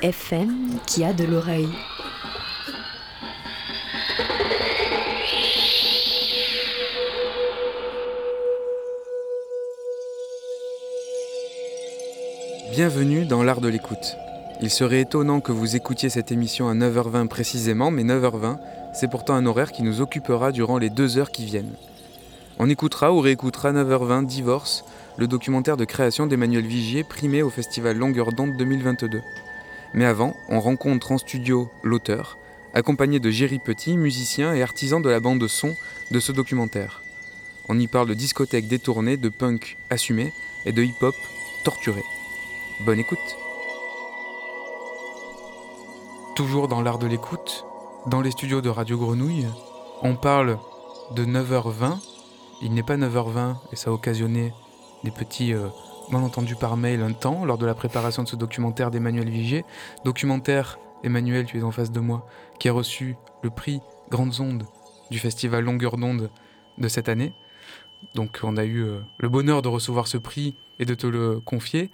FM qui a de l'oreille. Bienvenue dans l'art de l'écoute. Il serait étonnant que vous écoutiez cette émission à 9h20 précisément, mais 9h20, c'est pourtant un horaire qui nous occupera durant les deux heures qui viennent. On écoutera ou réécoutera 9h20 Divorce, le documentaire de création d'Emmanuel Vigier primé au festival Longueur d'onde 2022. Mais avant, on rencontre en studio l'auteur, accompagné de Géry Petit, musicien et artisan de la bande son de ce documentaire. On y parle de discothèque détournée, de punk assumé et de hip-hop torturé. Bonne écoute. Toujours dans l'art de l'écoute, dans les studios de Radio Grenouille, on parle de 9h20. Il n'est pas 9h20 et ça a occasionné des petits euh, malentendus par mail un temps lors de la préparation de ce documentaire d'Emmanuel Vigier. Documentaire, Emmanuel, tu es en face de moi, qui a reçu le prix Grandes Ondes du festival Longueur d'onde de cette année. Donc on a eu euh, le bonheur de recevoir ce prix et de te le confier.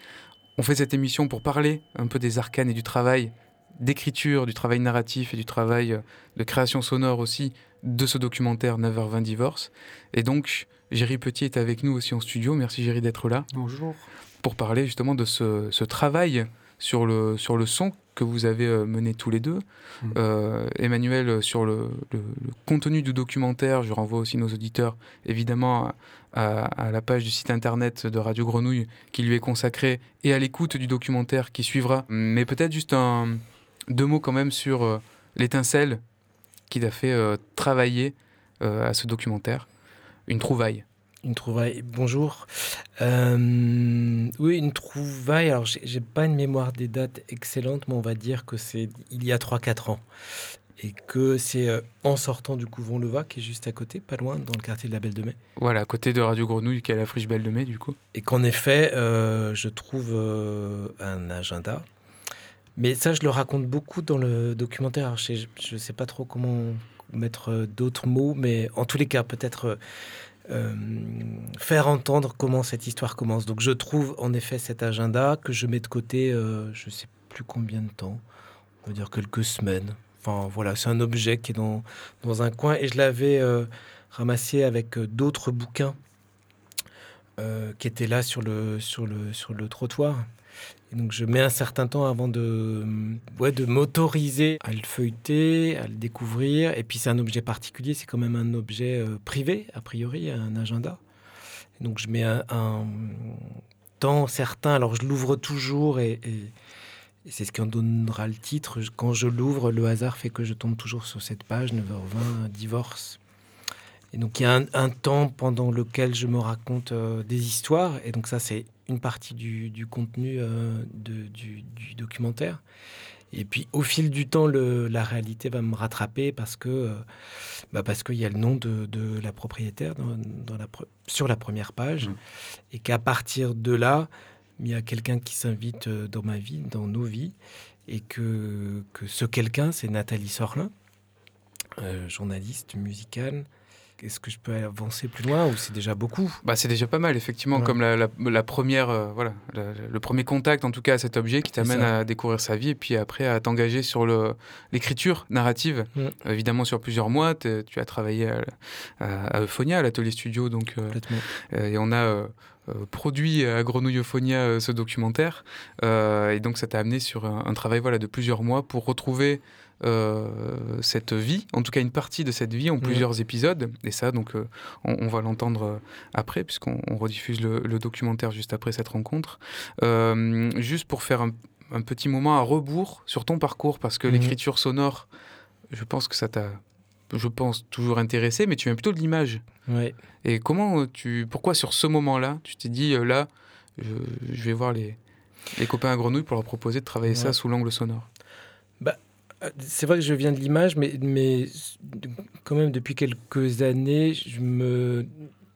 On fait cette émission pour parler un peu des arcanes et du travail d'écriture, du travail narratif et du travail euh, de création sonore aussi de ce documentaire 9h20 Divorce. Et donc, Géry Petit est avec nous aussi en studio. Merci Géry d'être là. Bonjour. Pour parler justement de ce, ce travail sur le, sur le son que vous avez euh, mené tous les deux. Mm. Euh, Emmanuel, euh, sur le, le- le contenu du documentaire, je renvoie aussi nos auditeurs évidemment à, la page du site internet de Radio Grenouille qui lui est consacrée et à l'écoute du documentaire qui suivra. Mais peut-être juste un, deux mots quand même sur euh, l'étincelle qui t'a fait euh, travailler à ce documentaire. Une trouvaille. Une trouvaille. Bonjour. Euh, oui, une trouvaille. Alors, j'ai pas une mémoire des dates excellente, mais on va dire que c'est il y a 3-4 ans. Et que c'est euh, en sortant du couvent Leva, qui est juste à côté, pas loin, dans le quartier de la Belle de Mai. Voilà, à côté de Radio Grenouille qui est à la friche Belle de Mai du coup. Et qu'en effet, euh, je trouve un agenda. Mais ça, je le raconte beaucoup dans le documentaire. Alors, je ne sais pas trop comment mettre euh, d'autres mots, mais en tous les cas, peut-être euh, euh, faire entendre comment cette histoire commence. Donc, je trouve en effet cet agenda que je mets de côté, je ne sais plus combien de temps, on va dire quelques semaines. Enfin, voilà, c'est un objet qui est dans, dans un coin et je l'avais ramassé avec d'autres bouquins qui étaient là sur le, sur le, sur le trottoir. Donc je mets un certain temps avant de, ouais, de m'autoriser à le feuilleter, à le découvrir. Et puis c'est un objet particulier, c'est quand même un objet euh, privé, a priori, un agenda. Donc je mets un, temps certain, alors je l'ouvre toujours et, c'est ce qui en donnera le titre. Quand je l'ouvre, le hasard fait que je tombe toujours sur cette page, 9h20, divorce. Et donc il y a un, un temps pendant lequel je me raconte euh, des histoires. Et donc ça, c'est une partie du, du contenu euh, de- du, du documentaire. Et puis au fil du temps, le- la réalité va me rattraper parce que euh, bah, parce qu'il y a le nom de, de la propriétaire dans, dans la pre- sur la première page. Mhm. Et qu'à partir de là, il y a quelqu'un qui s'invite euh, dans ma vie, dans nos vies. Et que, que ce quelqu'un, c'est Nathalie Sorlin, euh, journaliste musicale. Est-ce que je peux avancer plus loin ou c'est déjà beaucoup? Bah, c'est déjà pas mal, effectivement, Ouais. comme la, la- la première, euh, voilà, la- le premier contact, en tout cas, à cet objet qui t'amène à découvrir sa vie et puis après à t'engager sur l'écriture narrative, Mm. évidemment sur plusieurs mois. Tu as travaillé à, à, à Euphonia, à l'atelier studio, donc, euh, euh, et on a euh, euh, produit à Grenouille Euphonia euh, ce documentaire. Euh, et donc, ça t'a amené sur un, un travail voilà, de plusieurs mois pour retrouver euh, cette vie, en tout cas une partie de cette vie en plusieurs épisodes. Et ça, donc, euh, on, on va l'entendre euh, après, puisqu'on on rediffuse le, le documentaire juste après cette rencontre. Euh, juste pour faire un, un petit moment à rebours sur ton parcours, parce que Mhm. l'écriture sonore, je pense que ça t'a, je pense, toujours intéressé, mais tu viens plutôt de l'image. Ouais. Et comment euh, tu, pourquoi sur ce moment-là, tu t'es dit euh, là, je, je vais voir les, les copains à Grenouille pour leur proposer de travailler ça sous l'angle sonore? Euh, C'est vrai que je viens de l'image, mais, mais quand même depuis quelques années, je me,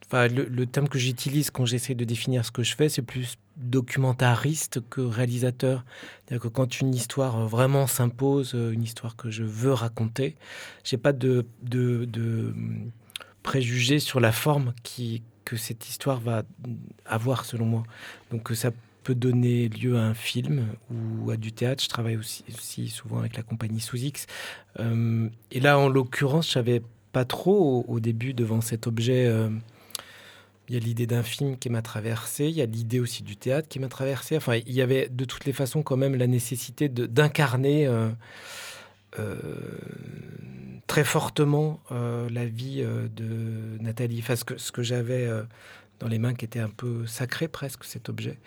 enfin, le, terme que j'utilise quand j'essaie de définir ce que je fais, c'est plus documentariste que réalisateur. C'est-à-dire que quand une histoire vraiment s'impose, une histoire que je veux raconter, j'ai pas de, de, de préjugés sur la forme qui, que cette histoire va avoir, selon moi. Donc ça donner lieu à un film ou à du théâtre. Je travaille aussi, souvent avec la compagnie Sous X. Euh, et là, en l'occurrence, je savais pas trop au, début devant cet objet. euh, il y a l'idée d'un film qui m'a traversé, il y a l'idée aussi du théâtre qui m'a traversé. Enfin, il y avait de toutes les façons quand même la nécessité d'incarner euh, très fortement la vie de Nathalie. Enfin, ce que, ce que j'avais dans les mains qui était un peu sacré presque, cet objet.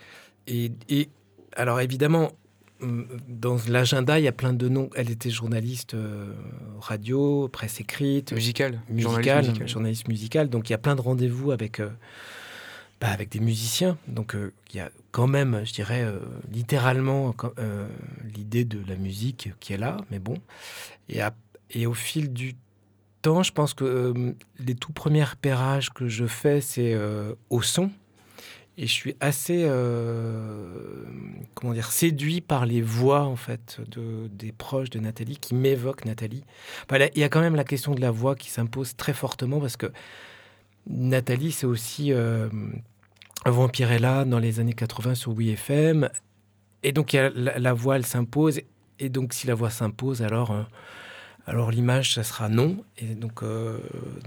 Et, et alors évidemment, hum, dans l'agenda, il y a plein de noms. Elle était journaliste euh, radio, presse écrite, Musical, musical, journaliste musical. journaliste musical. Donc il y a plein de rendez-vous avec, euh, bah, avec des musiciens. Donc euh, il y a quand même, je dirais, littéralement l'idée de la musique qui est là, mais bon. Et, à- et au fil du temps, je pense que euh, les tout premiers repérages que je fais, c'est au son. Et je suis assez, euh, comment dire, séduit par les voix en fait de, des proches de Nathalie qui m'évoquent Nathalie. Là, il y a quand même la question de la voix qui s'impose très fortement parce que Nathalie, c'est aussi euh, Vampirella dans les années 80 sur WeFM. Et donc, la voix, elle s'impose. Et donc, si la voix s'impose, alors, euh, alors l'image, ça sera non. Et donc, euh,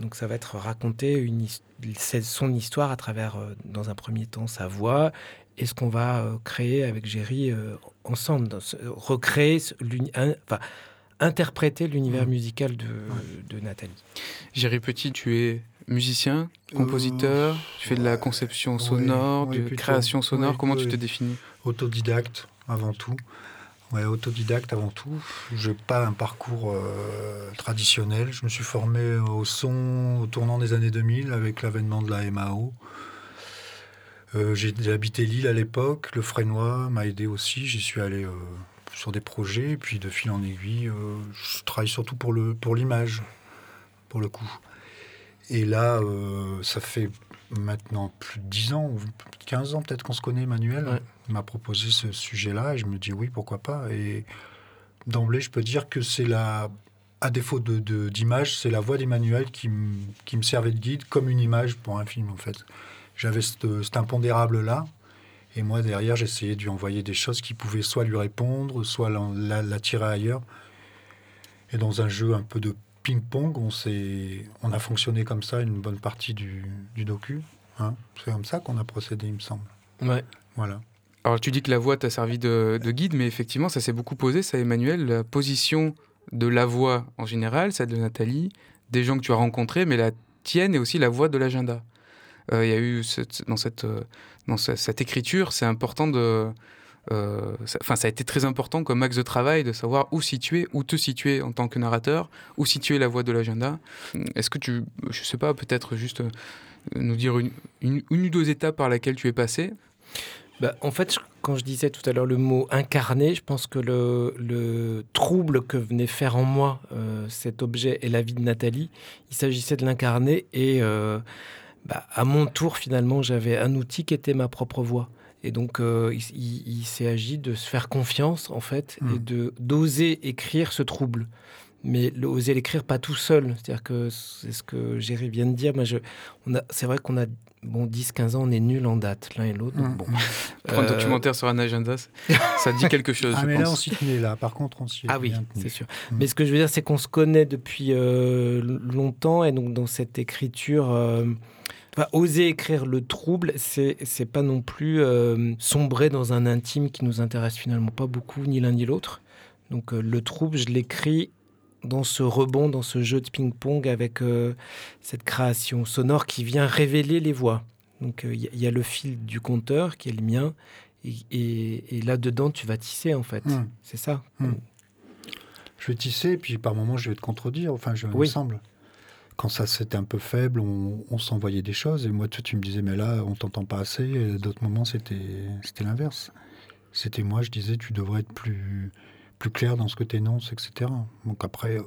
donc ça va être raconter une, son histoire à travers, euh, dans un premier temps, sa voix. Et ce qu'on va euh, créer avec Géry euh, ensemble, dans ce- recréer, un- enfin, interpréter l'univers Mhm. musical de, de Nathalie. Géry Petit, tu es musicien, compositeur, tu fais de la conception sonore, ouais, de plutôt. création sonore. Ouais, Comment tu te définis? Autodidacte avant tout. Ouais, autodidacte avant tout. Je n'ai pas un parcours euh, traditionnel. Je me suis formé au son au tournant des années 2000 avec l'avènement de la MAO. Euh, j'ai habité Lille à l'époque. Le Frénois m'a aidé aussi. J'y suis allé euh, sur des projets. Et puis de fil en aiguille, je travaille surtout pour le pour l'image, pour le coup. Et là, ça fait maintenant plus de 10 ans ou 15 ans peut-être qu'on se connaît, Emmanuel. Ouais. M'a proposé ce sujet-là et je me dis oui, pourquoi pas. Et d'emblée, je peux dire que c'est la, à défaut de, d'image, c'est la voix d'Emmanuel qui, me- qui me servait de guide comme une image pour un film en fait. J'avais cet, impondérable-là. Et moi, derrière, j'essayais de lui envoyer des choses qui pouvaient soit lui répondre, soit la- l'attirer ailleurs. Et dans un jeu un peu de ping-pong, on, on a fonctionné comme ça une bonne partie du, du docu. hein. C'est comme ça qu'on a procédé, il me semble. Ouais. Voilà. Alors tu dis que la voix t'a servi de, de guide, mais effectivement, ça s'est beaucoup posé, ça Emmanuel, la position de la voix en général, celle de Nathalie, des gens que tu as rencontrés, mais la tienne et aussi la voix de l'agenda. Euh, Il y a eu cette- dans, cette, euh, dans ce- cette écriture, c'est important de... euh, ça- a été très important comme axe de travail de savoir où situer, où te situer en tant que narrateur, où situer la voix de l'agenda. Est-ce que tu, je sais pas, peut-être juste euh, nous dire une, une, ou deux étapes par laquelle tu es passé? Bah, en fait, quand je disais tout à l'heure le mot incarné, je pense que le, le trouble que venait faire en moi euh, cet objet et la vie de Nathalie, il s'agissait de l'incarner et euh, bah, à mon tour, finalement, j'avais un outil qui était ma propre voix. Et donc, euh, il, il- il s'est agi de se faire confiance, en fait, et de d'oser écrire ce trouble. Mais le- oser l'écrire pas tout seul. C'est-à-dire que c'est ce que Géry vient de dire. Moi, je, on a, c'est vrai qu'on a bon 10-15 ans, on est nuls en date, l'un et l'autre. donc Mm. bon. Pour un Euh, documentaire sur un agenda, ça- dit quelque chose, Ah, je mais là, on s'y tenait là. Par contre, on s'y Ah oui, c'est sûr. Mm. Mais ce que je veux dire, c'est qu'on se connaît depuis euh, longtemps et donc dans cette écriture, euh, enfin, oser écrire le trouble, c'est c'est pas non plus euh, sombrer dans un intime qui nous intéresse finalement pas beaucoup, ni l'un ni l'autre. Donc euh, le trouble, je l'écris dans ce rebond, dans ce jeu de ping-pong avec euh, cette création sonore qui vient révéler les voix. Donc il y, y, a le fil du compteur qui est le mien, et, et, et là-dedans tu vas tisser en fait. Mm. C'est ça. Mm. Je vais tisser, puis par moments je vais te contredire, enfin je Oui. me semble. Quand ça c'était un peu faible, on, s'envoyait des choses, et moi tu me disais mais là on t'entend pas assez, et d'autres moments c'était l'inverse. C'était moi, je disais tu devrais être plus, plus clair dans ce que tu énonces, etc. Donc après,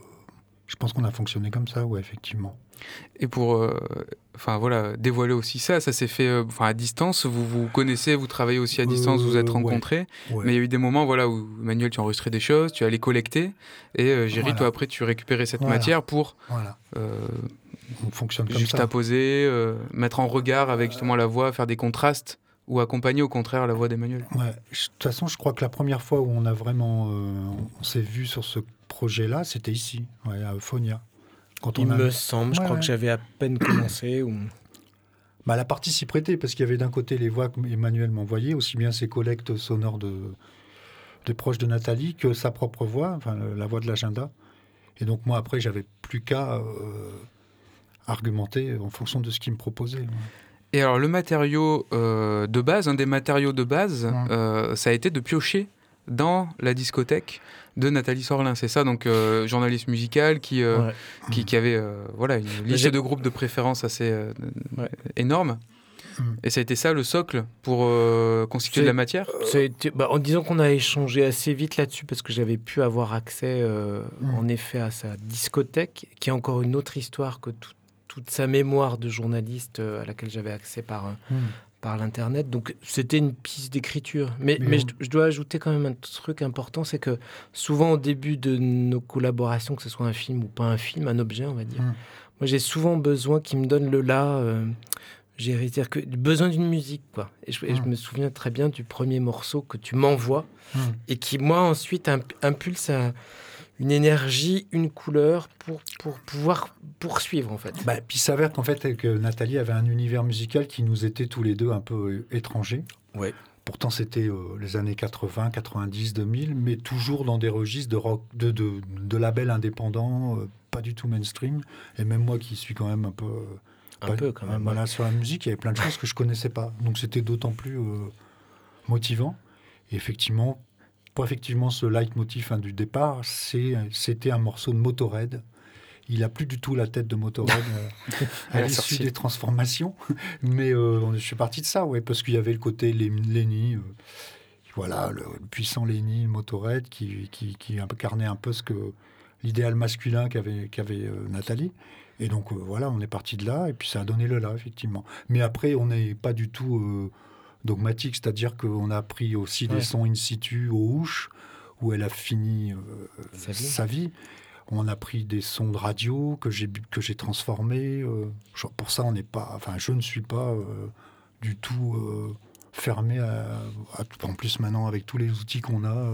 je pense qu'on a fonctionné comme ça, ouais, effectivement. Et pour euh, enfin voilà, dévoiler aussi ça, ça s'est fait euh, à distance, vous vous connaissez, vous travaillez aussi à distance, vous vous êtes Euh, ouais. rencontrés, Ouais. mais il y a eu des moments voilà où Manuel tu enregistrais des choses, tu allais collecter et euh, Géry Voilà. toi après tu récupérais cette Voilà. matière pour Voilà, on fonctionne comme ça. juxtaposer, mettre en regard avec justement la voix, faire des contrastes ou accompagner au contraire la voix d'Emmanuel. Ouais. De toute façon, je crois que la première fois où on a vraiment, euh, on s'est vu sur ce projet-là, c'était ici, ouais, à Euphonia. Quand Il on a... me semble, je Ouais, crois ouais. que j'avais à peine commencé. Ou... Bah, la partie s'y prêtait parce qu'il y avait d'un côté les voix qu'Emmanuel m'envoyait, aussi bien ses collectes sonores de, des proches de Nathalie que sa propre voix, enfin la voix de l'agenda. Et donc moi après, j'avais plus qu'à euh, argumenter en fonction de ce qu'il me proposait. Et alors le matériau euh, de base, un des matériaux de base, Ouais. euh, ça a été de piocher dans la discothèque de Nathalie Sorlin. C'est ça, donc euh, journaliste musicale qui, euh, Ouais. qui, qui avait euh, voilà, une liste de groupes de préférence assez euh, Ouais. énorme. Mm. Et ça a été ça le socle pour euh, constituer de la matière? été- bah, en disant qu'on a échangé assez vite là-dessus parce que j'avais pu avoir accès euh, Mm. en effet à sa discothèque, qui est encore une autre histoire que tout- toute sa mémoire de journaliste euh, à laquelle j'avais accès par, Hmm. Par l'internet. Donc c'était une piste d'écriture. Mais, Mais je, je dois ajouter quand même un truc important, c'est que souvent au début de nos collaborations, que ce soit un film ou pas un film, un objet, on va dire, Mm. moi j'ai souvent besoin qu'il me donne le là. euh, j'ai c'est-à-dire que besoin d'une musique quoi. Et je, et je Mm. me souviens très bien du premier morceau que tu m'envoies Hmm. et qui moi ensuite imp- impulse un- une énergie, une couleur pour pour pouvoir poursuivre en fait. Bah, puis il s'avère qu'en fait que Nathalie avait un univers musical qui nous était tous les deux un peu euh, étranger. Ouais. Pourtant c'était euh, les années 80, 90, 2000, mais toujours dans des registres de rock, de, de, de labels indépendants, euh, pas du tout mainstream. Et même moi qui suis quand même un peu, euh, un pas- peu quand même. voilà, sur la musique, il y avait plein de choses que je connaissais pas. Donc c'était d'autant plus euh, motivant. Et effectivement, pour effectivement ce leitmotiv hein, du départ, c'était un morceau de Motorhead. Il a plus du tout la tête de Motorhead euh, À l'issue des transformations. Mais euh, je suis parti de ça, ouais, parce qu'il y avait le côté Lenny, euh, voilà, le puissant Lenny, le Motorhead, qui, qui, qui incarnait un peu ce que l'idéal masculin qu'avait qu'avait euh, Nathalie. Et donc voilà, on est parti de là, et puis ça a donné le là, effectivement. Mais après, on n'est pas du tout dogmatique, c'est-à-dire qu'on a pris aussi Ouais. des sons in situ aux houches, où elle a fini euh, Sa vie. On a pris des sons de radio que j'ai que j'ai transformés. euh, pour ça, on n'est pas. Enfin, je ne suis pas euh, du tout fermé à, à- En plus, maintenant, avec tous les outils qu'on a,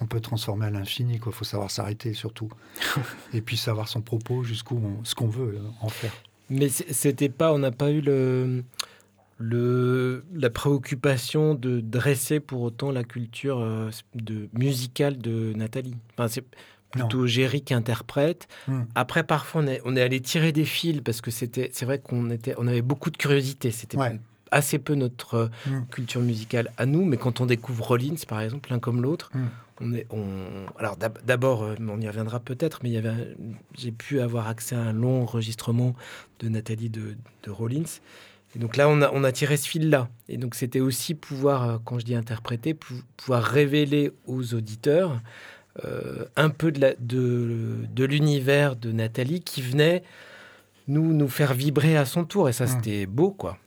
on peut transformer à l'infini. Il faut savoir s'arrêter surtout, et puis savoir son propos jusqu'où ce qu'on veut en faire. Mais c'était pas, on n'a pas eu le, le, la préoccupation de dresser pour autant la culture euh, de, musicale de Nathalie. Enfin, c'est plutôt Géry qui interprète. Hmm. Après, parfois, on est, on est allé tirer des fils parce que c'était, c'est vrai qu'on était, on avait beaucoup de curiosité. C'était Ouais. assez peu notre euh, Hmm. culture musicale à nous, mais quand on découvre Rollins, par exemple, l'un comme l'autre, Hmm. on est, on... alors d'ab- d'abord, euh, on y reviendra peut-être, mais il y avait, j'ai pu avoir accès à un long enregistrement de Nathalie de, de Rollins. Et donc là, on a, on a tiré ce fil-là. Et donc c'était aussi pouvoir, euh, quand je dis interpréter, pou- pouvoir révéler aux auditeurs euh, un peu de, la- de, de l'univers de Nathalie qui venait nous, nous faire vibrer à son tour. Et ça, Mm. c'était beau, quoi.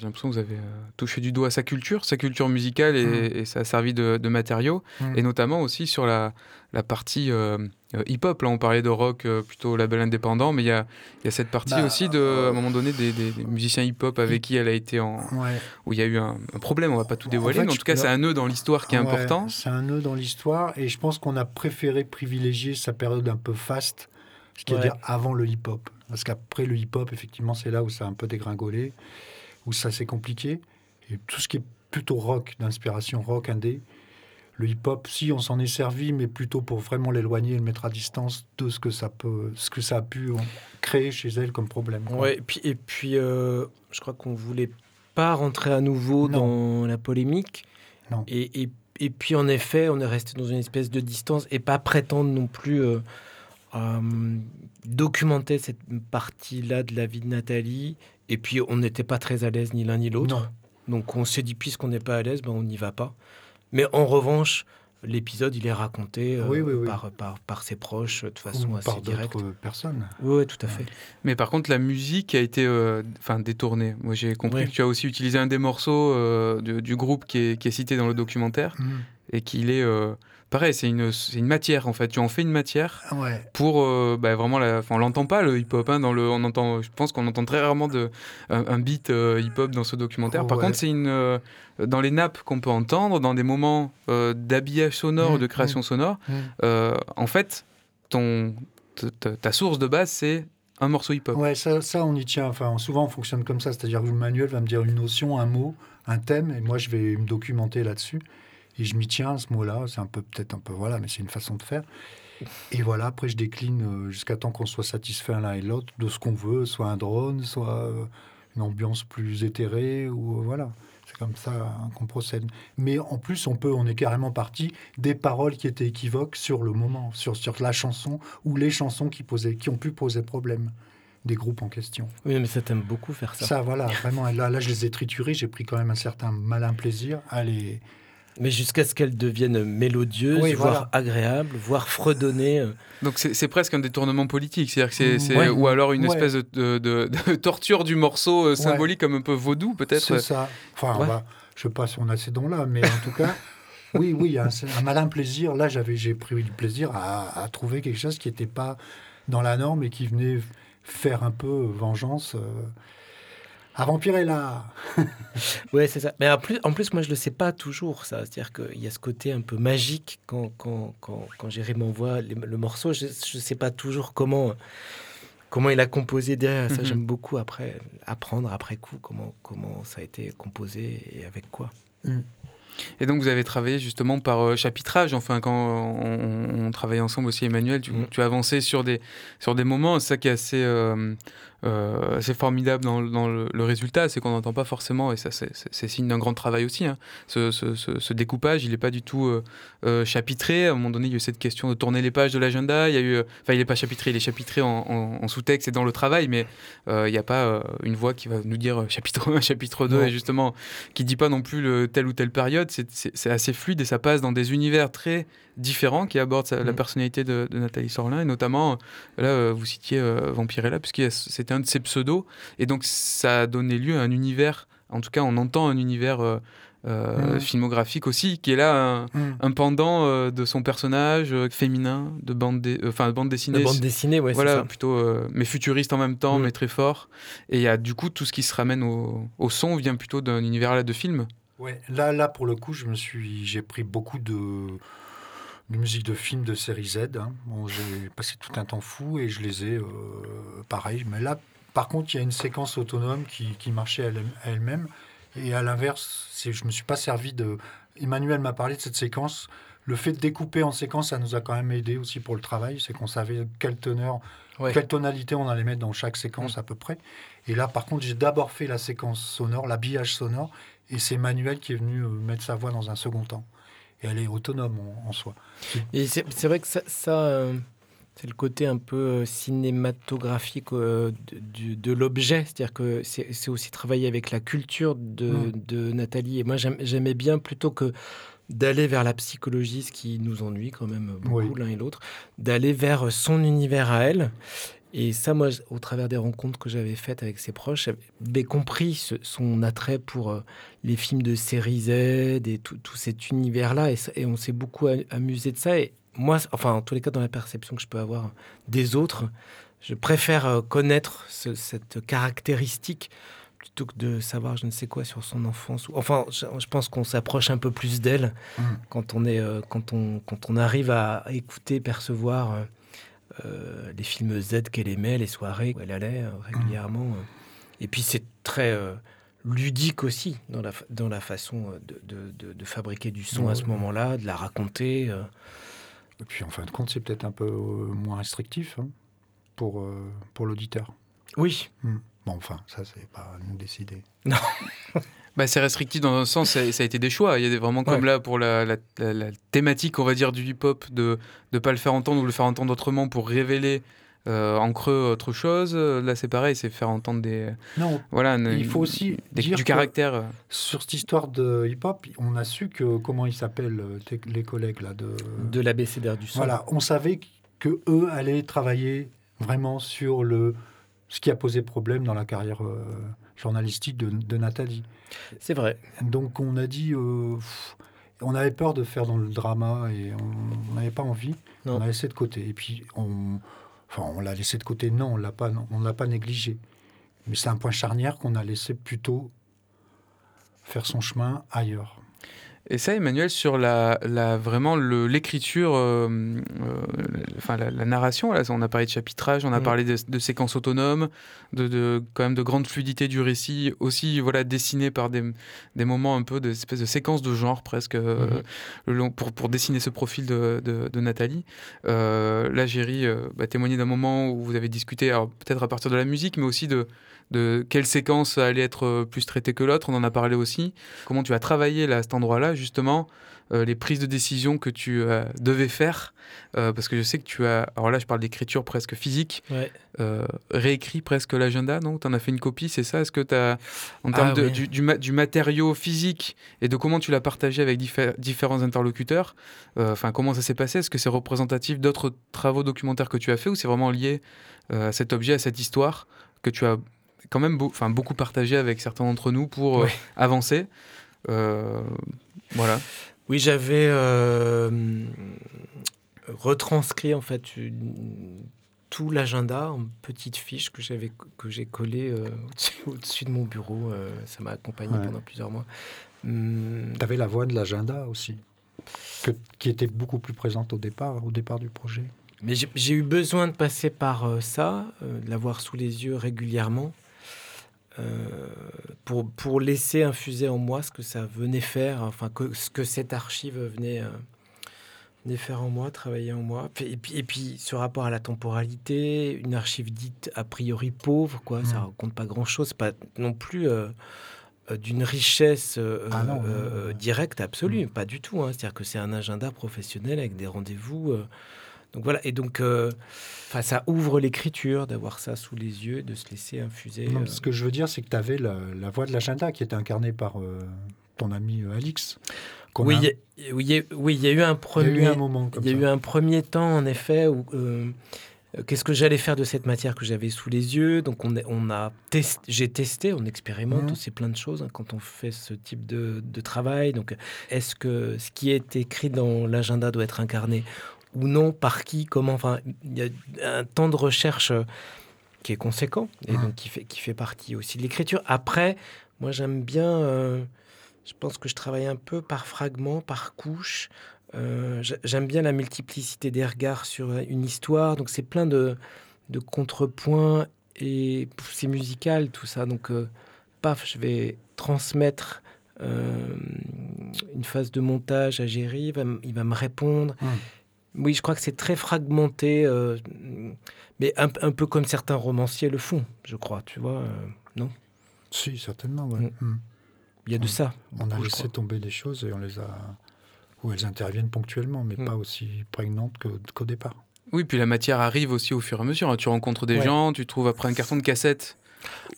J'ai l'impression que vous avez euh, touché du doigt sa culture, sa culture musicale et, Mm. et ça a servi de, de matériau. Mm. Et notamment aussi sur la, la partie euh, euh, hip-hop. Là, on parlait de rock euh, plutôt label indépendant, mais il y a, il y a cette partie Bah, aussi de, à un moment donné, des, des- des musiciens hip-hop avec qui elle a été en. Ouais. où il y a eu un, un problème, on va pas tout En dévoiler, fait, mais en tout cas, c'est un nœud dans l'histoire qui est Ouais, important. C'est un nœud dans l'histoire et je pense qu'on a préféré privilégier sa période un peu faste, ce qui veut Ouais. dire avant le hip-hop. Parce qu'après le hip-hop, effectivement, c'est là où ça a un peu dégringolé, où ça c'est compliqué. Et tout ce qui est plutôt rock, d'inspiration rock, indé, le hip-hop, si on s'en est servi, mais plutôt pour vraiment l'éloigner et le mettre à distance de ce que ça peut, ce que ça a pu créer chez elle comme problème. quoi. Ouais, et puis, et puis euh, je crois qu'on voulait pas rentrer à nouveau Non. dans la polémique. Non. Et, et, et puis, en effet, on est resté dans une espèce de distance et pas prétendre non plus euh, euh, documenter cette partie-là de la vie de Nathalie. Et puis, on n'était pas très à l'aise ni l'un ni l'autre. Non. Donc, on s'est dit, puisqu'on n'est pas à l'aise, ben, on n'y va pas. Mais en revanche, l'épisode, il est raconté euh, Oui, oui, oui. Par, par, par ses proches de façon Ou assez par directe. d'autres personnes. Oui, tout à fait. Mais par contre, la musique a été euh, enfin, détournée. Moi, j'ai compris Ouais. que tu as aussi utilisé un des morceaux euh, du groupe qui est, qui est cité dans le documentaire Mm. et qu'il est. pareil, c'est une, matière en fait. Tu en fais une matière Ouais. pour euh, bah, vraiment la. On l'entend pas le hip-hop. hein, dans le, on entend, je pense qu'on entend très rarement de, un, un beat euh, hip-hop dans ce documentaire. Par Ouais. contre, c'est une. euh, dans les nappes qu'on peut entendre, dans des moments d'habillage sonore, Mm, ou de création sonore, Mm. euh, en fait, ton, ta source de base, c'est un morceau hip-hop. Ouais, ça, ça, on y tient. Enfin, souvent, on fonctionne comme ça. C'est-à-dire que le manuel va me dire une notion, un mot, un thème, et moi, je vais me documenter là-dessus. Et je m'y tiens à ce mot-là. C'est un peu, peut-être un peu, voilà, mais c'est une façon de faire. Et voilà, après, je décline euh, jusqu'à temps qu'on soit satisfait l'un et l'autre de ce qu'on veut, soit un drone, soit euh, une ambiance plus éthérée, ou euh, voilà. C'est comme ça hein, qu'on procède. Mais en plus, on peut, on est carrément parti des paroles qui étaient équivoques sur le moment, sur, sur la chanson ou les chansons qui, posaient, qui ont pu poser problème des groupes en question. Oui, mais ça t'aime beaucoup faire ça. Ça, voilà, vraiment. Là, là, je les ai triturés. J'ai pris quand même un certain malin plaisir à les. Mais jusqu'à ce qu'elles deviennent mélodieuses, Oui, voire voilà. agréables, voire fredonnées. euh. Donc c'est presque un détournement politique, c'est-à-dire que c'est, Ouais. ou alors une Ouais. espèce de, de- de- de torture du morceau euh, symbolique comme un peu vaudou peut-être. C'est ça. Enfin, va- je sais pas si on a ces dons-là, mais en tout cas, oui, oui, un, un malin plaisir. Là, j'avais, j'ai pris du plaisir à, à trouver quelque chose qui n'était pas dans la norme et qui venait faire un peu vengeance. euh, à Vampirella. Ouais, c'est ça. Mais en plus, en plus, moi, je le sais pas toujours, ça. C'est-à-dire qu'il y a ce côté un peu magique quand, quand, quand, quand Jerry m'envoie les- le morceau. Je ne sais pas toujours comment, comment il a composé derrière. Ça, Mhm. j'aime beaucoup après apprendre après coup comment, comment ça a été composé et avec quoi. Et donc vous avez travaillé justement par euh, chapitrage, enfin quand on, on travaillait ensemble aussi Emmanuel, tu, Mm. tu as avancé sur des, sur des moments, c'est ça qui est assez, euh, euh, assez formidable dans, dans le, le résultat, c'est qu'on n'entend pas forcément, et ça c'est- c'est c'est signe d'un grand travail aussi, hein. ce, ce- ce- ce découpage, il n'est pas du tout euh, euh, chapitré, à un moment donné il y a eu cette question de tourner les pages de l'agenda, il y a eu, enfin il n'est pas chapitré, il est chapitré en, en- en sous-texte et dans le travail, mais il n'y a pas une voix qui va nous dire chapitre 1, chapitre 2, Non. et justement qui dit pas non plus le, telle ou telle période, c'est- c'est c'est assez fluide et ça passe dans des univers très différents qui abordent sa- la Mm. personnalité de, de Nathalie Sorlin et notamment là vous citiez Vampirella puisque c'était un de ses pseudos et donc ça a donné lieu à un univers, en tout cas on entend un univers euh, euh, Mm. filmographique aussi qui est là un, un pendant euh, de son personnage euh, féminin de bande, dé- euh, enfin bande dessinée. La bande dessinée, ouais, voilà, c'est ça. plutôt, euh, mais futuriste en même temps, Mm. mais très fort. Et il y a du coup tout ce qui se ramène au, au son vient plutôt d'un univers là de film. Ouais, là, là, pour le coup, je me suis, j'ai pris beaucoup de, de musique de films de série Z. hein. Bon, j'ai passé tout un temps fou et je les ai, euh, pareil. Mais là, par contre, il y a une séquence autonome qui, qui marchait à elle-même. Et à l'inverse, c'est, je me suis pas servi de. Emmanuel m'a parlé de cette séquence. Le fait de découper en séquence, ça nous a quand même aidé aussi pour le travail. C'est qu'on savait quelle teneur, Ouais. quelle tonalité on allait mettre dans chaque séquence à peu près. Et là, par contre, j'ai d'abord fait la séquence sonore, l'habillage sonore, et c'est Manuel qui est venu euh, mettre sa voix dans un second temps. Et elle est autonome en, en soi. Et c'est vrai que ça, ça, euh, c'est le côté un peu euh, cinématographique euh, de, l'objet. C'est-à-dire que c'est aussi travailler avec la culture de, de Nathalie. Et moi, j'aimais bien plutôt que d'aller vers la psychologie, ce qui nous ennuie quand même beaucoup Oui. l'un et l'autre, d'aller vers son univers à elle. Et ça, moi, au travers des rencontres que j'avais faites avec ses proches, j'avais compris ce- son attrait pour euh, les films de série Z et tout, tout cet univers-là. Et, on s'est beaucoup amusé de ça. Et moi, enfin, en tous les cas, dans la perception que je peux avoir des autres, je préfère euh, connaître ce- cette caractéristique plutôt que de savoir je ne sais quoi sur son enfance. Enfin, je, je pense qu'on s'approche un peu plus d'elle Mm. quand on est, euh, quand on, quand on arrive à écouter, percevoir euh, les films Z qu'elle aimait, les soirées où elle allait euh, régulièrement. euh. Et puis c'est très, euh, ludique aussi dans la, dans la façon de, de- de- de fabriquer du son Ouais, à ce ouais. moment-là, de la raconter. Et puis en fin de compte, c'est peut-être un peu moins restrictif hein, pour, pour l'auditeur. Oui, Bon, enfin, ça, c'est pas à nous décider. Bah, c'est restrictif dans un sens, ça, ça a été des choix. Il y a des, vraiment comme Ouais. là pour la, la- la- la thématique, on va dire, du hip-hop, de ne pas le faire entendre ou le faire entendre autrement pour révéler euh, en creux autre chose. Là, c'est pareil, c'est faire entendre des. Non, Voilà, une- il faut aussi des- dire du caractère. sur cette histoire de hip-hop, on a su que, comment ils s'appellent, euh, les collègues là, de... de l'ABCDR du son. Voilà, on savait que eux allaient travailler vraiment sur le ce qui a posé problème dans la carrière euh, journalistique de, de Nathalie. C'est vrai. Donc on a dit, euh, pff, on avait peur de faire dans le drama et on n'avait pas envie. Non. On a laissé de côté. Et puis on, enfin on l'a laissé de côté. Non, on l'a pas, on l'a pas négligé. Mais c'est un point charnière qu'on a laissé plutôt faire son chemin ailleurs. Et ça, Emmanuel, sur la, la vraiment l'écriture, euh, euh, enfin la, la narration, là, on a parlé de chapitrage, on a Mhm. parlé de, de séquences autonomes, de, de quand même de grande fluidité du récit, aussi voilà dessiné par des, des moments un peu de espèce de séquences de genre presque euh, Mhm. le long- pour, pour dessiner ce profil de, Nathalie. Là, Géry bah, témoigner d'un moment où vous avez discuté, peut-être à partir de la musique, mais aussi de de quelle séquence allait être euh, plus traitée que l'autre, on en a parlé aussi. Comment tu as travaillé là, à cet endroit-là, justement, euh, les prises de décision que tu euh, devais faire, euh, parce que je sais que tu as, alors là je parle d'écriture presque physique, Ouais. réécrit presque l'agenda, non? Tu en as fait une copie, c'est ça? Est-ce que tu as, en termes Ah de- du, du ma- du matériau physique et de comment tu l'as partagé avec diffé- différents interlocuteurs, enfin comment ça s'est passé? Est-ce que c'est représentatif d'autres travaux documentaires que tu as fait ou c'est vraiment lié à cet objet, à cette histoire que tu as quand même beau- beaucoup partagé avec certains d'entre nous pour euh, Ouais. avancer Euh, Voilà. Oui, j'avais euh, retranscrit en fait une- tout l'agenda en petites fiches que j'avais que j'ai collé euh, au-dessus, de mon bureau. euh, ça m'a accompagné Ouais. pendant plusieurs mois. Hum, Tu avais la voix de l'agenda aussi, que- qui était beaucoup plus présente au départ, au départ du projet. Mais j'ai- j'ai eu besoin de passer par euh, ça, euh, de l'avoir sous les yeux régulièrement, euh, pour, pour laisser infuser en moi ce que ça venait faire, enfin que, ce que cette archive venait, euh, venait faire en moi, travailler en moi. Et puis, et puis ce rapport à la temporalité, une archive dite a priori pauvre, quoi, ça Mm. raconte pas grand-chose, pas non plus... euh, euh, d'une richesse euh, Ah non, euh, euh, directe, absolue, pas du tout. hein. C'est-à-dire que c'est un agenda professionnel avec des rendez-vous. Donc voilà, et donc euh, enfin, ça ouvre l'écriture d'avoir ça sous les yeux, de se laisser infuser. Non, euh. ce que je veux dire, c'est que tu avais la, la voix de l'agenda qui était incarnée par euh, ton ami euh, Alix. Oui, a- il y a- oui, il y a- oui, il y a eu un il y a premier. eu un moment comme Il y a ça. eu un premier temps, en effet, où euh, qu'est-ce que j'allais faire de cette matière que j'avais sous les yeux? Donc, on, a testé, j'ai testé, on expérimente aussi plein de choses hein, quand on fait ce type de, de travail. Donc, est-ce que ce qui est écrit dans l'agenda doit être incarné ou non Par qui Comment Enfin, il y a un temps de recherche euh, qui est conséquent et donc qui fait, qui fait partie aussi de l'écriture. Après, moi, j'aime bien. euh, je pense que je travaille un peu par fragments, par couches. Euh, j'a- J'aime bien la multiplicité des regards sur une histoire. Donc, c'est plein de, de contrepoints et c'est musical, tout ça. Donc, euh, paf, je vais transmettre une phase de montage à Géry. Il va, m- il va me répondre. Oui, je crois que c'est très fragmenté, euh, mais un, un peu comme certains romanciers le font, je crois. Tu vois, euh, non? Si, certainement, ouais. Mm. Mm. Il y a de ça. On a laissé tomber des choses et on les a. où elles interviennent ponctuellement, mais Mm. pas aussi prégnantes qu'au départ. Oui, puis la matière arrive aussi au fur et à mesure. hein. Tu rencontres des Ouais. gens, tu trouves après un carton de cassette.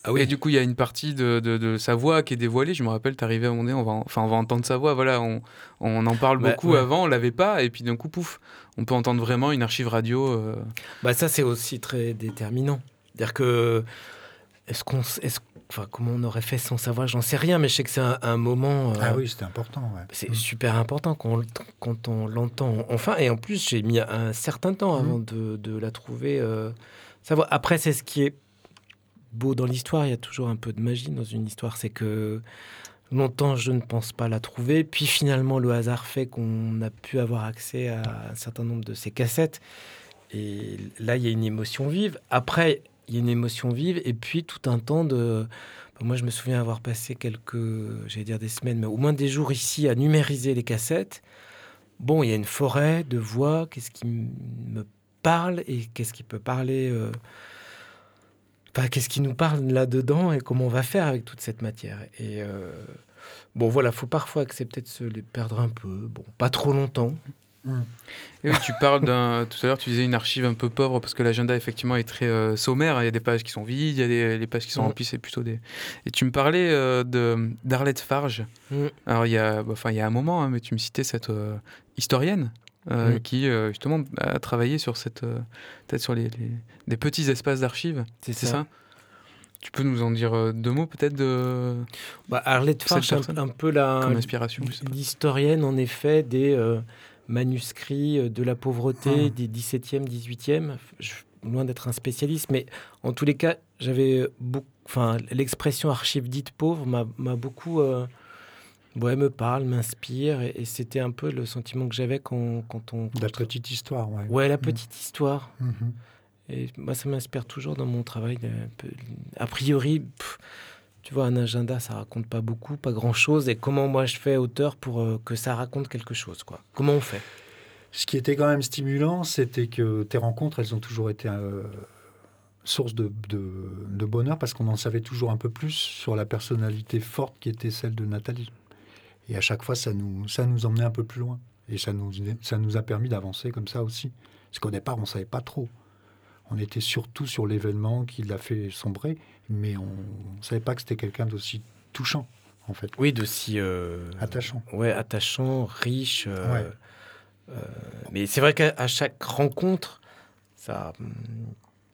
Ah Et du coup, il y a une partie de, de- de sa voix qui est dévoilée. Je me rappelle, t'arrivais à moment donné, on va, en- enfin, on va entendre sa voix. Voilà, on, on en parle Bah, beaucoup ouais. avant, on l'avait pas, et puis d'un coup, pouf, on peut entendre vraiment une archive radio. euh, Bah ça c'est aussi très déterminant. C'est-à-dire que est-ce qu'on est-ce enfin comment on aurait fait sans savoir, j'en sais rien mais je sais que c'est un, un moment euh, Ah oui, c'était important. ouais. c'est Mm. super important quand on, l- quand on l'entend enfin et en plus j'ai mis un certain temps avant Mhm. de, de la trouver euh, savoir après c'est ce qui est beau dans l'histoire, il y a toujours un peu de magie dans une histoire, c'est que longtemps je ne pense pas la trouver, puis finalement le hasard fait qu'on a pu avoir accès à un certain nombre de ces cassettes et là, il y a une émotion vive. Après, il y a une émotion vive et puis tout un temps de moi, je me souviens avoir passé quelques, j'allais dire des semaines, mais au moins des jours ici à numériser les cassettes. Bon, il y a une forêt de voix. Qu'est-ce qui me parle et qu'est-ce qui peut parler euh, enfin, Qu'est-ce qui nous parle là-dedans et comment on va faire avec toute cette matière? Et euh, bon, voilà, faut parfois accepter de se les perdre un peu. Bon, pas trop longtemps. Et oui, tu parles d'un. Tout à l'heure, tu disais une archive un peu pauvre parce que l'agenda, effectivement, est très euh, sommaire. Il y a des pages qui sont vides, il y a des les pages qui sont remplies, c'est plutôt des. Et tu me parlais euh, de d'Arlette Farge. Mm. Alors, il y, a, enfin, il y a un moment, hein, mais tu me citais cette euh, historienne euh, Mm. qui, euh, justement, a travaillé sur cette. euh, Peut-être sur les, les- des petits espaces d'archives. C'est ça. ça Tu peux nous en dire deux mots, peut-être, de... Bah, Arlette Farge, un, un peu la comme inspiration l'historienne, en effet, des manuscrits de la pauvreté Ah. des 17e, 18e. Je suis loin d'être un spécialiste, mais en tous les cas, j'avais beaucoup. Enfin, l'expression archive dite pauvre m'a beaucoup. Ouais, me parle, m'inspire, et, et c'était un peu le sentiment que j'avais quand, quand on. La petite histoire, ouais. Ouais, la petite histoire. Mhm. Et moi, ça m'inspire toujours dans mon travail. A priori, pff, tu vois, un agenda, ça raconte pas beaucoup, pas grand-chose. Et comment moi je fais auteur pour euh, que ça raconte quelque chose, quoi Comment on fait? Ce qui était quand même stimulant, c'était que tes rencontres, elles ont toujours été euh, source de, de- de bonheur parce qu'on en savait toujours un peu plus sur la personnalité forte qui était celle de Nathalie. Et à chaque fois, ça nous, ça nous emmenait un peu plus loin. Et ça nous, ça nous a permis d'avancer comme ça aussi. Parce qu'au départ, on ne savait pas trop. On était surtout sur l'événement qui l'a fait sombrer, mais on ne savait pas que c'était quelqu'un d'aussi touchant, en fait. Oui, d'aussi euh, Attachant. Ouais, attachant, riche. euh, Ouais. euh, mais c'est vrai qu'à chaque rencontre, ça, hum,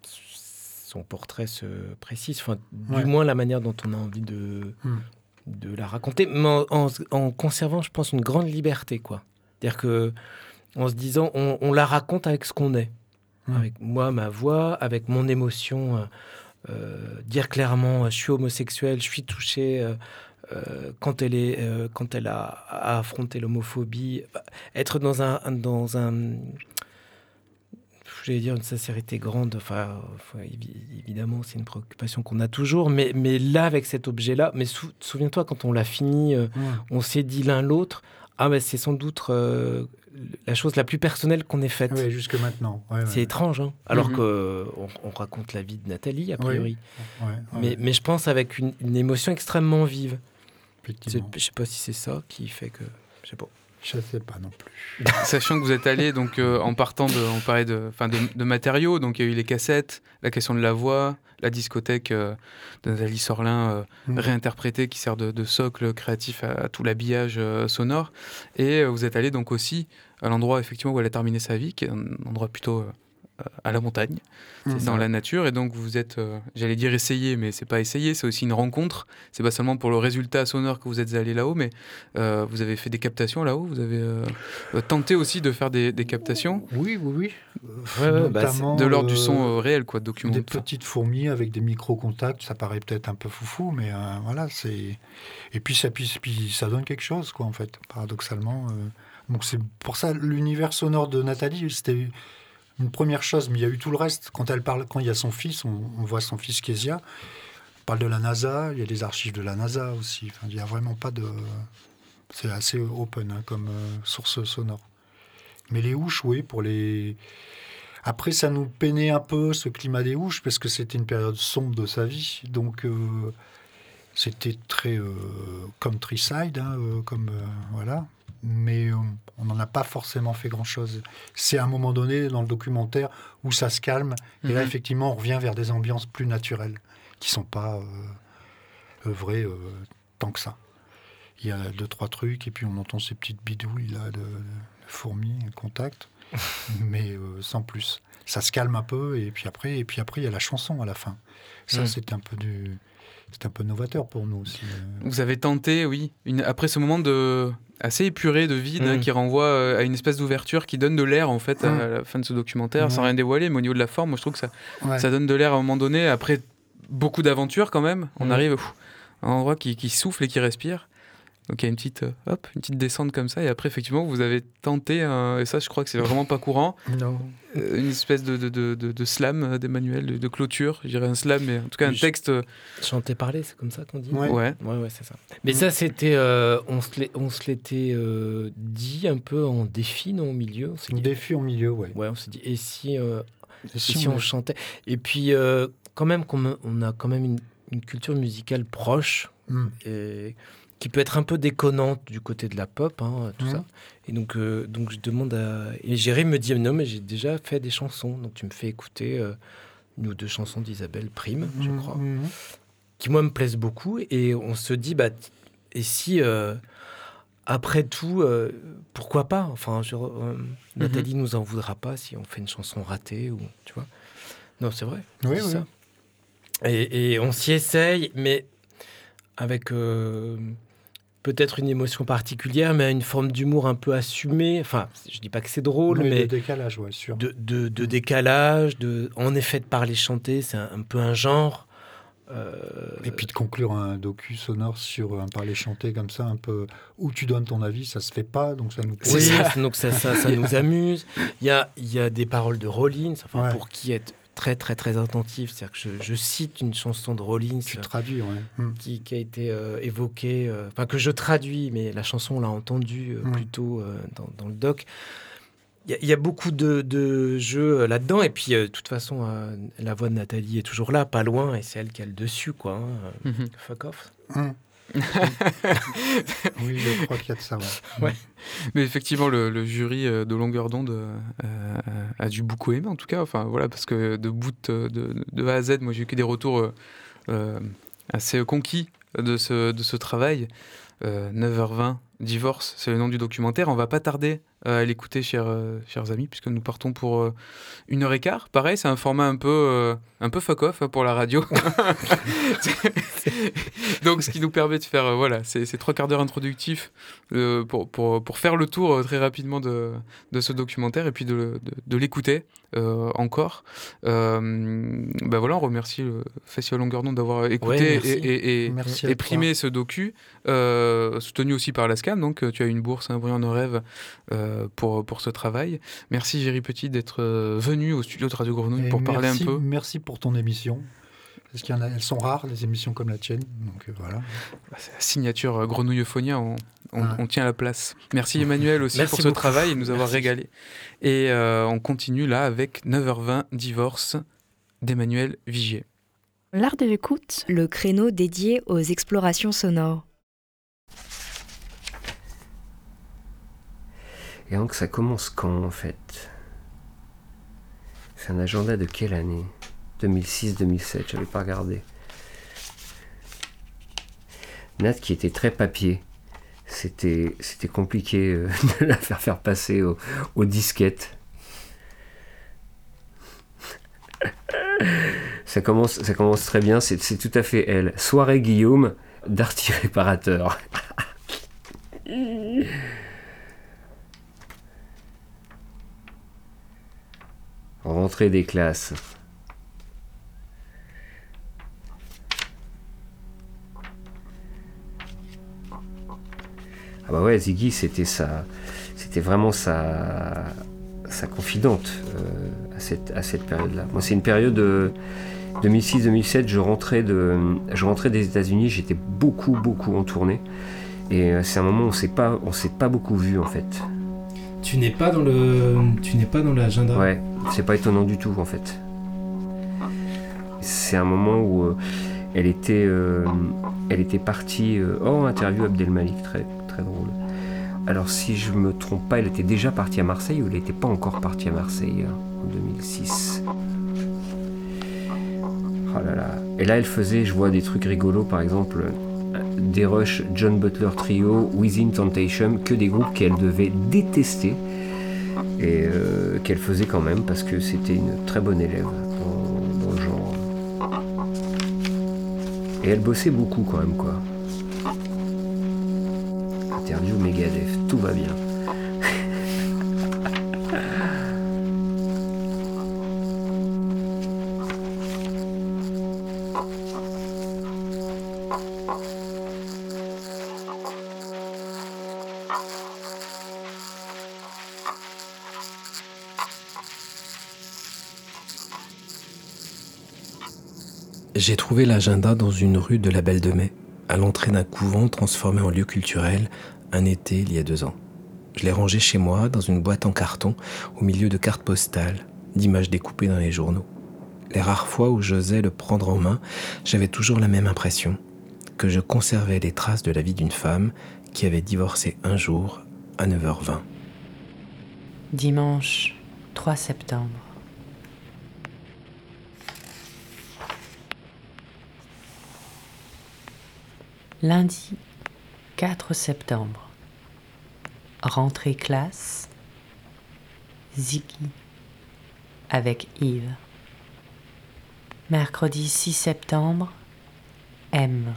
son portrait se précise. Enfin, Ouais. du moins la manière dont on a envie de, Hmm. De la raconter, mais en, en- en conservant, je pense, une grande liberté, quoi. C'est-à-dire que en se disant, on, on la raconte avec ce qu'on est, Hmm. avec moi, ma voix, avec mon émotion. euh, euh, dire clairement, euh, je suis homosexuel, je suis touché. euh, euh, quand elle est, quand elle a, a affronté l'homophobie, bah, être dans un, dans un, j'allais dire une sincérité grande. Enfin, enfin, évi- évidemment, c'est une préoccupation qu'on a toujours, mais, mais là avec cet objet-là, mais sou- souviens-toi quand on l'a fini, euh, on s'est dit l'un l'autre, ah ben c'est sans doute euh, la chose la plus personnelle qu'on ait faite. Oui, jusque maintenant. Ouais, C'est ouais. étrange, hein alors Mhm. que on, on raconte la vie de Nathalie a priori, Ouais, ouais, mais, mais je pense avec une, une émotion extrêmement vive. Je sais pas si c'est ça qui fait que. Je sais pas. Je ne sais pas non plus. Sachant que vous êtes allé donc euh, en partant de, on parlait de, enfin de, de matériaux, donc il y a eu les cassettes, la question de la voix, la discothèque euh, de Nathalie Sorlin euh, Mm. réinterprétée qui sert de, de socle créatif à, à tout l'habillage sonore. Et vous êtes allé donc aussi à l'endroit effectivement où elle a terminé sa vie, qui est un endroit plutôt à la montagne, dans la nature. Et donc vous êtes, euh, j'allais dire essayer, mais c'est pas essayer, c'est aussi une rencontre. C'est pas seulement pour le résultat sonore que vous êtes allé là-haut, mais euh, vous avez fait des captations là-haut. Vous avez euh, euh, tenté aussi de faire des, des captations Oui, oui, oui. Ouais, bah, Notamment, de l'ordre du euh, son euh, réel, quoi, Des documentaire. petites fourmis avec des micro-contacts, ça paraît peut-être un peu foufou, mais euh, voilà, c'est. Et puis ça, puis, puis ça donne quelque chose, quoi, en fait, paradoxalement. euh. Donc c'est pour ça l'univers sonore de Nathalie, c'était une première chose, mais il y a eu tout le reste. Quand elle parle, quand il y a son fils, on, voit son fils Kezia. On parle de la NASA, il y a des archives de la NASA aussi. Il n'y a vraiment pas de. C'est assez open hein, comme euh, source sonore. Mais les houches, oui, pour les. Après, ça nous peinait un peu ce climat des houches parce que c'était une période sombre de sa vie. Donc, euh, c'était très euh, countryside, hein, euh, comme voilà. Mais euh, on n'en a pas forcément fait grand-chose. C'est à un moment donné dans le documentaire où ça se calme. Et là, Mhm. effectivement, on revient vers des ambiances plus naturelles qui sont pas euh, œuvrées euh, tant que ça. Il y a deux, trois trucs, et puis on entend ces petites bidouilles là, de, de fourmis, contact, mais euh, sans plus. Ça se calme un peu, et puis après, et puis après, il y a la chanson à la fin. Ça, Mm. c'est un peu du, c'est un peu novateur pour nous aussi. euh. Vous avez tenté, oui, une, après ce moment de assez épuré, de vide, hein, Mm. qui renvoie euh, à une espèce d'ouverture qui donne de l'air en fait à Mm. la fin de ce documentaire, sans rien dévoiler, mais au niveau de la forme, moi je trouve que ça, Ouais. ça donne de l'air à un moment donné. Après beaucoup d'aventures quand même, on arrive pff, à un endroit qui, qui souffle et qui respire. Donc il y a une petite, euh, hop, une petite descente comme ça. Et après, effectivement, vous avez tenté, un- et ça, je crois que c'est vraiment pas courant, Non. euh, une espèce de, de, de, de- de slam euh, d'Emmanuel, de, de clôture. Je dirais un slam, mais en tout cas un Je- texte. Chanter, parler, c'est comme ça qu'on dit Ouais. Ouais. Ouais, ouais, c'est ça. Mais ça, c'était. euh, on se l'était euh, dit un peu en défi, non, au milieu. On dit, Défi au milieu, ouais. ouais, on s'est dit, et si, euh, Et si on chantait? Et puis, euh, quand même, qu'on- on a quand même une, une culture musicale proche, Hmm. et qui peut être un peu déconnante du côté de la pop, hein, tout ça. Et donc, euh, donc, je demande à. Et Jérémy me dit, non, mais j'ai déjà fait des chansons, donc tu me fais écouter euh, une ou deux chansons d'Isabelle Prime, je Mhm, crois mhm. qui moi me plaisent beaucoup et on se dit bah et si euh, après tout euh, pourquoi pas? Enfin je, euh, Nathalie nous en voudra pas si on fait une chanson ratée ou tu vois non c'est vrai Oui, oui. ça. Et, et on s'y essaye mais avec peut-être une émotion particulière mais une forme d'humour un peu assumée enfin je dis pas que c'est drôle mais le décalage, ouais, sûr. de, de- de décalage de en effet de parler chanter c'est un, un peu un genre Euh, Et puis de conclure un docu sonore sur un parler chanté comme ça, un peu où tu donnes ton avis, ça se fait pas, donc ça nous plaît. Oui, ça. donc ça, ça, ça nous amuse. Il y a, y a des paroles de Rollins, enfin, Ouais. pour qui est très, très, très attentif. C'est-à-dire que je, je cite une chanson de Rollins traduis, ouais. Hmm. qui, qui a été euh, évoquée, euh, enfin, que je traduis, mais la chanson, on l'a entendue euh, Mm. plutôt dans, dans le doc. Il y, a- il y a beaucoup de, de jeux là-dedans. Et puis, de toute façon, la voix de Nathalie est toujours là, pas loin, et c'est elle qui a le dessus, quoi. hein. Mhm. Fuck off. Hmm. oui, je crois qu'il y a de ça. Mais effectivement, le, jury euh, de longueur d'onde euh, euh, a dû beaucoup aimer, en tout cas. Enfin, voilà, parce que de bout de, de- A à Z, moi, j'ai eu que des retours euh, euh, assez conquis de ce, travail. Euh, 9h20, Divorce, c'est le nom du documentaire. On va pas tarder euh, à l'écouter, chers, euh, chers amis, puisque nous partons pour euh, une heure et quart. Pareil, c'est un format un peu, euh, un peu fuck off hein, pour la radio. Donc, ce qui nous permet de faire, voilà, ces, ces trois quarts d'heure introductifs pour, pour, pour faire le tour très rapidement de, de ce documentaire et puis de, de, de l'écouter euh, encore. Euh, ben voilà, on remercie le Festival Longueur d'onde d'avoir écouté merci. et, et, et, Merci à et primé ce docu, euh, soutenu aussi par la SCAM. Donc, tu as une bourse, un brillant nos rêves euh, pour, pour ce travail. Merci, Géry Petit, d'être euh, venu au studio de Radio Grenouille Et pour parler un peu. Merci pour ton émission. Parce qu'il y en a, elles sont rares, les émissions comme la tienne. Donc euh, voilà. Bah, c'est la signature euh, Grenouillephonia, on, on, tient la place. Merci Emmanuel aussi Merci pour ce travail et nous avoir Merci. régalé. Et euh, on continue là avec 9h20, Divorce d'Emmanuel Vigier. L'art de l'écoute, Le créneau dédié aux explorations sonores. Et donc ça commence quand en fait? C'est un agenda de quelle année? 2006-2007, j'avais pas regardé. Nat qui était très papier. C'était, c'était compliqué euh, de la faire faire passer au- aux disquettes. Ça commence, ça commence très bien, c'est, c'est tout à fait elle. Soirée Guillaume, d'Arty Réparateur. Rentrée des classes. Ah bah ouais, Ziggy, c'était sa, c'était vraiment sa, sa confidente euh, à cette, à cette période-là. Moi, c'est une période de 2006-2007. Je rentrais de, je rentrais des États-Unis. J'étais beaucoup, beaucoup en tournée. Et euh, c'est un moment où on s'est pas, on s'est pas beaucoup vu en fait. Tu n'es pas dans le, tu n'es pas dans l'agenda. Ouais, c'est pas étonnant du tout en fait. C'est un moment où euh, elle était, euh, elle était partie. Oh, interview Abdelmalik, très très drôle. Alors si je me trompe pas, elle était déjà partie à Marseille ou elle n'était pas encore partie à Marseille hein, en 2006. Oh là là. Et là, elle faisait, je vois des trucs rigolos, par exemple, des rushs John Butler Trio, Within Temptation, que des groupes qu'elle devait détester et euh, qu'elle faisait quand même parce que c'était une très bonne élève dans, dans le genre. Et elle bossait beaucoup quand même quoi. Interview Megadeth, tout va bien. J'ai trouvé l'agenda dans une rue de la Belle de Mai, à l'entrée d'un couvent transformé en lieu culturel un été il y a deux ans. Je l'ai rangé chez moi dans une boîte en carton au milieu de cartes postales, d'images découpées dans les journaux. Les rares fois où j'osais le prendre en main, j'avais toujours la même impression, que je conservais les traces de la vie d'une femme qui avait divorcé un jour à 9h20. Dimanche 3 septembre. Lundi 4 septembre. Rentrée classe. Ziggy avec Yves. Mercredi 6 septembre. M.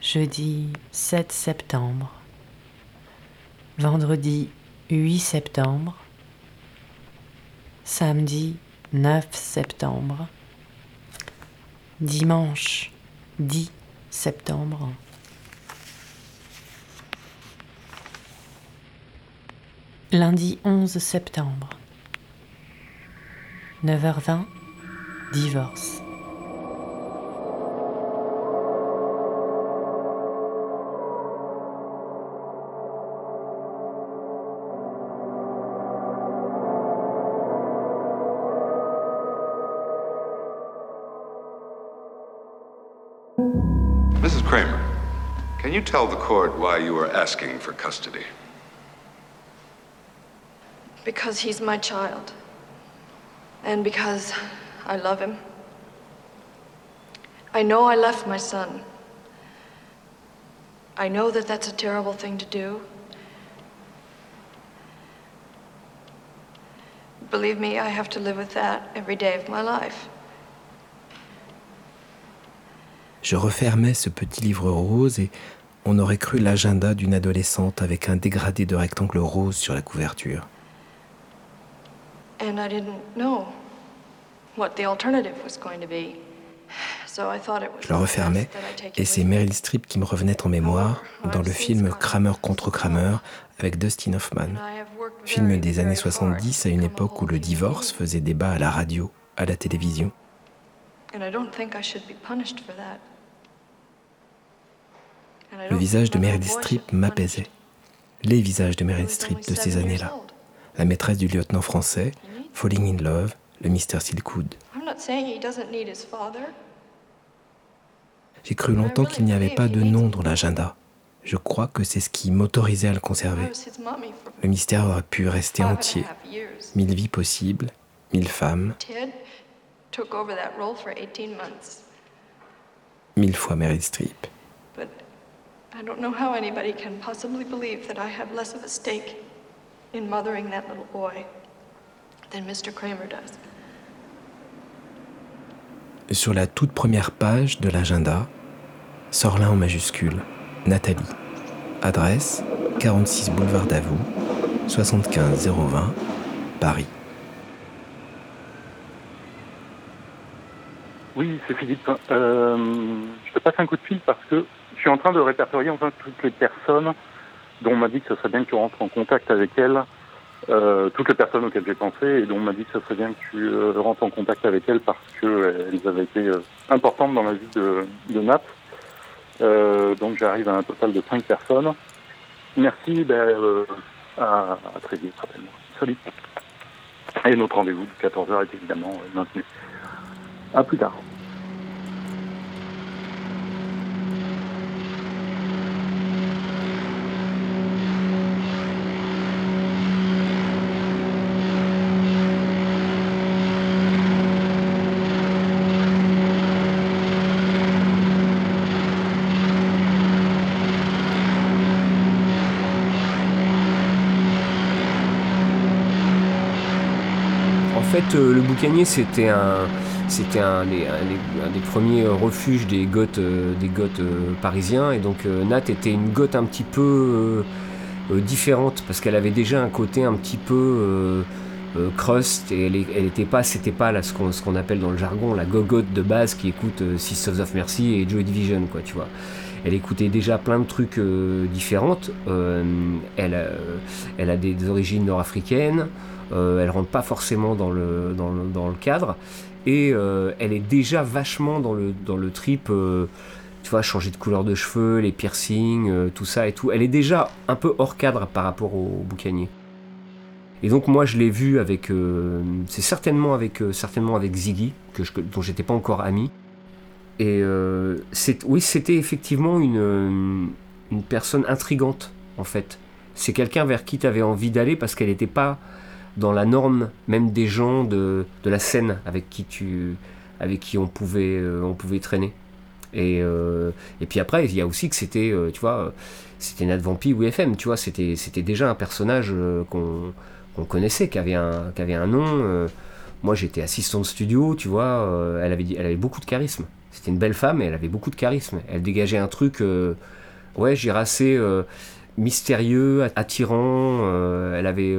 Jeudi 7 septembre. Vendredi 8 septembre. Samedi 9 septembre. Dimanche 10 septembre. Lundi 11 septembre. 9h20, divorce. Kramer, can you tell the court why you are asking for custody? Because he's my child. And because I love him. I know I left my son. I know that that's a terrible thing to do. Believe me, I have to live with that every day of my life. Je refermais ce petit livre rose et on aurait cru l'agenda d'une adolescente avec un dégradé de rectangle rose sur la couverture. And I didn't know what the alternative was going to be. So I thought it was Je le refermais et c'est Meryl Streep qui me revenait en mémoire dans le film Kramer contre Kramer avec Dustin Hoffman. Film des années 70 à une époque où le divorce faisait débat à la radio, à la télévision. And I don't think I should be punished for that. Le visage de Meryl Streep m'apaisait. Les visages de Meryl Streep de ces années-là. La maîtresse du lieutenant français, Falling in Love, le Mr. Silkwood. J'ai cru longtemps qu'il n'y avait pas de nom dans l'agenda. Je crois que c'est ce qui m'autorisait à le conserver. For Le mystère aurait pu rester entier. Mille vies possibles, mille femmes, Ted took over that role for 18 months. mille fois Meryl Streep. I don't know how anybody can possibly believe that I have less of a stake in mothering that little boy than Mr. Kramer does. Sur la toute première page de l'agenda, sort là en majuscule, Nathalie. Adresse 46 boulevard Davout, 75 020, Paris. Oui, c'est Philippe. Euh, je te passe un coup de fil parce que suis en train de répertorier enfin toutes les personnes dont on m'a dit que ce serait bien que tu rentres en contact avec elles, euh, toutes les personnes auxquelles j'ai pensé et dont on m'a dit que ce serait bien que tu euh, rentres en contact avec elles parce qu'elles avaient été euh, importantes dans la vie de, de. Euh, donc j'arrive à un total de 5 personnes. Merci, ben, euh, à, très vite, rappelle-moi. Salut. Et notre rendez-vous de 14h est évidemment euh, maintenu. À plus tard. En c'était un, des- premiers refuges des goths, euh, des goths euh, parisiens. Et donc, euh, Nat était une goth un petit peu différente parce qu'elle avait déjà un côté un petit peu crust et elle, elle était pas, c'était pas là, ce qu'on, appelle dans le jargon la gogotte de base qui écoute Six Sons of Mercy et Joy Division, quoi, tu vois. Elle écoutait déjà plein de trucs euh, différentes. Euh, elle, a, elle a des, origines nord-africaines. Euh, elle rentre pas forcément dans le, cadre. Et elle est déjà vachement dans le, trip tu vois, changer de couleur de cheveux, les piercings, tout ça et tout. Elle est déjà un peu hors cadre par rapport au, boucanier. Et donc moi je l'ai vu avec, c'est certainement avec, certainement avec Ziggy, que je, dont j'étais pas encore ami. Et euh, oui, c'était effectivement une, euh, une, personne intrigante, en fait. C'est quelqu'un vers qui tu avais envie d'aller parce qu'elle n'était pas dans la norme même des gens de, de, la scène avec qui, tu, avec qui on, pouvait, euh, on pouvait traîner. Et, et puis après, il y a aussi que c'était, tu vois, c'était Nat Vampi ou FM, tu vois, c'était déjà un personnage qu'on connaissait, qui avait un, qui avait un nom. moi, j'étais assistant de studio, tu vois, elle, avait, elle avait beaucoup de charisme. C'était une belle femme et elle avait beaucoup de charisme. Elle dégageait un truc, euh, ouais, j'irais assez euh, mystérieux, attirant. Euh, elle, avait,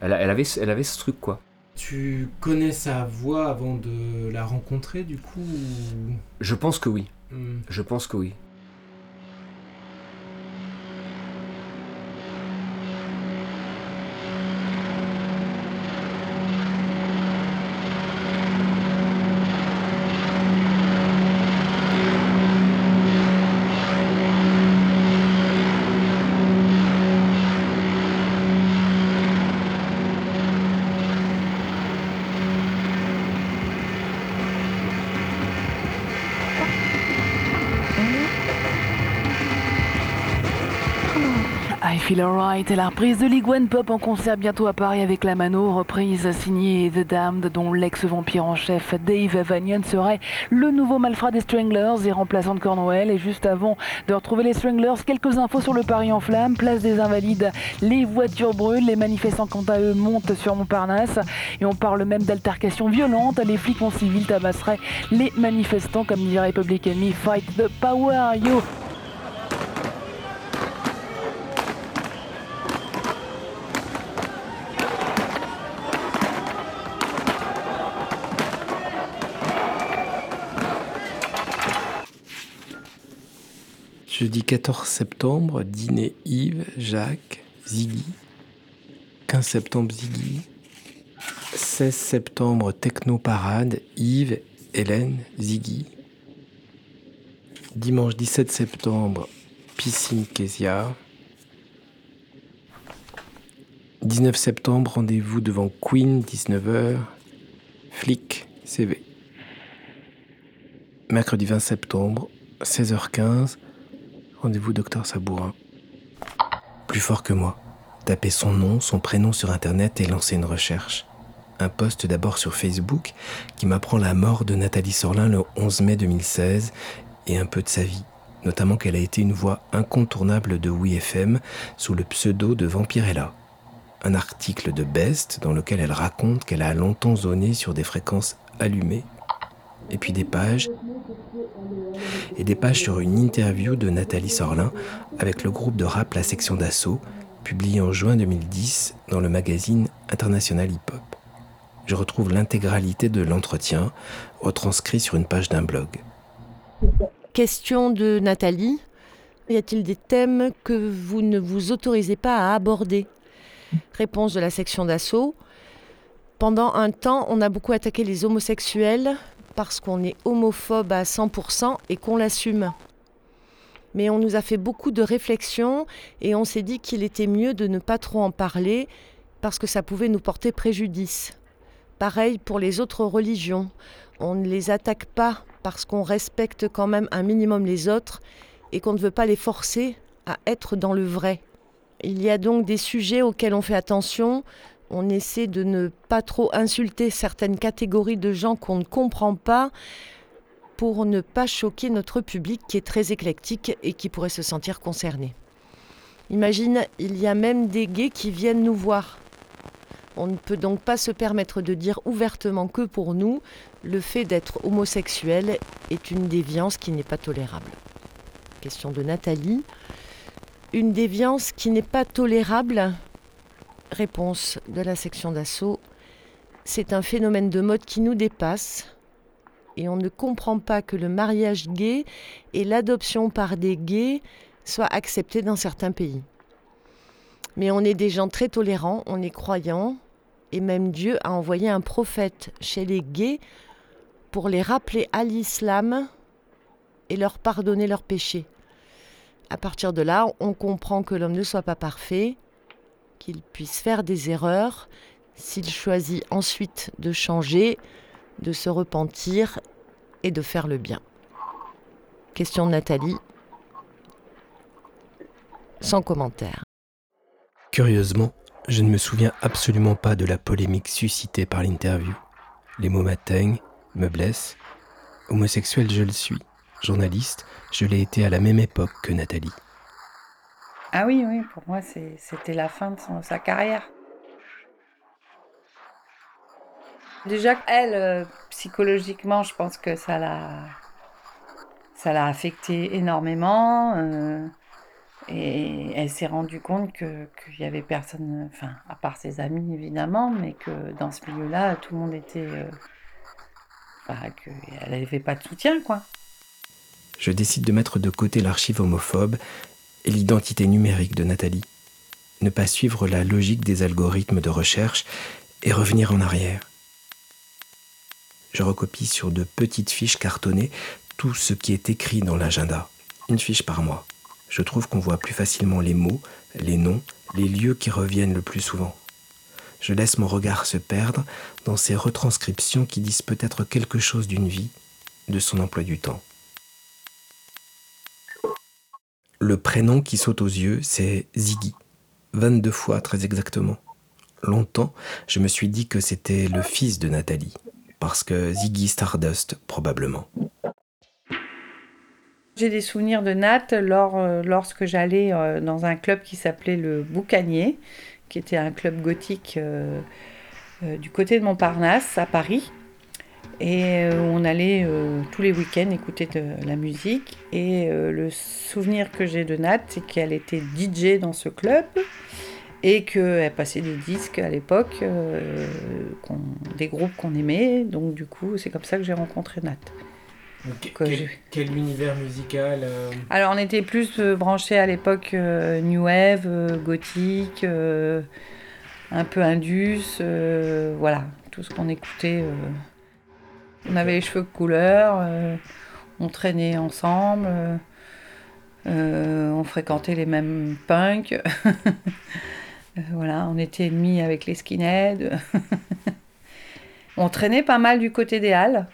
elle, avait, elle avait ce truc, quoi. Tu connais sa voix avant de la rencontrer, du coup Je pense que oui. Hmm. Je pense que oui. Et la reprise de League One Pop en concert bientôt à Paris avec la Mano, reprise signée The Damned dont l'ex-vampire en chef Dave Vanian serait le nouveau malfrat des Stranglers et remplaçant de Cornwell. Et juste avant de retrouver les Stranglers, quelques infos sur le Paris en flammes, place des Invalides, les voitures brûlent, les manifestants quant à eux montent sur Montparnasse. Et on parle même d'altercations violentes, les flics en civil tabasseraient les manifestants comme dirait Public Enemy, fight the power, yo Jeudi 14 septembre, dîner Yves, Jacques, Ziggy. 15 septembre, Ziggy. 16 septembre, techno parade, Yves, Hélène, Ziggy. Dimanche 17 septembre, piscine Késia. 19 septembre, rendez-vous devant Queen, 19h. Flic, CV. Mercredi 20 septembre, 16h15, Rendez-vous docteur Sabourin. Plus fort que moi. Tapez son nom, son prénom sur Internet et lancez une recherche. Un post d'abord sur Facebook qui m'apprend la mort de Nathalie Sorlin le 11 mai 2016 et un peu de sa vie, notamment qu'elle a été une voix incontournable de WeFM sous le pseudo de Vampirella. Un article de Best dans lequel elle raconte qu'elle a longtemps zoné sur des fréquences allumées, et puis des pages et des pages sur une interview de Nathalie Sorlin avec le groupe de rap La Section d'Assaut, publié en juin 2010 dans le magazine International Hip Hop. Je retrouve l'intégralité de l'entretien retranscrit sur une page d'un blog. Question de Nathalie. Y a-t-il des thèmes que vous ne vous autorisez pas à aborder? Réponse de la section d'assaut. Pendant un temps, on a beaucoup attaqué les homosexuels, parce qu'on est homophobe à 100% et qu'on l'assume. Mais on nous a fait beaucoup de réflexions et on s'est dit qu'il était mieux de ne pas trop en parler parce que ça pouvait nous porter préjudice. Pareil pour les autres religions. On ne les attaque pas parce qu'on respecte quand même un minimum les autres et qu'on ne veut pas les forcer à être dans le vrai. Il y a donc des sujets auxquels on fait attention, on essaie de ne pas trop insulter certaines catégories de gens qu'on ne comprend pas pour ne pas choquer notre public qui est très éclectique et qui pourrait se sentir concerné. Imagine, il y a même des gays qui viennent nous voir. On ne peut donc pas se permettre de dire ouvertement que pour nous, le fait d'être homosexuel est une déviance qui n'est pas tolérable. Question de Nathalie. Une déviance qui n'est pas tolérable, Réponse de la section d'assaut. C'est un phénomène de mode qui nous dépasse. et on ne comprend pas que le mariage gay et l'adoption par des gays soient acceptés dans certains pays. Mais on est des gens très tolérants, on est croyants, et même Dieu a envoyé un prophète chez les gays pour les rappeler à l'islam et leur pardonner leurs péchés. À partir de là, on comprend que l'homme ne soit pas parfait, qu'il puisse faire des erreurs, s'il choisit ensuite de changer, de se repentir et de faire le bien. Question de Nathalie. Sans commentaire. Curieusement, je ne me souviens absolument pas de la polémique suscitée par l'interview. Les mots m'atteignent, me blessent. Homosexuel, je le suis. Journaliste, je l'ai été à la même époque que Nathalie. Ah oui, oui, pour moi, c'était la fin de sa carrière. Déjà, elle, euh, psychologiquement, je pense que ça l'a, ça l'a affecté énormément. Euh, et elle s'est rendue compte qu'il y avait personne, enfin, à part ses amis évidemment, mais que dans ce milieu-là, tout le monde était. Euh, qu'elle n'avait pas de soutien, quoi. Je décide de mettre de côté l'archive homophobe l'identité numérique de Nathalie. Ne pas suivre la logique des algorithmes de recherche et revenir en arrière je recopie sur de petites fiches cartonnées tout ce qui est écrit dans l'agenda. Une fiche par mois. Je trouve qu'on voit plus facilement les mots, les noms, les lieux qui reviennent le plus souvent. Je laisse mon regard se perdre dans ces retranscriptions qui disent peut-être quelque chose d'une vie, de son emploi du temps. Le prénom qui saute aux yeux, c'est Ziggy. 22 fois très exactement. Longtemps, je me suis dit que c'était le fils de Nathalie, parce que Ziggy Stardust, probablement. J'ai des souvenirs de Nat euh, lorsque j'allais euh, dans un club qui s'appelait le Boucanier, qui était un club gothique euh, du côté de Montparnasse, à Paris. Et on allait tous les week-ends écouter de la musique. Et le souvenir que j'ai de Nat, c'est qu'elle était DJ dans ce club et qu'elle passait des disques à l'époque, euh, des groupes qu'on aimait. Donc du coup, c'est comme ça que j'ai rencontré Nat. quel, univers musical euh Alors on était plus euh, branchés à l'époque New Wave, gothique, un peu Indus, voilà, tout ce qu'on écoutait. On avait les cheveux de couleur, on traînait ensemble, on fréquentait les mêmes punks. Euh, voilà, on était ennemis avec les skinheads. on traînait pas mal du côté des Halles.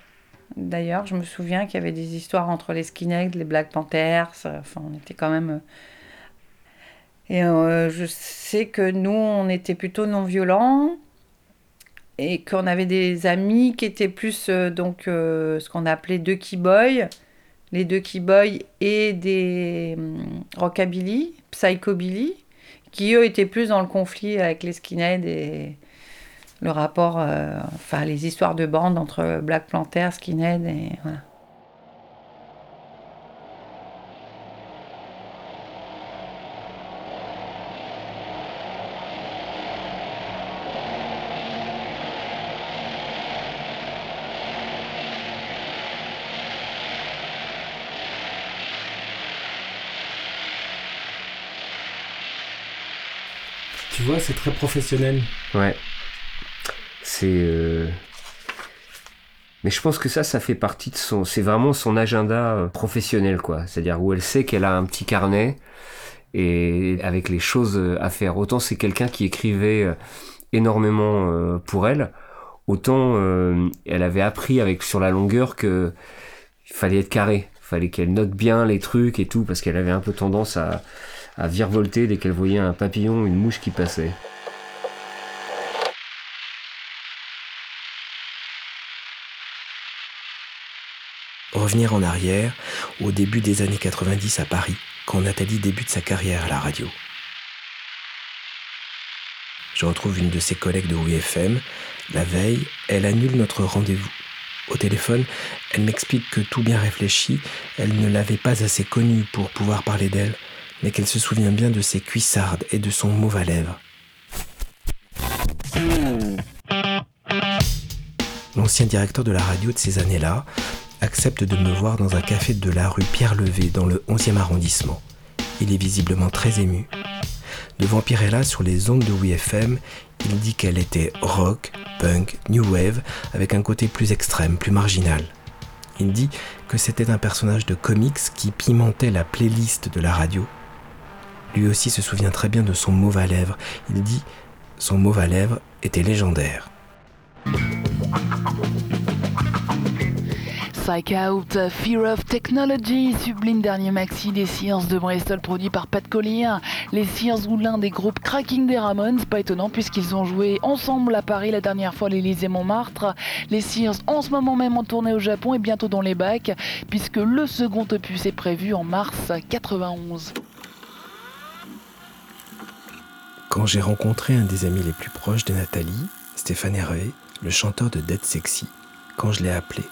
D'ailleurs, je me souviens qu'il y avait des histoires entre les skinheads, les Black Panthers. Enfin, on était quand même. Euh, et euh, je sais que nous, on était plutôt non violents et qu'on avait des amis qui étaient plus donc ce qu'on appelait deux keyboys, les deux keyboys et des hum, rockabilly, psychobilly qui eux étaient plus dans le conflit avec les skinheads et le rapport, euh, enfin les histoires de bande entre Black Panther, skinhead et voilà. Tu c'est très professionnel. Ouais. C'est. Euh, mais je pense que ça, ça fait partie de son. C'est vraiment son agenda euh, professionnel, quoi. C'est-à-dire où elle sait qu'elle a un petit carnet et avec les choses euh, à faire. Autant c'est quelqu'un qui écrivait énormément pour elle, autant elle avait appris avec sur la longueur que il fallait être carré, il fallait qu'elle note bien les trucs et tout parce qu'elle avait un peu tendance à à virevolter dès qu'elle voyait un papillon ou une mouche qui passait. Revenir en arrière, au début des années 90 à Paris, quand Nathalie débute sa carrière à la radio. Je retrouve une de ses collègues de WFM. La veille, elle annule notre rendez-vous. Au téléphone, elle m'explique que tout bien réfléchi, elle ne l'avait pas assez connue pour pouvoir parler d'elle mais qu'elle se souvient bien de ses cuissardes et de son mauve à lèvres. l'ancien directeur de la radio de ces années-là, accepte de me voir dans un café de la rue Pierre-Levé dans le 11e arrondissement. Il est visiblement très ému. Devant Pirella sur les ondes de WFM, il dit qu'elle était rock, punk, new wave, avec un côté plus extrême, plus marginal. Il dit que c'était un personnage de comics qui pimentait la playlist de la radio. Lui aussi se souvient très bien de son mauve à lèvres. Il dit son mauve à lèvres était légendaire. Psych Out, Fear of Technology, sublime dernier maxi des sciences de Bristol produit par Pat Collier. Les sciences ou l'un des groupes cracking des Ramones, pas étonnant puisqu'ils ont joué ensemble à Paris la dernière fois à l'Élysée Montmartre. Les sciences en ce moment même en tournée au Japon et bientôt dans les bacs puisque le second opus est prévu en mars 91. Quand j'ai rencontré un des amis les plus proches de Nathalie, Stéphane Hervé, le chanteur de Dead Sexy, quand je l'ai appelé,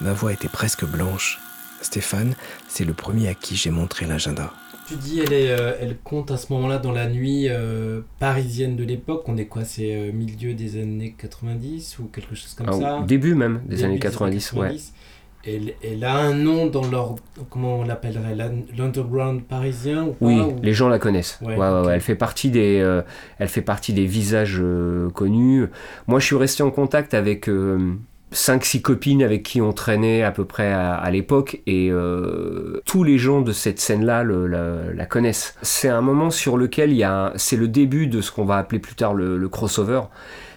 Ma voix était presque blanche. Stéphane, c'est le premier à qui j'ai montré l'agenda. Tu dis elle, est, euh, elle compte à ce moment-là dans la nuit euh, parisienne de l'époque. On est quoi C'est euh, milieu des années 90 ou quelque chose comme Ah, ça début même des Début années 90, ouais. Elle, elle a un nom dans leur. Comment on l'appellerait l'un- L'underground parisien ou pas, Oui, ou- les gens la connaissent. Ouais, Ouais. Elle fait partie des, euh, elle fait partie des visages euh, connus. Moi, je suis resté en contact avec euh, 5-6 copines avec qui on traînait à peu près à, à l'époque et euh, tous les gens de cette scène-là la, la connaissent. C'est un moment sur lequel il y a, c'est le début de ce qu'on va appeler plus tard le, le crossover.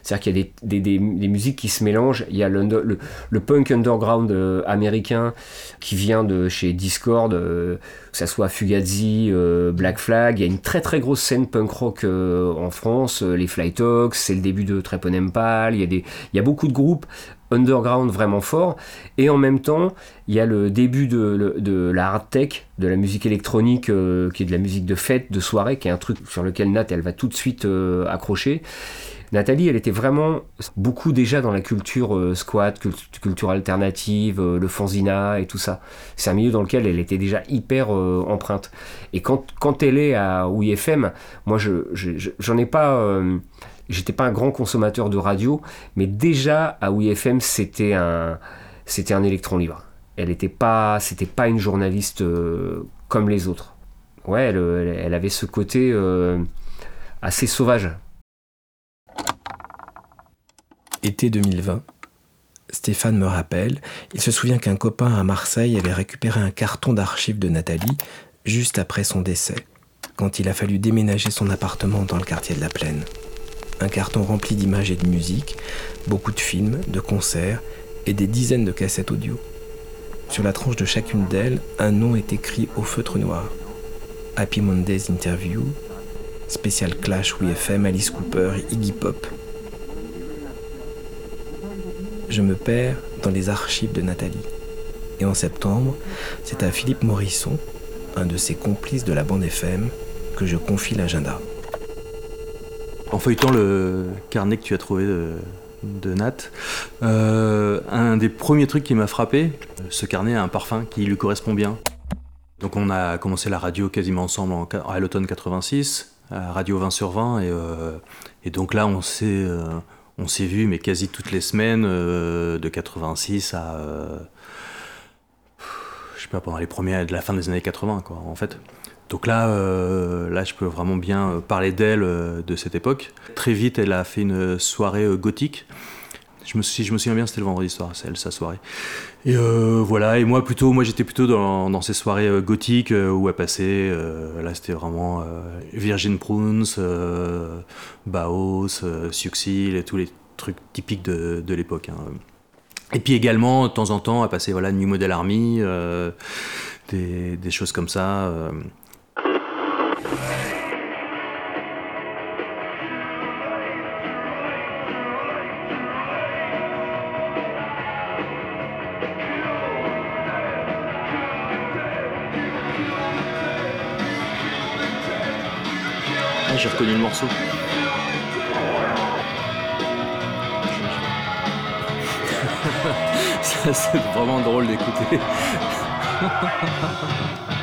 C'est-à-dire qu'il y a des, des, des- musiques qui se mélangent. Il y a le, punk underground euh, américain qui vient de chez Discord, euh, que ça soit Fugazi, euh, Black Flag. Il y a une très très grosse scène punk rock en France. les Fly Talks, c'est le début de Trepon Empal. Il y, a il y a beaucoup de groupes underground vraiment forts. Et en même temps, il y a le début de, de la hard tech, de la musique électronique, qui est de la musique de fête, de soirée, qui est un truc sur lequel Nat, elle va tout de suite accrocher. Nathalie, elle était vraiment beaucoup déjà dans la culture euh, squat, cult- culture alternative, euh, le fanzina et tout ça. C'est un milieu dans lequel elle était déjà hyper euh, empreinte. Et quand, quand elle est à OIFM, moi, je, je- je- j'en ai pas. J'étais pas un grand consommateur de radio, mais déjà à OIFM, c'était un, c'était un électron libre. Elle était pas, c'était pas une journaliste comme les autres. Ouais, elle, elle- avait ce côté assez sauvage. Été 2020. Stéphane me rappelle, il se souvient qu'un copain à Marseille avait récupéré un carton d'archives de Nathalie juste après son décès, quand il a fallu déménager son appartement dans le quartier de la Plaine. Un carton rempli d'images et de musique, beaucoup de films, de concerts et des dizaines de cassettes audio. Sur la tranche de chacune d'elles, un nom est écrit au feutre noir. Happy Mondays Interview, spécial Clash WFM, Alice Cooper, Iggy Pop. Je me perds dans les archives de Nathalie. Et en septembre, c'est à Philippe Morisson, un de ses complices de la bande FM, que je confie l'agenda. En feuilletant le carnet que tu as trouvé de, Nat, euh, un des premiers trucs qui m'a frappé, ce carnet a un parfum qui lui correspond bien. Donc on a commencé la radio quasiment ensemble en, à l'automne 86, à Radio 20 sur 20, et, euh, et donc là on s'est euh, on s'est vu mais quasi toutes les semaines euh, de 86 à euh, je sais pas pendant les premiers de la fin des années 80 quoi en fait. Donc là, euh, là, je peux vraiment bien parler d'elle de cette époque. Très vite, elle a fait une soirée gothique. Je me, si je me souviens bien, c'était le vendredi soir, c'est elle, sa soirée. Et euh, voilà, et moi plutôt, moi j'étais plutôt dans, ces soirées euh, gothiques euh, où passait. euh, là, c'était vraiment Virgin Prunes, Baos, Suxil et tous les trucs typiques de, l'époque. hein. Et puis également, de temps en temps, elle passait voilà, New Model Army, des choses comme ça. Le morceau. Ça, c'est vraiment drôle d'écouter.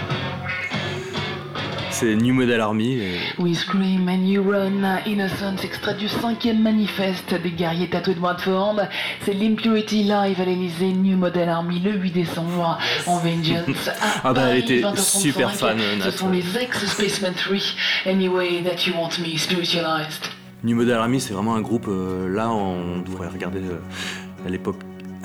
C'est New Model Army. et- We Scream and You Run, Innocence, extrait du cinquième manifeste des guerriers tatoués de Bradford. C'est l'Impurity Live à l'Elysée New Model Army le 8 décembre en Vengeance. Ah bah, elle était 20h35. super fan, Nat. Ce sont les ex-Spaceman 3, Anyway That You Want Me Spiritualized. New Model Army, c'est vraiment un groupe. euh, là, on devrait regarder euh, à l'époque.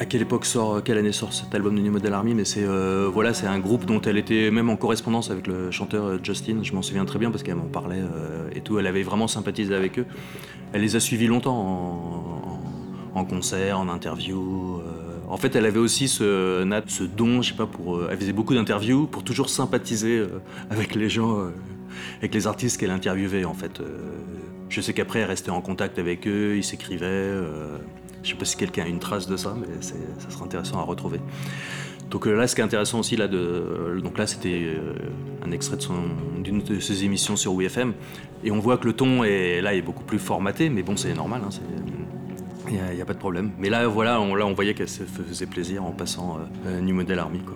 À quelle époque sort, quelle année sort cet album de New Model Army Mais c'est euh, voilà, c'est un groupe dont elle était même en correspondance avec le chanteur euh, Justin. Je m'en souviens très bien parce qu'elle m'en parlait euh, et tout. Elle avait vraiment sympathisé avec eux. Elle les a suivis longtemps en, en concert, en interview. euh. En fait, elle avait aussi ce, ce don, je sais pas, pour. euh, elle faisait beaucoup d'interviews pour toujours sympathiser euh, avec les gens, euh, avec les artistes qu'elle interviewait. En fait, Euh, je sais qu'après, elle restait en contact avec eux, ils s'écrivaient. Je sais pas si quelqu'un a une trace de ça, mais ça sera intéressant à retrouver. Donc euh, là, ce qui est intéressant aussi, là, donc là, c'était euh, un extrait d'une de, ses émissions sur WFM, et on voit que le ton est là est beaucoup plus formaté, mais bon, c'est normal, hein, il n'y a pas de problème. Mais là, voilà, on, là, on voyait qu'elle se faisait plaisir en passant euh, euh, New Model Army, quoi.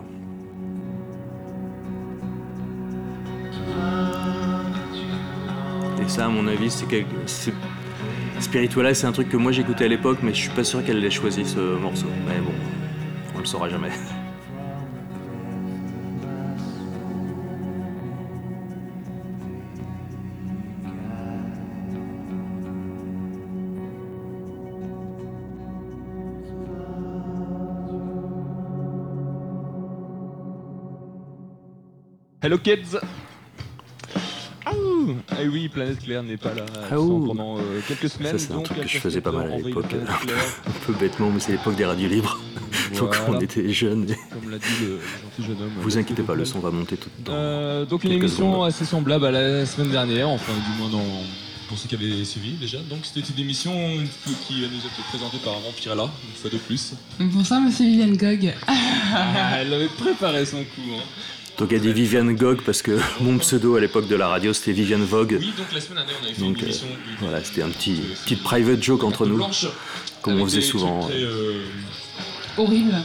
Et ça, à mon avis, c'est quelque... Spiritualize, c'est un truc que moi j'écoutais à l'époque, mais je suis pas sûr qu'elle ait choisi ce morceau. Mais bon, on le saura jamais. Hello kids Ah oui, Planète Claire n'est pas là Ah ouh. pendant euh, quelques semaines. Ça, c'est un donc truc que je casse faisait pas mal à l'époque. Un peu bêtement, mais c'est l'époque des radios libres. Donc Voilà. on était jeunes. et- Comme l'a dit le gentil jeune homme. Vous inquiétez pas, le son va monter tout dans Euh, donc une émission secondes. assez semblable à la semaine dernière, enfin du moins dans, pour ceux qui avaient suivi déjà. Donc c'était une émission qui nous a été présentée par Vampirella, une fois de plus. Bonsoir, monsieur Viviane Gog. Ah, elle avait préparé son coup. Hein. Donc elle dit Viviane Gog parce que mon pseudo à l'époque de la radio c'était Viviane Vogue. Oui, donc la semaine dernière on avait fait Donc une euh, émission voilà, c'était un petit petite private joke entre nous, comme on faisait souvent. très, euh, Horrible.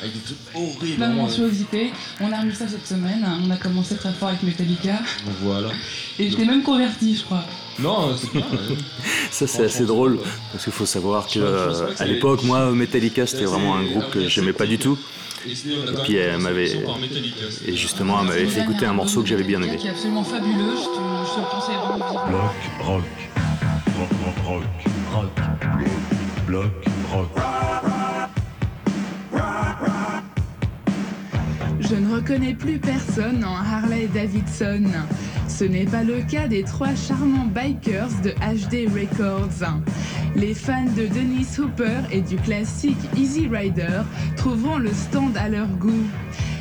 avec des trucs horribles. Plein de euh. On a remis ça cette semaine. On a commencé très fort avec Metallica. Voilà. Et j'étais même converti, je crois. Non, c'est bien. ouais. Ça c'est assez drôle parce qu'il faut savoir que euh, à l'époque moi Metallica c'était vraiment un groupe que j'aimais pas du tout. A Et puis elle m'avait justement elle m'avait fait écouter un morceau que j'avais bien aimé. Qui est absolument fabuleux. Je te, je te le conseille vraiment vivement. rock, rock, rock, rock, rock, bloc, rock. Je ne reconnais plus personne en Harley Davidson. Ce n'est pas le cas des trois charmants bikers de HD Records. Les fans de Dennis Hooper et du classique Easy Rider trouveront le stand à leur goût.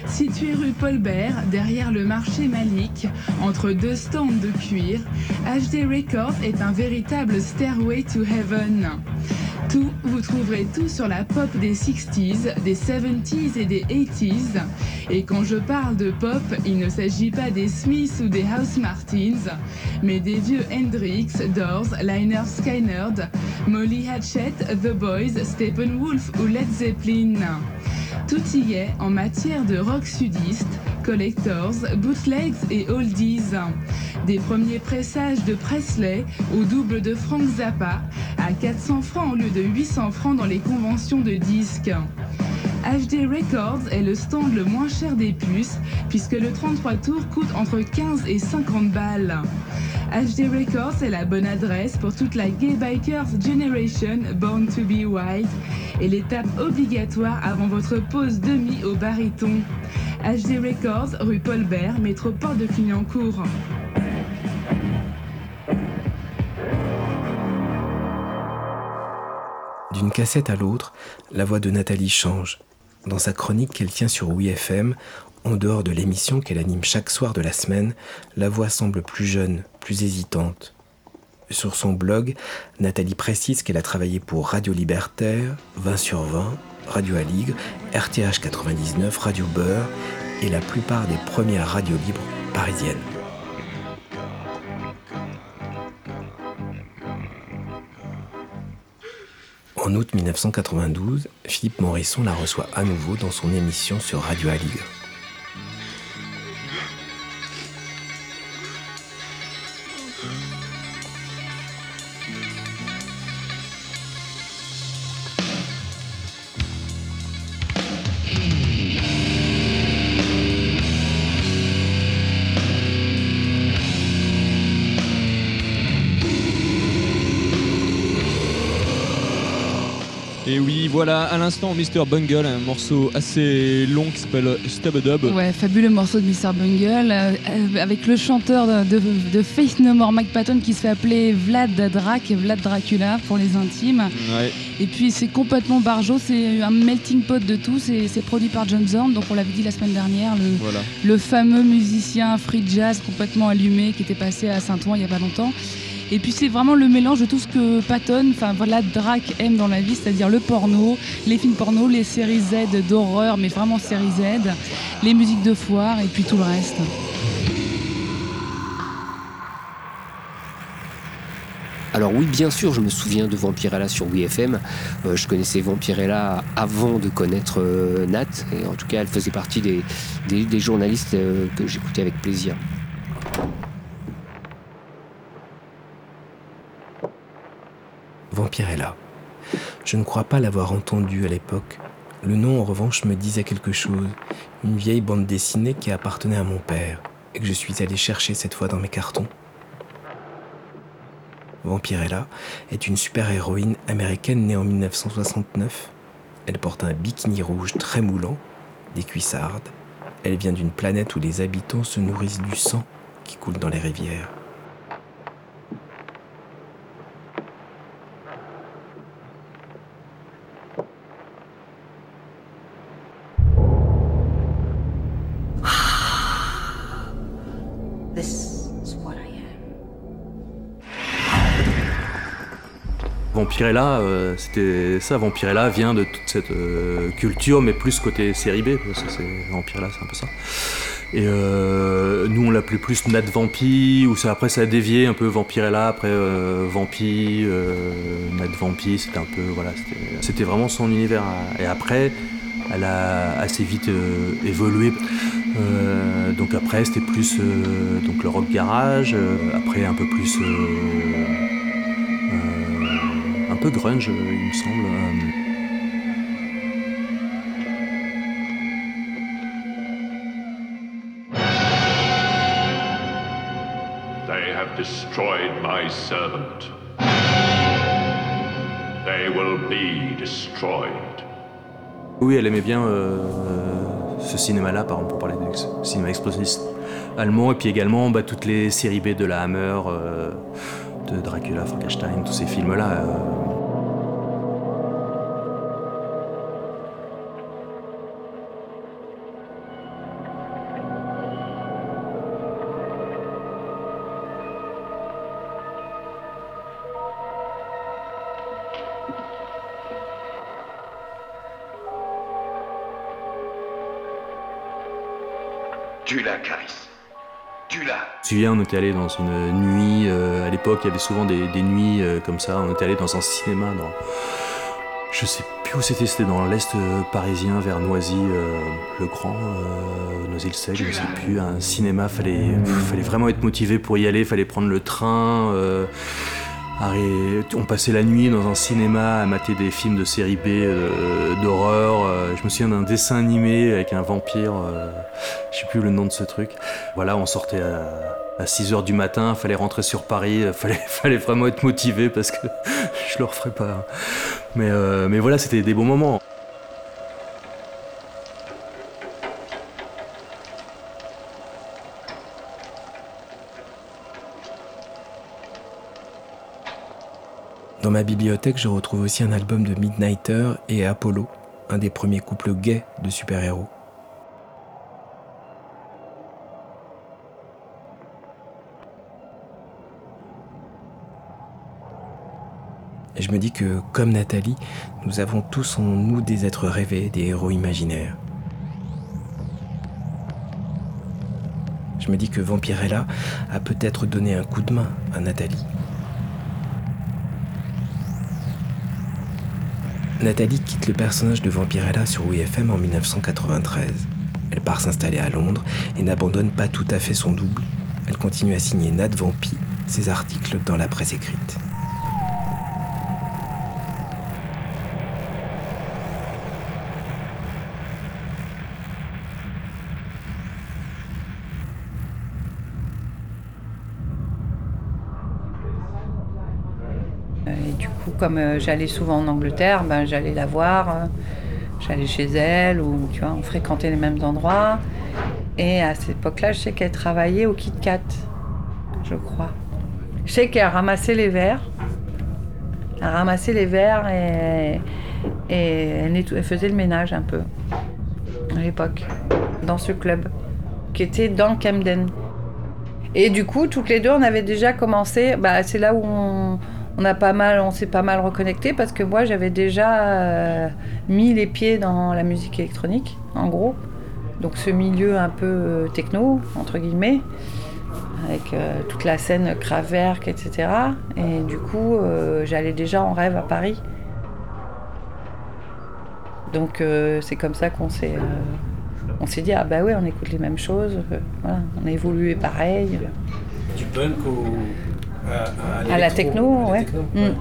Situé rue Paulbert, derrière le marché Malik, entre deux stands de cuir, HD Records est un véritable stairway to heaven. Tout, vous trouverez tout sur la pop des 60s, des 70s et des 80s. Et quand je parle de pop, il ne s'agit pas des Smiths ou des House Martins, mais des vieux Hendrix, Doors, Liner Skynyrd, Molly Hatchet, The Boys, Steppenwolf ou Led Zeppelin. Tout y est en matière de rock sudiste, collectors, bootlegs et oldies. Des premiers pressages de Presley au double de Frank Zappa à 400 francs au lieu de 800 francs dans les conventions de disques. HD Records est le stand le moins cher des puces puisque le 33 tours coûte entre 15 et 50 balles. HD Records est la bonne adresse pour toute la Gay Bikers Generation Born to be Wild et l'étape obligatoire avant votre pause demi au baryton. HD Records, rue Paulbert, métropole de Clignancourt. D'une cassette à l'autre, la voix de Nathalie change. Dans sa chronique qu'elle tient sur WeFM, en dehors de l'émission qu'elle anime chaque soir de la semaine, la voix semble plus jeune, plus hésitante. Sur son blog, Nathalie précise qu'elle a travaillé pour Radio Libertaire, 20 sur 20, Radio Aligre, RTH 99, Radio Beurre et la plupart des premières radios libres parisiennes. En août 1992, Philippe Morisson la reçoit à nouveau dans son émission sur Radio Aligre. Voilà, à l'instant, Mr. Bungle, un morceau assez long qui s'appelle Stub Dub. Ouais, fabuleux morceau de Mr. Bungle, euh, avec le chanteur de, de, de Faith No More, Mike Patton, qui se fait appeler Vlad Drac, Vlad Dracula pour les intimes. Ouais. Et puis c'est complètement barjo, c'est un melting pot de tout, c'est c'est produit par John Zorn, donc on l'avait dit la semaine dernière, le, Voilà. le fameux musicien free jazz complètement allumé qui était passé à Saint-Ouen il n'y a pas longtemps. Et puis c'est vraiment le mélange de tout ce que Patton, enfin voilà, Drac aime dans la vie, c'est-à-dire le porno, les films porno, les séries Z d'horreur, mais vraiment séries Z, les musiques de foire et puis tout le reste. Alors oui, bien sûr, je me souviens de Vampirella sur WeFM. Euh, je connaissais Vampirella avant de connaître euh, Nat, et en tout cas, elle faisait partie des journalistes euh, que j'écoutais avec plaisir. Vampirella. Je ne crois pas l'avoir entendu à l'époque. Le nom, en revanche, me disait quelque chose. Une vieille bande dessinée qui appartenait à mon père et que je suis allé chercher cette fois dans mes cartons. Vampirella est une super-héroïne américaine née en 1969. Elle porte un bikini rouge très moulant, des cuissardes. Elle vient d'une planète où les habitants se nourrissent du sang qui coule dans les rivières. Vampirella, euh, c'était ça. Vampirella vient de toute cette euh, culture, mais plus côté série B, parce que Vampirella, c'est un peu ça. Et euh, nous, on l'appelait plus Nat Vampi, ou ça, après ça a dévié un peu Vampirella, après euh, Vampi, Nat Vampi, c'était un peu, voilà, c'était- vraiment son univers. Et après, elle a assez vite évolué. Donc après, c'était plus donc le rock garage, après un peu plus. Un peu grunge, euh, il me semble. euh. They have destroyed my servant. They will be destroyed. Oui, elle aimait bien euh, ce cinéma-là, par exemple, pour parler du cinéma explosif allemand, et puis également bah, toutes les séries B de la Hammer, euh, de Dracula, Frankenstein, tous ces films-là. euh. Me souviens, on était allé dans une nuit, euh, à l'époque, il y avait souvent des, des nuits euh, comme ça, on était allé dans un cinéma dans... Je sais plus où c'était, c'était dans l'est euh, parisien, vers Noisy, euh, Grand, euh, Noisy-le-Sec, je ne sais plus, un cinéma, fallait, fallait vraiment être motivé pour y aller, fallait prendre le train. On passait la nuit dans un cinéma à mater des films de série B euh, d'horreur. euh, je me souviens d'un dessin animé avec un vampire, euh, je sais plus le nom de ce truc. Voilà, on sortait à, à 6h du matin, fallait rentrer sur Paris, fallait, vraiment être motivé parce que je le referais pas. Euh, mais voilà, c'était des bons moments. Dans ma bibliothèque, je retrouve aussi un album de Midnighter et Apollo, un des premiers couples gays de super-héros. Et je me dis que, comme Nathalie, nous avons tous en nous des êtres rêvés, des héros imaginaires. Je me dis que Vampirella a peut-être donné un coup de main à Nathalie. Nathalie quitte le personnage de Vampirella sur WeFM en 1993. Elle part s'installer à Londres et n'abandonne pas tout à fait son double. Elle continue à signer Nat Vampi, ses articles dans la presse écrite. Et du coup, comme euh, j'allais souvent en Angleterre, ben, j'allais la voir, euh, j'allais chez elle, ou tu vois, on fréquentait les mêmes endroits. Et à cette époque-là, je sais qu'elle travaillait au Kit Kat, je crois. Je sais qu'elle ramassait les verres. Elle ramassait les verres et, elle faisait le ménage un peu à l'époque, dans ce club, qui était dans Camden. Et du coup, toutes les deux, on avait déjà commencé. Bah, c'est là où on, on a pas mal, on s'est pas mal reconnecté parce que moi, j'avais déjà euh, mis les pieds dans la musique électronique, en gros. Donc ce milieu un peu euh, techno, entre guillemets, avec euh, toute la scène Kraftwerk, etc. Et du coup, j'allais déjà en rêve à Paris. Donc c'est comme ça qu'on s'est, on s'est dit ah bah ouais, on écoute les mêmes choses. on a évolué pareil. Du punk au. À, À la techno, ouais. techno, Mm.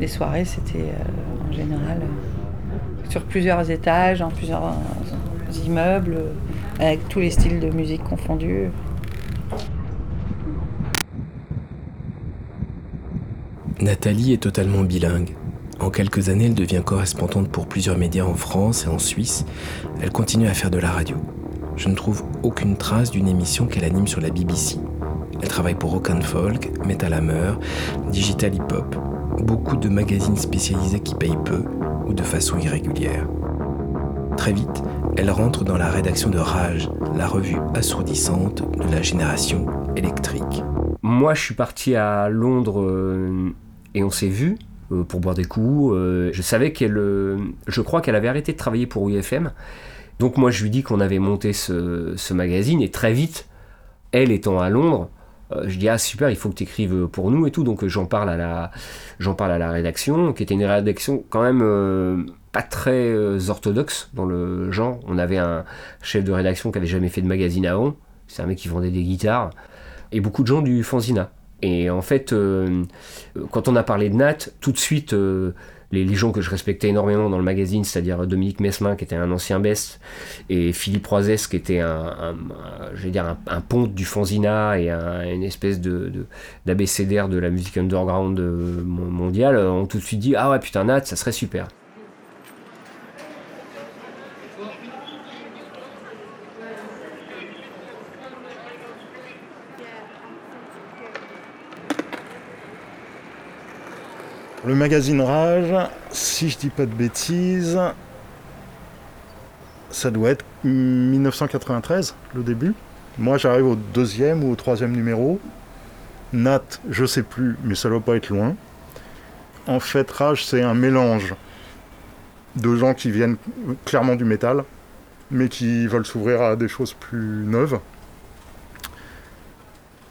Les soirées, c'était euh, en général euh, sur plusieurs étages, dans plusieurs euh, immeubles, euh, avec tous les styles de musique confondus. Nathalie est totalement bilingue. En quelques années, elle devient correspondante pour plusieurs médias en France et en Suisse. Elle continue à faire de la radio. Je ne trouve aucune trace d'une émission qu'elle anime sur la BBC. Elle travaille pour Rock and Folk, Metal Hammer, Digital Hip Hop, beaucoup de magazines spécialisés qui payent peu ou de façon irrégulière. Très vite, elle rentre dans la rédaction de Rage, la revue assourdissante de la génération électrique. Moi, je suis parti à Londres euh, et on s'est vu euh, pour boire des coups. Euh, je savais qu'elle, je crois qu'elle avait arrêté de travailler pour UFM. Donc moi, je lui dis qu'on avait monté ce, magazine et très vite, elle étant à Londres, euh, je dis ah super, il faut que tu écrives pour nous et tout. Donc euh, j'en parle à la, j'en parle à la rédaction, qui était une rédaction quand même euh, pas très euh, orthodoxe dans le genre. On avait un chef de rédaction qui avait jamais fait de magazine avant. C'est un mec qui vendait des guitares et beaucoup de gens du Fanzina. Et en fait, quand on a parlé de Nat, tout de suite, les, les gens que je respectais énormément dans le magazine, c'est-à-dire Dominique Mesmin, qui était un ancien best, et Philippe Roisès, qui était un, un- dire un, ponte du Fanzina et un- une espèce de, d'abécédaire de la musique underground euh, mon- mondiale, ont tout de suite dit Ah ouais, putain, Nat, ça serait super. Le magazine Rage, si je dis pas de bêtises, ça doit être 1993, le début. Moi, j'arrive au deuxième ou au troisième numéro. Nat, je sais plus, mais ça doit pas être loin. En fait, Rage, c'est un mélange de gens qui viennent clairement du métal, mais qui veulent s'ouvrir à des choses plus neuves.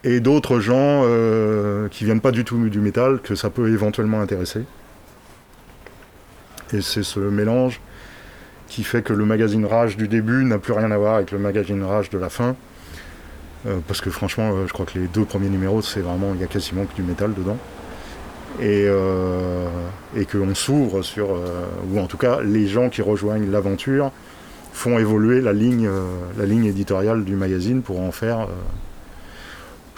Et d'autres gens euh, qui viennent pas du tout du métal, que ça peut éventuellement intéresser. Et c'est ce mélange qui fait que le magazine Rage du début n'a plus rien à voir avec le magazine Rage de la fin. Euh, parce que franchement, euh, je crois que les deux premiers numéros, c'est vraiment, il y a quasiment que du métal dedans. Et, euh, qu'on s'ouvre sur, ou en tout cas, les gens qui rejoignent l'aventure font évoluer la ligne, la ligne éditoriale du magazine pour en faire.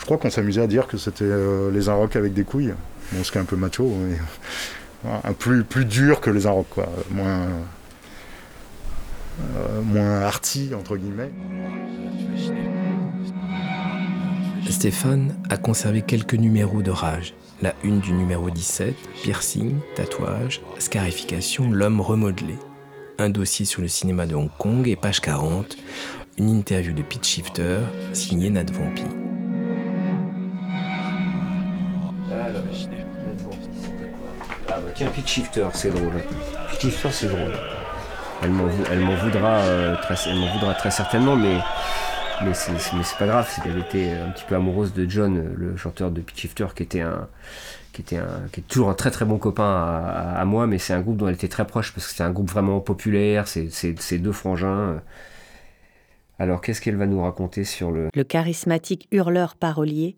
Crois qu'on s'amusait à dire que c'était euh, les Inrocks avec des couilles. Bon, ce qui est un peu macho, mais un plus, plus dur que les Inrocks, quoi. Moins, euh, moins arty, entre guillemets. Stéphane a conservé quelques numéros de Rage. La une du numéro 17, piercing, tatouage, scarification, l'homme remodelé. Un dossier sur le cinéma de Hong Kong et page 40, une interview de Pete Shifter signée Nat Vampi. Ah bah tiens, Shifter, c'est drôle. Pitch Shifter, c'est drôle. Elle m'en voudra, euh, très, elle m'en voudra très certainement, mais, mais c'est pas grave. C'est qu'elle était un petit peu amoureuse de John, euh, le chanteur de Pitch Shifter, qui était un, qui était un, qui est toujours un très très bon copain à, moi, mais c'est un groupe dont elle était très proche parce que c'est un groupe vraiment populaire. C'est deux frangins. Alors, qu'est-ce qu'elle va nous raconter sur le Le charismatique hurleur parolier,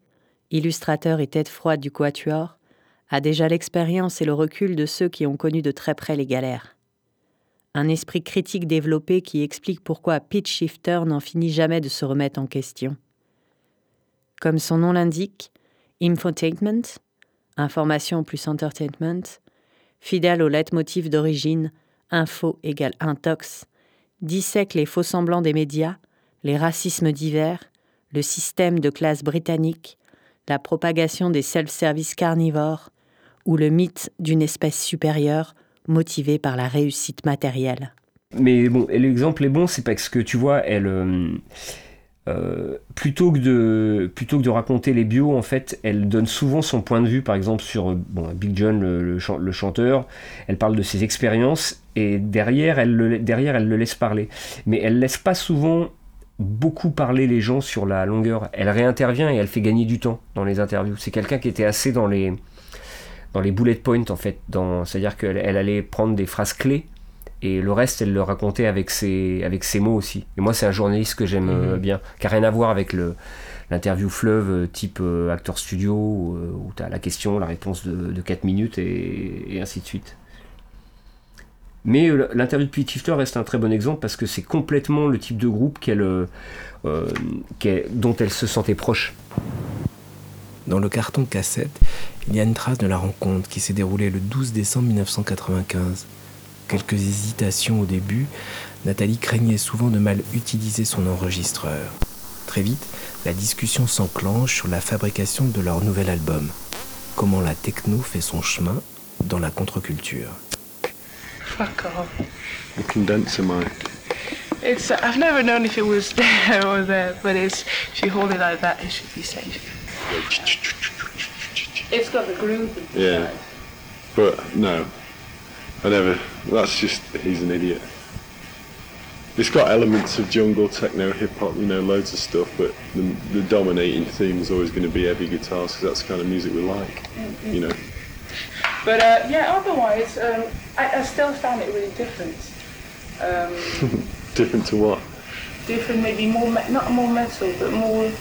illustrateur et tête froide du quatuor, a déjà l'expérience et le recul de ceux qui ont connu de très près les galères. Un esprit critique développé qui explique pourquoi Pitch Shifter n'en finit jamais de se remettre en question. Comme son nom l'indique, Infotainment, information plus entertainment, fidèle au leitmotiv d'origine, info égale intox, dissèque les faux semblants des médias, les racismes divers, le système de classe britannique, la propagation des self-service carnivores ou le mythe d'une espèce supérieure motivée par la réussite matérielle. Mais bon, l'exemple est bon, c'est parce que tu vois, elle. Euh, euh, plutôt, que de, plutôt que de raconter les bios, en fait, elle donne souvent son point de vue, par exemple sur bon, Big John, le, le, chanteur, elle parle de ses expériences, et derrière elle, le, derrière, elle le laisse parler. Mais elle laisse pas souvent beaucoup parler les gens sur la longueur. Elle réintervient et elle fait gagner du temps dans les interviews. C'est quelqu'un qui était assez dans les, dans les bullet points, en fait. C'est-à-dire qu'elle elle allait prendre des phrases clés et le reste, elle le racontait avec ses, avec ses mots aussi. Et moi, c'est un journaliste que j'aime euh, mhm. bien, qui n'a rien à voir avec le, l'interview fleuve euh, type euh, acteur studio, où, tu as la question, la réponse de, de 4 minutes et, ainsi de suite. Mais l'interview de Pete Shifter reste un très bon exemple parce que c'est complètement le type de groupe qu'elle, dont elle se sentait proche. Dans le carton cassette, il y a une trace de la rencontre qui s'est déroulée le 12 décembre 1995 quelques hésitations au début, Nathalie craignait souvent de mal utiliser son enregistreur. Très vite, la discussion s'enclenche sur la fabrication de leur nouvel album. Comment la techno fait son chemin dans la contre-culture. Fuck off. A condenser mic. It's. I've never known if it was there or there, but it's. If you hold it like that, it should be safe. It's got the groove. Yeah, but no, I never. That's just he's an idiot. It's got elements of jungle, techno, hip hop, you know, loads of stuff. But the, the dominating theme is always going to be heavy guitars because that's the kind of music we like, mm-hmm. you know. But uh, yeah, otherwise, um, I, I, still found it really different. Um, different to what? Different, maybe more, me- not more metal, but more,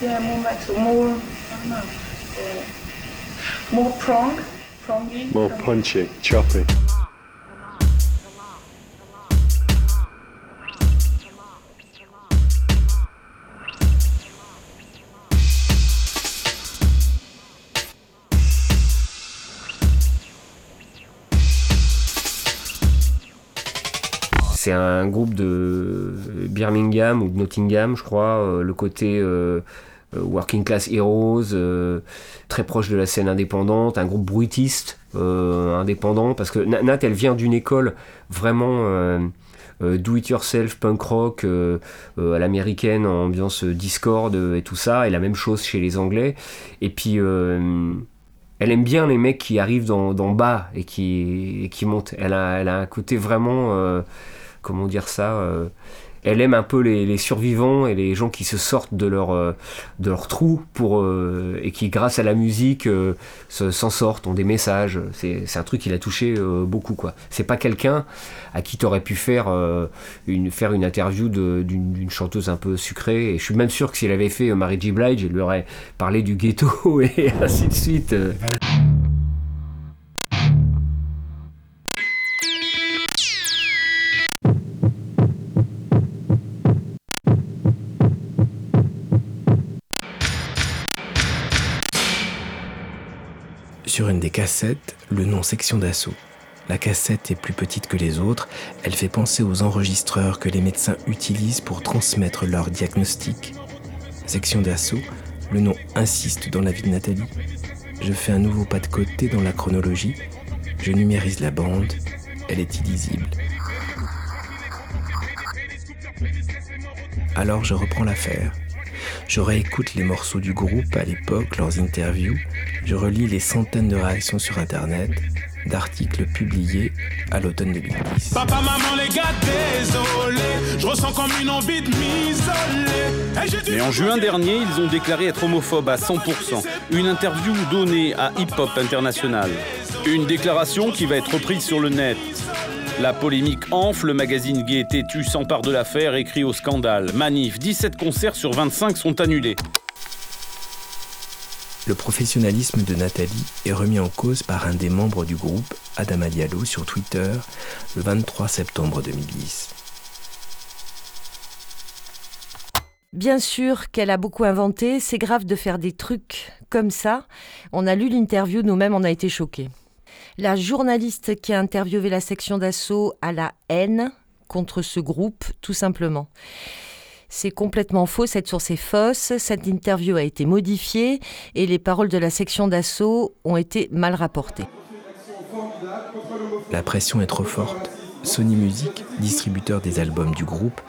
yeah, more metal, more, I don't know, uh, more prong. More punchy, choppy. C'est un groupe de Birmingham ou de Nottingham, je crois. Euh, le côté euh, euh, Working Class Heroes, euh, très proche de la scène indépendante, un groupe bruitiste euh, indépendant, parce que Nat, elle vient d'une école vraiment do it yourself, punk rock, à l'américaine, ambiance Discord et tout ça, et la même chose chez les Anglais. Et puis elle aime bien les mecs qui arrivent d'en bas et qui, qui montent. Elle a, elle a un côté vraiment, comment dire ça, elle aime un peu les, survivants et les gens qui se sortent de leur, euh, de leur trou pour, euh, et qui, grâce à la musique, euh, s'en sortent, ont des messages. C'est, un truc qui l'a touché beaucoup. quoi. C'est pas quelqu'un à qui tu aurais pu faire, une, faire une interview d'une, chanteuse un peu sucrée. Et je suis même sûr que s'il avait fait Mary J. Blige, il lui aurait parlé du ghetto et ainsi de suite. Sur une des cassettes, le nom section d'assaut. La cassette est plus petite que les autres, elle fait penser aux enregistreurs que les médecins utilisent pour transmettre leur diagnostic. Section d'assaut, le nom insiste dans la vie de Nathalie. Je fais un nouveau pas de côté dans la chronologie, je numérise la bande, elle est illisible. Alors je reprends l'affaire. Je réécoute les morceaux du groupe à l'époque, leurs interviews. Je relis les centaines de réactions sur Internet, d'articles publiés à l'automne 2010. Papa, maman, les gars, désolé, je ressens comme une envie de m'isoler. Mais en juin dernier, ils ont déclaré être homophobes à 100%. Une interview donnée à Hip Hop International. Une déclaration qui va être reprise sur le net. La polémique enfle, le magazine Gay Têtu s'empare de l'affaire et crie au scandale. Manif, 17 concerts sur 25 sont annulés. Le professionnalisme de Nathalie est remis en cause par un des membres du groupe, Adam Diallo, sur Twitter le 23 septembre 2010. Bien sûr qu'elle a beaucoup inventé, c'est grave de faire des trucs comme ça. On a lu l'interview, nous-mêmes on a été choqués. La journaliste qui a interviewé la section d'assaut a la haine contre ce groupe, tout simplement. C'est complètement faux, cette source est fausse, cette interview a été modifiée et les paroles de la section d'assaut ont été mal rapportées. La pression est trop forte. Sony Music, distributeur des albums du groupe,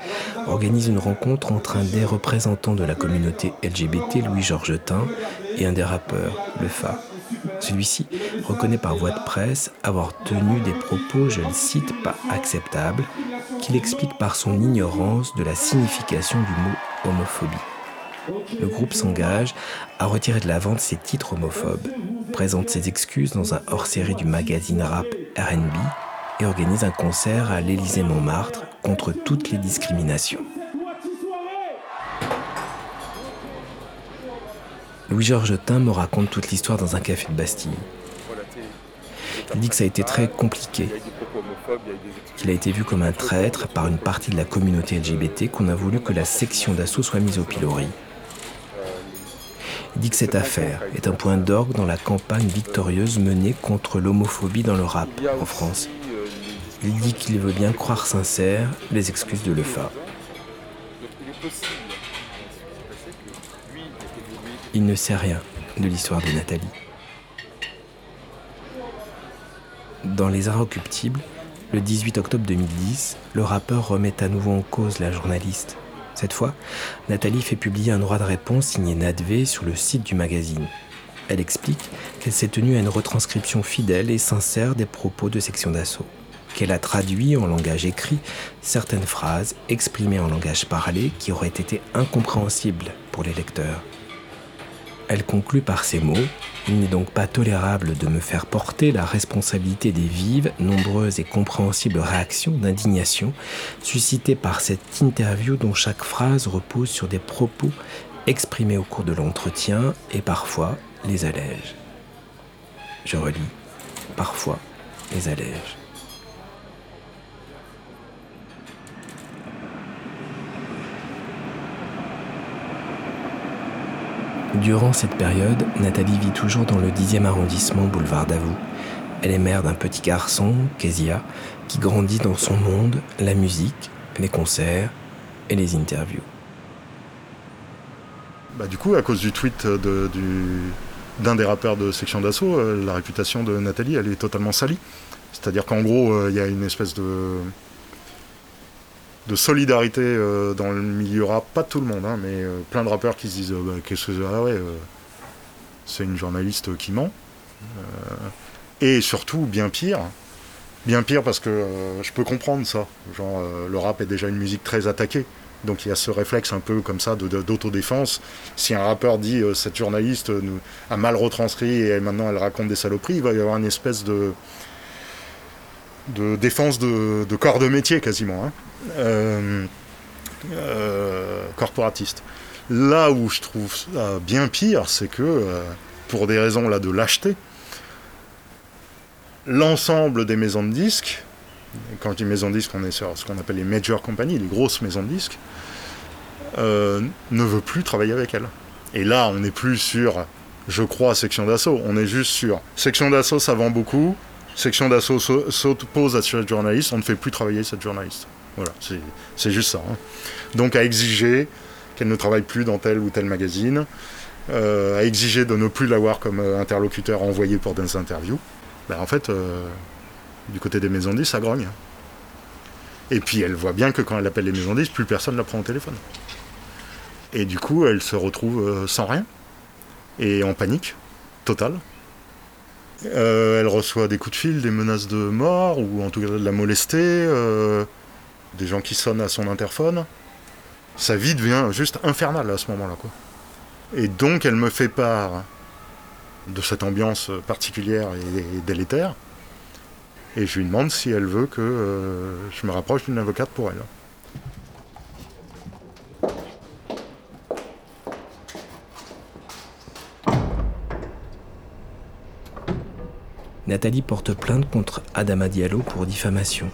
organise une rencontre entre un des représentants de la communauté LGBT, Louis-Georges Tin, et un des rappeurs, Le Fa. Celui-ci reconnaît par voie de presse avoir tenu des propos, je le cite, pas acceptables, qu'il explique par son ignorance de la signification du mot homophobie. Le groupe s'engage à retirer de la vente ses titres homophobes, présente ses excuses dans un hors-série du magazine rap RB et organise un concert à l'Élysée-Montmartre contre toutes les discriminations. Louis-Georges Tin me raconte toute l'histoire dans un café de Bastille. Il dit que ça a été très compliqué, qu'il a été vu comme un traître par une partie de la communauté LGBT qu'on a voulu que la section d'assaut soit mise au pilori. Il dit que cette affaire est un point d'orgue dans la campagne victorieuse menée contre l'homophobie dans le rap en France. Il dit qu'il veut bien croire sincère les excuses de Lefa. Il ne sait rien de l'histoire de Nathalie. Dans Les Inrecuptibles, le 18 octobre 2010, le rappeur remet à nouveau en cause la journaliste. Cette fois, Nathalie fait publier un droit de réponse signé Nadvé sur le site du magazine. Elle explique qu'elle s'est tenue à une retranscription fidèle et sincère des propos de section d'assaut, qu'elle a traduit en langage écrit certaines phrases exprimées en langage parlé qui auraient été incompréhensibles pour les lecteurs. Elle conclut par ces mots Il n'est donc pas tolérable de me faire porter la responsabilité des vives, nombreuses et compréhensibles réactions d'indignation suscitées par cette interview dont chaque phrase repose sur des propos exprimés au cours de l'entretien et parfois les allège. Je relis parfois les allège. Durant cette période, Nathalie vit toujours dans le 10e arrondissement boulevard Davout. Elle est mère d'un petit garçon, Kezia, qui grandit dans son monde, la musique, les concerts et les interviews. Bah, du coup, à cause du tweet d'un des rappeurs de Section d'Assaut, euh, la réputation de Nathalie, elle est totalement salie. C'est-à-dire qu'en gros, euh, il y a une espèce de, de solidarité euh, dans le milieu rap, pas tout le monde, hein, mais euh, plein de rappeurs qui se disent bah, qu'est-ce que ah ouais, euh, c'est une journaliste qui ment. et surtout, bien pire, bien pire parce que je peux comprendre ça. Genre, le rap est déjà une musique très attaquée. Donc il y a ce réflexe un peu comme ça d'autodéfense. Si un rappeur dit cette journaliste a mal retranscrit et maintenant elle raconte des saloperies, il va y avoir une espèce de, de défense de, corps de métier quasiment. Hein. Euh, euh, corporatiste. Là où je trouve ça bien pire, c'est que, euh, pour des raisons là de lâcheté, l'ensemble des maisons de disques, quand je dis maisons de disques, on est sur ce qu'on appelle les major companies, les grosses maisons de disques, ne veut plus travailler avec elle. Et là, on n'est plus sur, je crois, section d'assaut, on est juste sur section d'assaut, ça vend beaucoup, section d'assaut s'oppose à cette journaliste, on ne fait plus travailler cette journaliste. Voilà, c'est juste ça. Hein. Donc à exiger qu'elle ne travaille plus dans tel ou tel magazine, euh, à exiger de ne plus l'avoir comme euh, interlocuteur envoyé pour des interviews, ben, en fait, euh, du côté des maisons 10, ça grogne. Et puis elle voit bien que quand elle appelle les maisons 10, plus personne ne la prend au téléphone. Et du coup, elle se retrouve sans rien et en panique totale. Elle reçoit des coups de fil, des menaces de mort, ou en tout cas de la molester des gens qui sonnent à son interphone. Sa vie devient juste infernale à ce moment-là. Quoi. Et donc elle me fait part de cette ambiance particulière et, délétère. Et je lui demande si elle veut que euh, je me rapproche d'une avocate pour elle. Nathalie porte plainte contre Adama Diallo pour diffamation.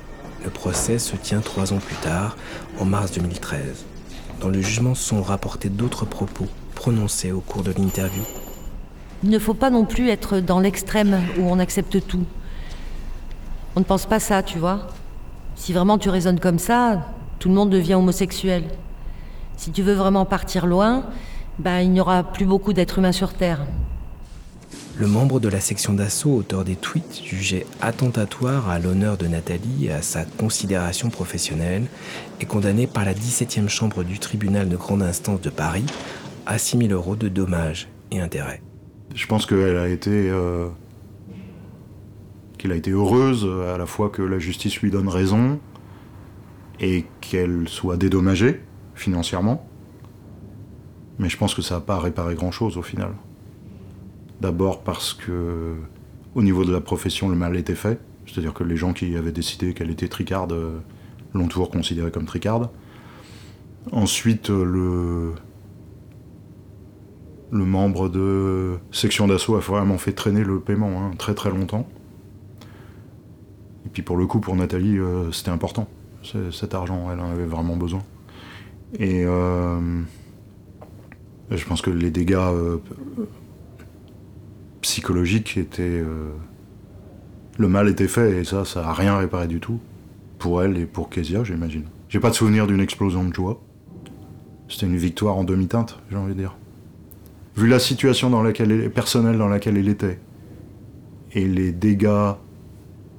Le procès se tient trois ans plus tard, en mars 2013. Dans le jugement sont rapportés d'autres propos prononcés au cours de l'interview. Il ne faut pas non plus être dans l'extrême où on accepte tout. On ne pense pas ça, tu vois. Si vraiment tu raisonnes comme ça, tout le monde devient homosexuel. Si tu veux vraiment partir loin, bah, il n'y aura plus beaucoup d'êtres humains sur Terre. Le membre de la section d'assaut, auteur des tweets, jugé attentatoire à l'honneur de Nathalie et à sa considération professionnelle, est condamné par la 17e chambre du tribunal de grande instance de Paris à 6 000 euros de dommages et intérêts. Je pense qu'elle a été. euh, qu'elle a été heureuse à la fois que la justice lui donne raison et qu'elle soit dédommagée financièrement. Mais je pense que ça n'a pas réparé grand-chose au final. D'abord parce que au niveau de la profession, le mal était fait. C'est-à-dire que les gens qui avaient décidé qu'elle était tricarde euh, l'ont toujours considérée comme tricarde. Ensuite, euh, le, le membre de section d'assaut a vraiment fait traîner le paiement hein, très très longtemps. Et puis pour le coup, pour Nathalie, euh, c'était important. Cet argent, elle en avait vraiment besoin. Et je pense que les dégâts psychologiques étaient... euh, le mal était fait et ça, ça n'a rien réparé du tout. Pour elle et pour Kezia, j'imagine. J'ai pas de souvenir d'une explosion de joie. C'était une victoire en demi-teinte, j'ai envie de dire. Vu la situation dans laquelle elle- personnelle dans laquelle elle était, et les dégâts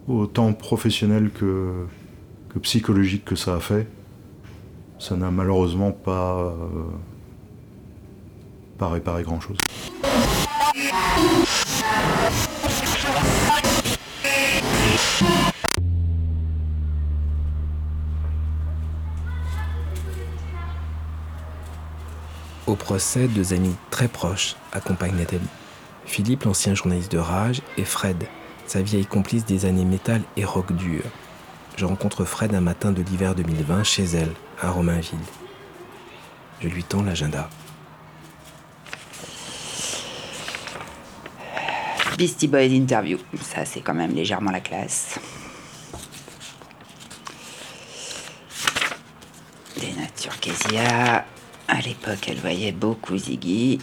autant professionnels que, que psychologiques que ça a fait, ça n'a malheureusement pas, euh, pas réparé grand-chose. Au procès, deux amis très proches accompagnent Nathalie. Philippe, l'ancien journaliste de Rage, et Fred, sa vieille complice des années métal et rock dur. Je rencontre Fred un matin de l'hiver 2020 chez elle, à Romainville. Je lui tends l'agenda. Beastie Boys interview, ça c'est quand même légèrement la classe. Des natures. À l'époque, elle voyait beaucoup Ziggy.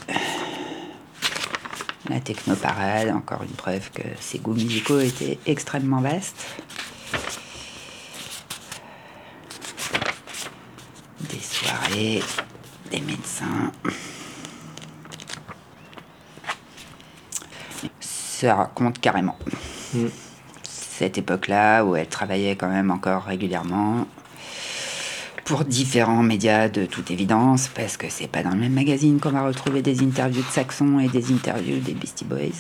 La technoparade, encore une preuve que ses goûts musicaux étaient extrêmement vastes. Des soirées, des médecins. Ça raconte carrément. Cette époque-là où elle travaillait quand même encore régulièrement pour différents médias de toute évidence, parce que c'est pas dans le même magazine qu'on va retrouver des interviews de Saxon et des interviews des Beastie Boys.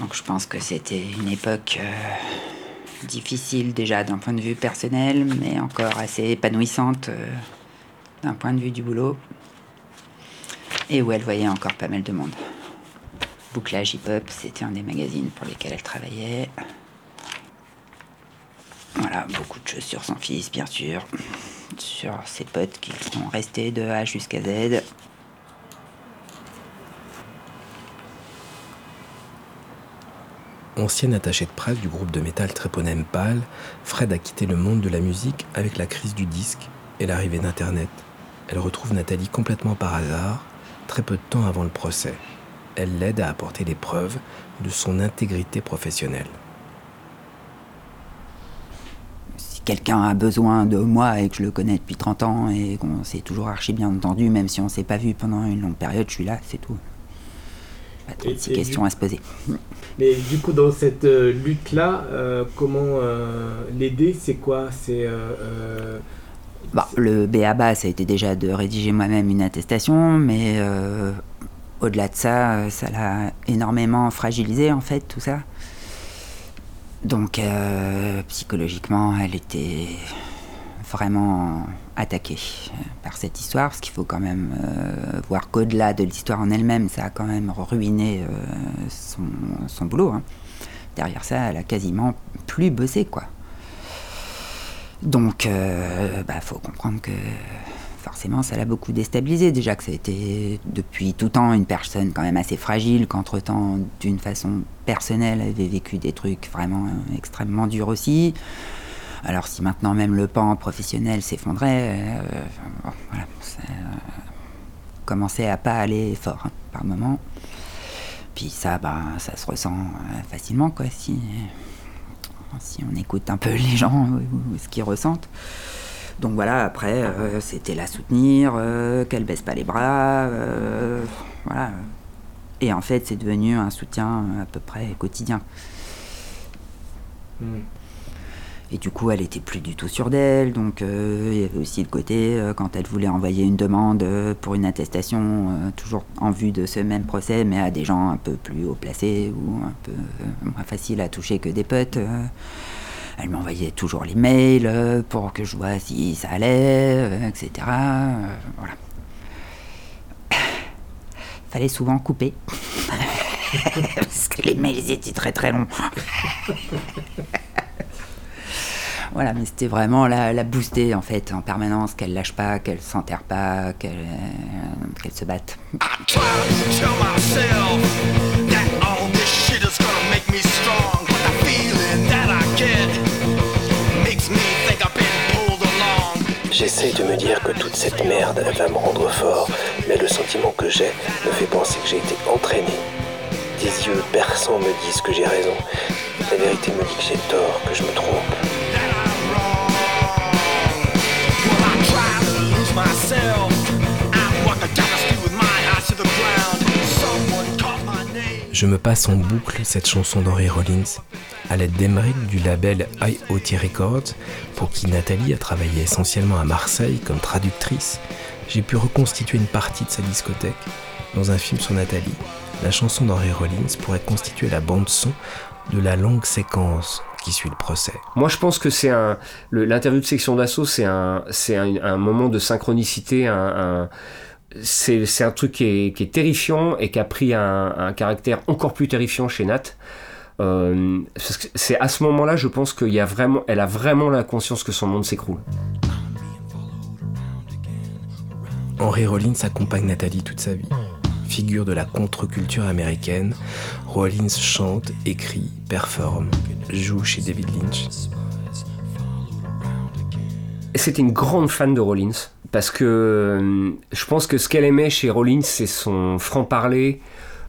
Donc je pense que c'était une époque euh, difficile déjà d'un point de vue personnel, mais encore assez épanouissante euh, d'un point de vue du boulot, et où elle voyait encore pas mal de monde. Bouclage Hip Hop, c'était un des magazines pour lesquels elle travaillait. Voilà, beaucoup de choses sur son fils, bien sûr. Sur ses potes qui sont restés de A jusqu'à Z. Ancien attaché de presse du groupe de métal Tréponème Pâle, Fred a quitté le monde de la musique avec la crise du disque et l'arrivée d'Internet. Elle retrouve Nathalie complètement par hasard, très peu de temps avant le procès. Elle l'aide à apporter les preuves de son intégrité professionnelle. Si quelqu'un a besoin de moi et que je le connais depuis 30 ans et qu'on s'est toujours archi bien entendu, même si on s'est pas vu pendant une longue période, je suis là, c'est tout. Pas trop de questions du- à se poser. Mais du coup, dans cette euh, lutte-là, euh, comment euh, l'aider C'est quoi? C'est Bon, le BABA, ça a été déjà de rédiger moi-même une attestation, mais au-delà de ça, ça l'a énormément fragilisé en fait, tout ça. Donc, euh, psychologiquement, elle était vraiment attaquée euh, par cette histoire, parce qu'il faut quand même euh, voir qu'au-delà de l'histoire en elle-même, ça a quand même ruiné son, boulot. hein. Derrière ça, elle a quasiment plus bossé, quoi. Donc, il faut comprendre que forcément, ça l'a beaucoup déstabilisé. Déjà que ça a été depuis tout temps une personne quand même assez fragile, qu'entre-temps, d'une façon personnelle, elle avait vécu des trucs vraiment euh, extrêmement durs aussi. Alors si maintenant même le pan professionnel s'effondrait, euh, ça commençait à pas aller fort hein, par moment. Puis ça, bah, ça se ressent facilement, quoi, si, si on écoute un peu les gens ou, ce qu'ils ressentent. Donc voilà, après, c'était la soutenir, qu'elle baisse pas les bras, voilà. Et en fait, c'est devenu un soutien à peu près quotidien. Hmm. Et du coup, elle était plus du tout sûre d'elle. Donc, euh, il y avait aussi le côté, euh, quand elle voulait envoyer une demande euh, pour une attestation, toujours en vue de ce même procès, mais à des gens un peu plus haut placés ou un peu moins faciles à toucher que des potes. Elle m'envoyait toujours l'email pour que je vois si ça allait, etc. voilà fallait souvent couper. Parce que les mails étaient très très longs. voilà, mais c'était vraiment la, booster en fait, en permanence, qu'elle lâche pas, qu'elle s'enterre pas, qu'elle euh, se batte. J'essaie de me dire que toute cette merde va me rendre fort, mais le sentiment que j'ai me fait penser que j'ai été entraîné. Des yeux perçants me disent que j'ai raison. La vérité me dit que j'ai tort, que je me trompe. Je me passe en boucle cette chanson d'Henry Rollins à l'aide d'Emeric du label IoT Records, pour qui Nathalie a travaillé essentiellement à Marseille comme traductrice. J'ai pu reconstituer une partie de sa discothèque. Dans un film sur Nathalie, la chanson d'Henry Rollins pourrait constituer la bande-son de la longue séquence qui suit le procès. Moi, je pense que c'est un. L'interview de section d'assaut, c'est un, c'est un, moment de synchronicité, un c'est un truc qui est, terrifiant et qui a pris un, caractère encore plus terrifiant chez Nat. Euh, c'est à ce moment-là, je pense qu'elle a vraiment, elle a vraiment la conscience que son monde s'écroule. Henry Rollins accompagne Nathalie toute sa vie. Figure de la contre-culture américaine, Rollins chante, écrit, performe, joue chez David Lynch. C'était une grande fan de Rollins parce que euh, je pense que ce qu'elle aimait chez Rollins, c'est son franc-parler,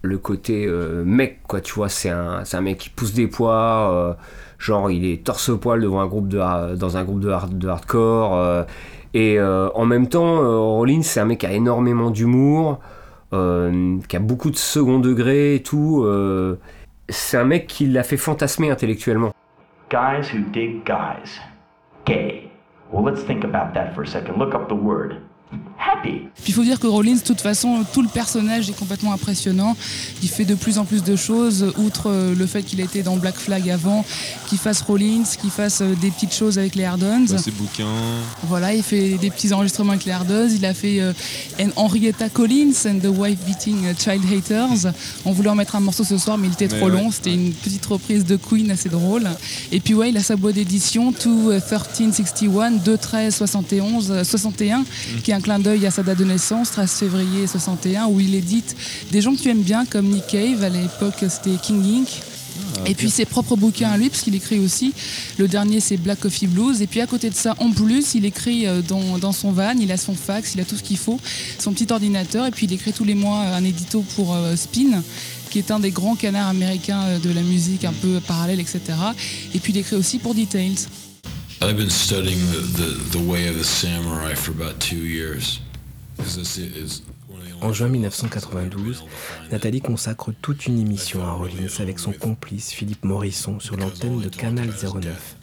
le côté euh, mec, quoi, tu vois, c'est un, mec qui pousse des poids, euh, genre il est torse-poil devant un groupe de, dans un groupe de hardcore, et en même temps, Rollins, c'est un mec qui a énormément d'humour, qui a beaucoup de second degré et tout, c'est un mec qui l'a fait fantasmer intellectuellement. Guys who dig guys. Gay. Well, let's think about that for a second. Look up the word il faut dire que Rollins, de toute façon, tout le personnage est complètement impressionnant. Il fait de plus en plus de choses, outre euh, le fait qu'il a été dans Black Flag avant, qu'il fasse Rollins, qu'il fasse euh, des petites choses avec les Hardons. ses bouquins. Voilà, il fait des petits enregistrements avec les Hardons. Il a fait euh, Henrietta Collins and the Wife Beating Child Haters. On voulait en mettre un morceau ce soir, mais il était trop long. C'était une petite reprise de Queen assez drôle. Et puis ouais, il a sa boîte d'édition, To 1361, 2 13 71, 61, qui est un clin d'œil à sa date de naissance, 13 février 61, où il édite des gens que tu aimes bien, comme Nick Cave, à l'époque c'était King Ink. Ah, et puis ses propres bouquins à lui, parce qu'il écrit aussi. Le dernier, c'est Black Coffee Blues. Et puis à côté de ça, en plus, il écrit euh, dans, dans, son van, il a son fax, il a tout ce qu'il faut, son petit ordinateur. Et puis il écrit tous les mois un édito pour euh, Spin qui est un des grands canards américains euh, de la musique un peu parallèle, etc. Et puis il écrit aussi pour Details. I've been studying the, the, way of the samurai for about two years. En juin 1992, Nathalie consacre toute une émission à Rollins avec son complice Philippe Morisson sur l'antenne de Canal 09.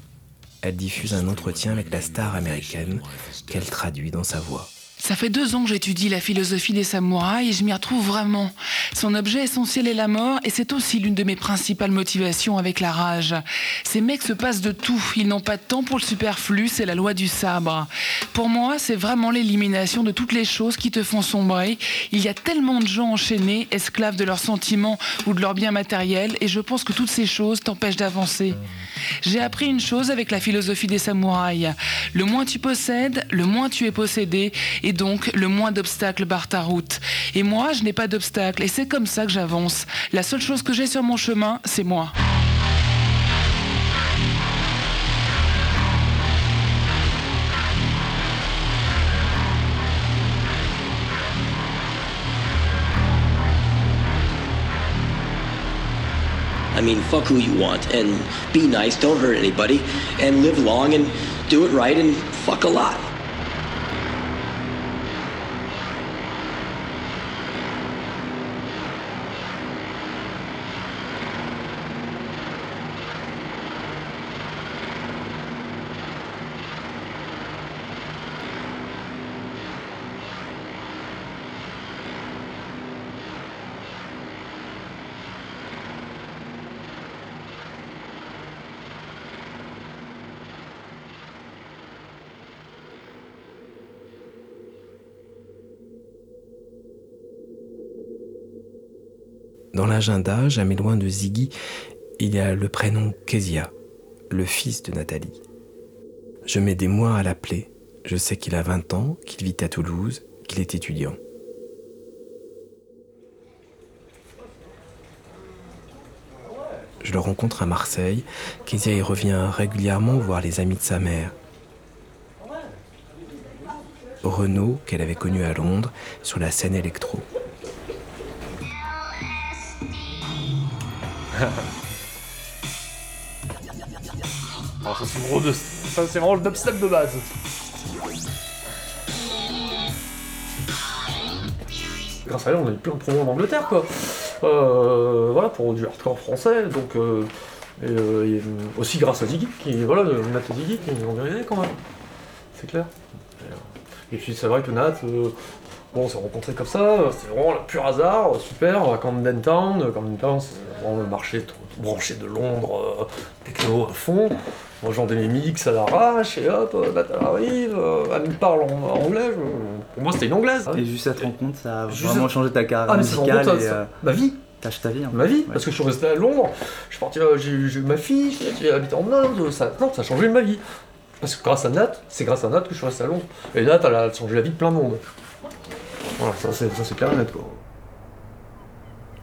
Elle diffuse un entretien avec la star américaine qu'elle traduit dans sa voix. Ça fait deux ans que j'étudie la philosophie des samouraïs et je m'y retrouve vraiment. Son objet essentiel est la mort et c'est aussi l'une de mes principales motivations avec la rage. Ces mecs se passent de tout, ils n'ont pas de temps pour le superflu, c'est la loi du sabre. Pour moi, c'est vraiment l'élimination de toutes les choses qui te font sombrer. Il y a tellement de gens enchaînés, esclaves de leurs sentiments ou de leurs biens matériels et je pense que toutes ces choses t'empêchent d'avancer. J'ai appris une chose avec la philosophie des samouraïs. Le moins tu possèdes, le moins tu es possédé et donc le moins d'obstacles barre ta route. Et moi, je n'ai pas d'obstacles et c'est comme ça que j'avance. La seule chose que j'ai sur mon chemin, c'est moi. Dans l'agenda, jamais loin de Ziggy, il y a le prénom Kezia, le fils de Nathalie. Je mets des mois à l'appeler. Je sais qu'il a 20 ans, qu'il vit à Toulouse, qu'il est étudiant. Je le rencontre à Marseille. Kezia y revient régulièrement voir les amis de sa mère. Renaud, qu'elle avait connu à Londres, sur la scène électro. Alors ça c'est vraiment, de... ça, c'est vraiment le dubstep de base. Grâce à elle, on a eu plein de promos en Angleterre, quoi. Euh, voilà, pour du hardcore français, donc... euh, et, euh, euh, aussi grâce à Ziggy, qui, voilà, Nat et Ziggy, qui nous ont quand même. C'est clair. Et, puis c'est vrai que Nat, bon, on s'est rencontrés comme ça, c'est vraiment le pur hasard, super, à Camden Town. Camden Town, c'est vraiment le marché branché de Londres, euh, techno à fond. Moi j'en mes mix à l'arrache, et hop, euh, Nat elle arrive, euh, elle me parle en, anglais, pour moi c'était une anglaise. Et juste cette rencontre, ça a vraiment changé ta carrière Ah, musicale et ma vie. tâche ta vie. hein. ma vie, parce que je suis resté à Londres, je suis parti, j'ai j'ai eu ma fille, j'ai habité en Inde, ça, non, ça a changé ma vie. Parce que grâce à Nat, c'est grâce à Nat que je suis resté à Londres. Et Nat, elle a changé la vie de plein de monde. Voilà, ça c'est clair et net quoi.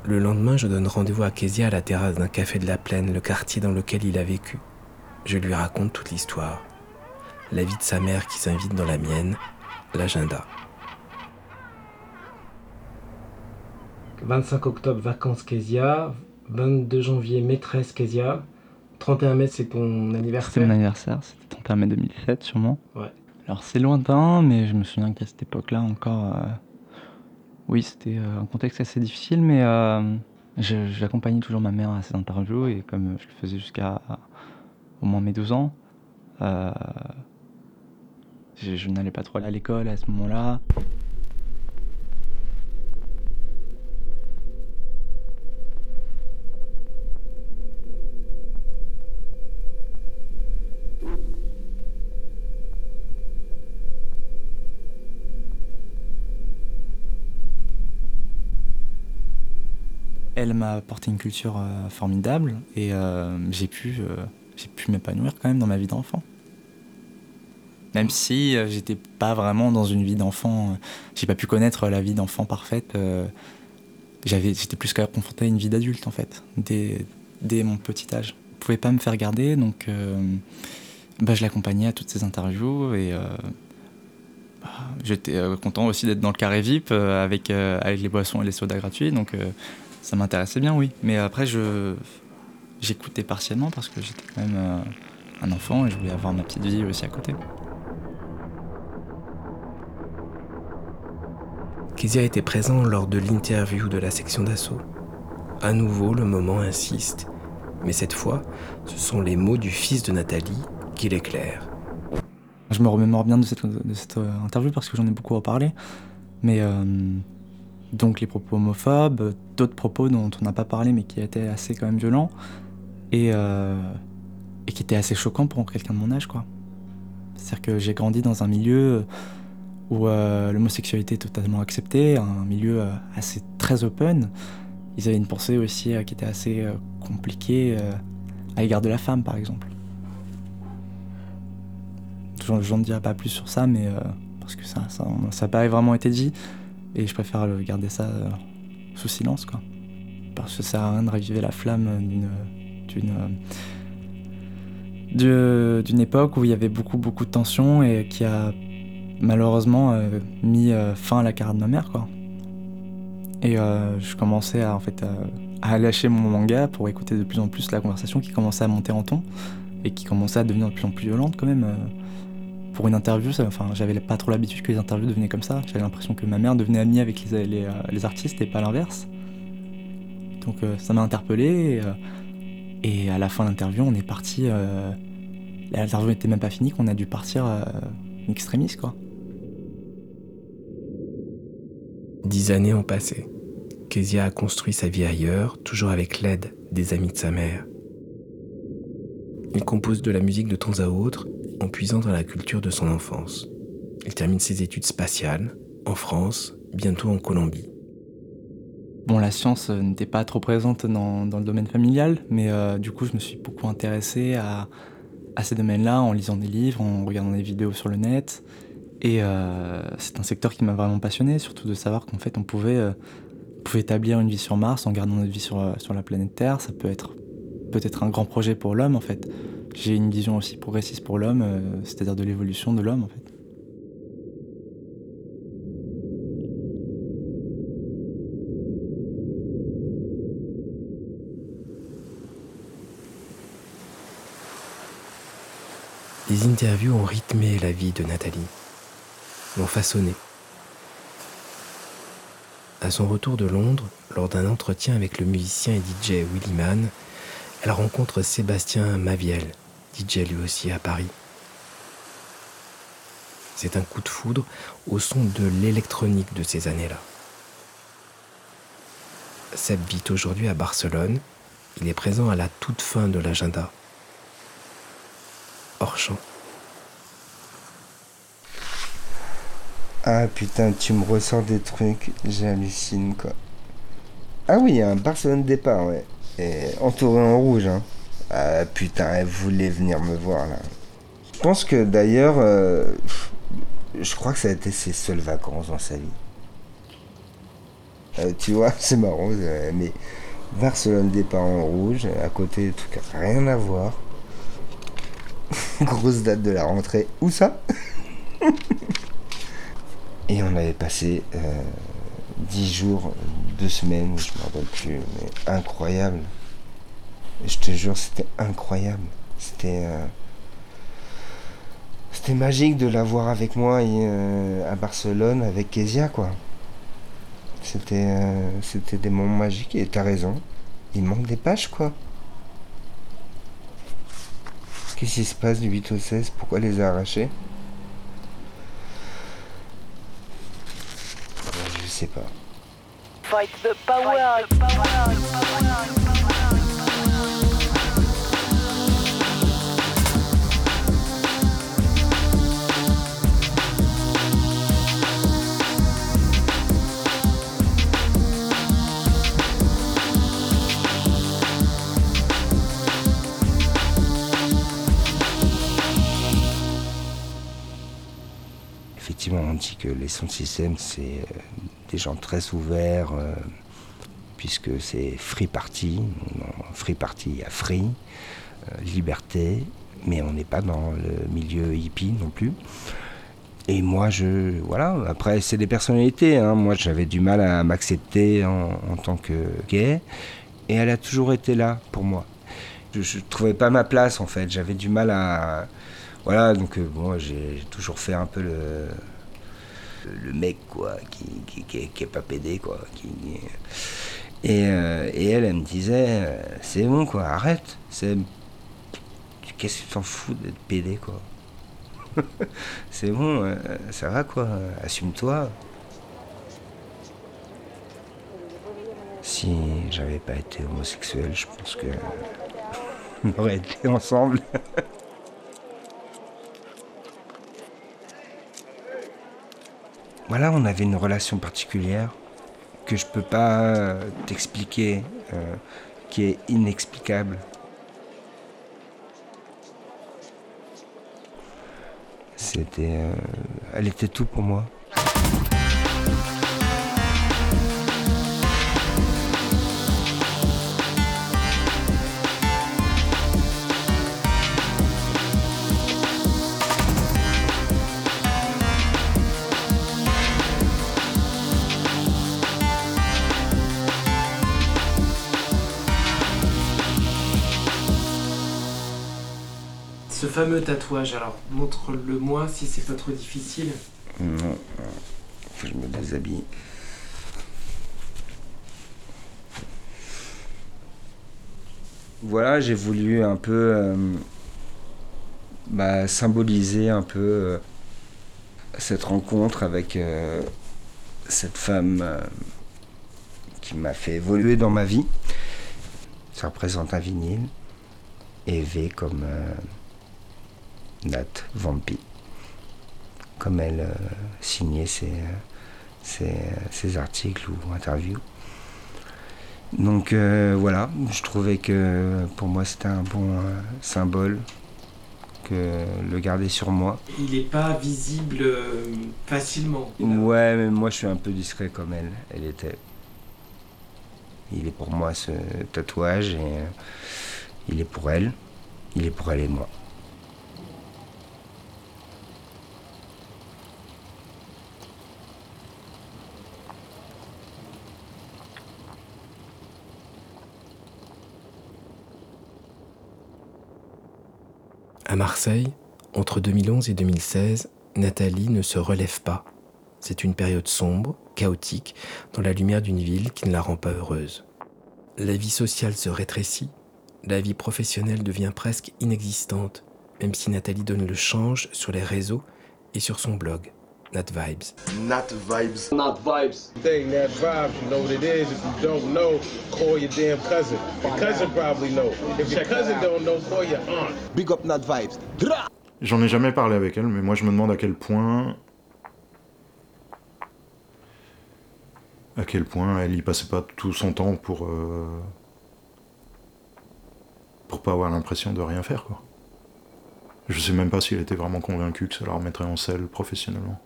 Le lendemain, je donne rendez-vous à Kezia à la terrasse d'un café de la Plaine, le quartier dans lequel il a vécu. Je lui raconte toute l'histoire. La vie de sa mère qui s'invite dans la mienne, l'agenda. 25 octobre, vacances Kezia. 22 janvier, maîtresse Kezia. 31 mai, c'est ton C'était anniversaire. mon anniversaire, c'était 31 mai 2007 sûrement. Ouais. Alors c'est lointain, mais je me souviens qu'à cette époque-là encore, euh, oui, c'était euh, un contexte assez difficile, mais euh, j'accompagnais toujours ma mère à ses interviews et comme je le faisais jusqu'à au moins mes 12 ans, euh, je, je n'allais pas trop à l'école à ce moment-là. M'a apporté une culture euh, formidable et euh, j'ai pu, euh, j'ai pu m'épanouir quand même dans ma vie d'enfant. Même si j'étais pas vraiment dans une vie d'enfant, j'ai pas pu connaître la vie d'enfant parfaite. j'avais, j'étais plus qu'à confronté à une vie d'adulte en fait, dès, dès mon petit âge. Je pouvais pas me faire garder, donc bah, je l'accompagnais à toutes ces interviews et bah, j'étais content aussi d'être dans le carré VIP avec, avec les boissons et les sodas gratuits, donc ça m'intéressait bien, oui. Mais après, je j'écoutais partiellement parce que j'étais quand même euh, un enfant et je voulais avoir ma petite vie aussi à côté. Kezia était présent lors de l'interview de la section d'assaut. À nouveau, le moment insiste. Mais cette fois, ce sont les mots du fils de Nathalie qui l'éclairent. Je me remémore bien de cette, de cette euh, interview parce que j'en ai beaucoup reparlé. Mais euh, donc les propos homophobes, d'autres propos dont on n'a pas parlé mais qui étaient assez quand même violents et, euh, et qui étaient assez choquants pour quelqu'un de mon âge, quoi. C'est-à-dire que j'ai grandi dans un milieu où euh, l'homosexualité est totalement acceptée, un milieu euh, assez très open. Ils avaient une pensée aussi qui était assez compliquée à l'égard de la femme, par exemple. Je je n'en dirai pas plus sur ça, mais parce que ça n'a ça, ça a pas vraiment été dit, et je préfère euh, garder ça euh, sous silence, quoi. Parce que ça sert à rien de raviver la flamme d'une d'une d'une époque où il y avait beaucoup beaucoup de tensions et qui a malheureusement euh, mis euh, fin à la carrière de ma mère, quoi. Et euh, je commençais à en fait à, à lâcher mon manga pour écouter de plus en plus la conversation qui commençait à monter en ton et qui commençait à devenir de plus en plus violente quand même. Pour une interview, enfin, j'avais pas trop l'habitude que les interviews devenaient comme ça. J'avais l'impression que ma mère devenait amie avec les, les, les artistes et pas l'inverse. Donc ça m'a interpellé. Et, et, à la fin de l'interview, on est parti. L'interview n'était même pas finie, qu'on a dû partir extrémiste, quoi. Dix années ont passé. Kezia a construit sa vie ailleurs, toujours avec l'aide des amis de sa mère. Il compose de la musique de temps à autre, en puisant dans la culture de son enfance. Il termine ses études spatiales, en France, bientôt en Colombie. Bon, la science euh, n'était pas trop présente dans, dans, le domaine familial, mais euh, du coup, je me suis beaucoup intéressé à, à ces domaines-là en lisant des livres, en regardant des vidéos sur le net. Et euh, c'est un secteur qui m'a vraiment passionné, surtout de savoir qu'en fait, on pouvait, pouvait établir une vie sur Mars en gardant notre vie sur, sur la planète Terre. Ça peut être peut-être un grand projet pour l'homme, en fait. J'ai une vision aussi progressiste pour l'homme, euh, c'est-à-dire de l'évolution de l'homme, en fait. Les interviews ont rythmé la vie de Nathalie, l'ont façonné. À son retour de Londres, lors d'un entretien avec le musicien et DJ Willy Mann, elle rencontre Sébastien Maviel, DJ lui aussi à Paris. C'est un coup de foudre au son de l'électronique de ces années-là. Seb vit aujourd'hui à Barcelone. Il est présent à la toute fin de l'agenda hors champ. Ah putain, tu me ressors des trucs, j'hallucine quoi. Ah oui, un Barcelone départ, ouais. Et entouré en rouge, hein. Ah putain, elle voulait venir me voir là. Je pense que d'ailleurs, euh, je crois que ça a été ses seules vacances dans sa vie. Euh, tu vois, c'est marrant, euh, mais Barcelone départ en rouge, à côté des trucs rien à voir. Grosse date de la rentrée. Où ça? Et on avait passé euh, 10 jours, 2 semaines, je me rappelle plus, mais incroyable. Je te jure, c'était incroyable. C'était. Euh, c'était magique de l'avoir avec moi euh, à Barcelone avec Kezia, quoi. C'était, euh, c'était des moments magiques et t'as raison. Il manque des pages, quoi. Qu'est-ce qui se passe du 8 au 16 Pourquoi les a arrachés Je sais pas. Fight the power. On dit que les sons système, c'est euh, des gens très ouverts, euh, puisque c'est free party. Free party, il y a free, euh, liberté, mais on n'est pas dans le milieu hippie non plus. Et moi, je. Voilà, après, c'est des personnalités. hein. Moi, j'avais du mal à m'accepter en, tant que gay. Et elle a toujours été là pour moi. Je ne trouvais pas ma place, en fait. J'avais du mal à. Voilà, donc bon, j'ai toujours fait un peu le. Le mec, quoi, qui, qui, qui, est pas pédé, quoi. Qui, et, euh, et elle, elle me disait euh, C'est bon, quoi, arrête. C'est. Qu'est-ce que t'en fous d'être pédé, quoi C'est bon, euh, ça va, quoi. Assume-toi. Si j'avais pas été homosexuel, je pense que. on aurait été ensemble. voilà, on avait une relation particulière que je peux pas euh, t'expliquer, euh, qui est inexplicable. C'était, euh, elle était tout pour moi. Tatouage, alors montre-le-moi si c'est pas trop difficile. Non, je me déshabille. Voilà, j'ai voulu un peu euh, bah, symboliser un peu euh, cette rencontre avec euh, cette femme qui m'a fait évoluer dans ma vie. Ça représente un vinyle et V comme euh, Nat Vampi, comme elle euh, signait ses, ses, ses articles ou interviews. Donc euh, voilà, je trouvais que pour moi c'était un bon euh, symbole que le garder sur moi. Il est pas visible euh, facilement. Ouais, mais moi je suis un peu discret comme elle, elle était. Il est pour moi ce tatouage et euh, il est pour elle, il est pour elle et moi. Marseille, entre 2011 et 2016, Nathalie ne se relève pas. C'est une période sombre, chaotique, dans la lumière d'une ville qui ne la rend pas heureuse. La vie sociale se rétrécit, la vie professionnelle devient presque inexistante, même si Nathalie donne le change sur les réseaux et sur son blog, Nat Vibes. Not vibes. Not vibes. Thing, that vibes, you know what it is. If you don't know, call your damn cousin. Your cousin probably know. If your cousin don't know, call your aunt. Big up Not vibes. J'en ai jamais parlé avec elle, mais moi je me demande à quel point. À quel point elle y passait pas tout son temps pour. euh, pour pas avoir l'impression de rien faire, quoi. Je sais même pas si elle était vraiment convaincue que ça la remettrait en selle professionnellement.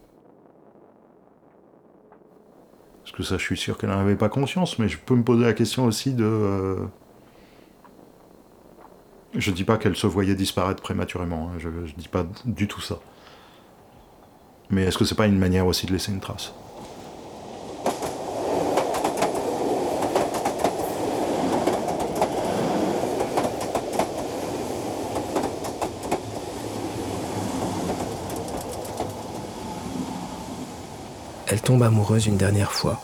Parce que ça, je suis sûr qu'elle n'en avait pas conscience, mais je peux me poser la question aussi de. euh, Je dis pas qu'elle se voyait disparaître prématurément, hein, je, je dis pas du tout ça. Mais est-ce que c'est pas une manière aussi de laisser une trace? Elle tombe amoureuse une dernière fois.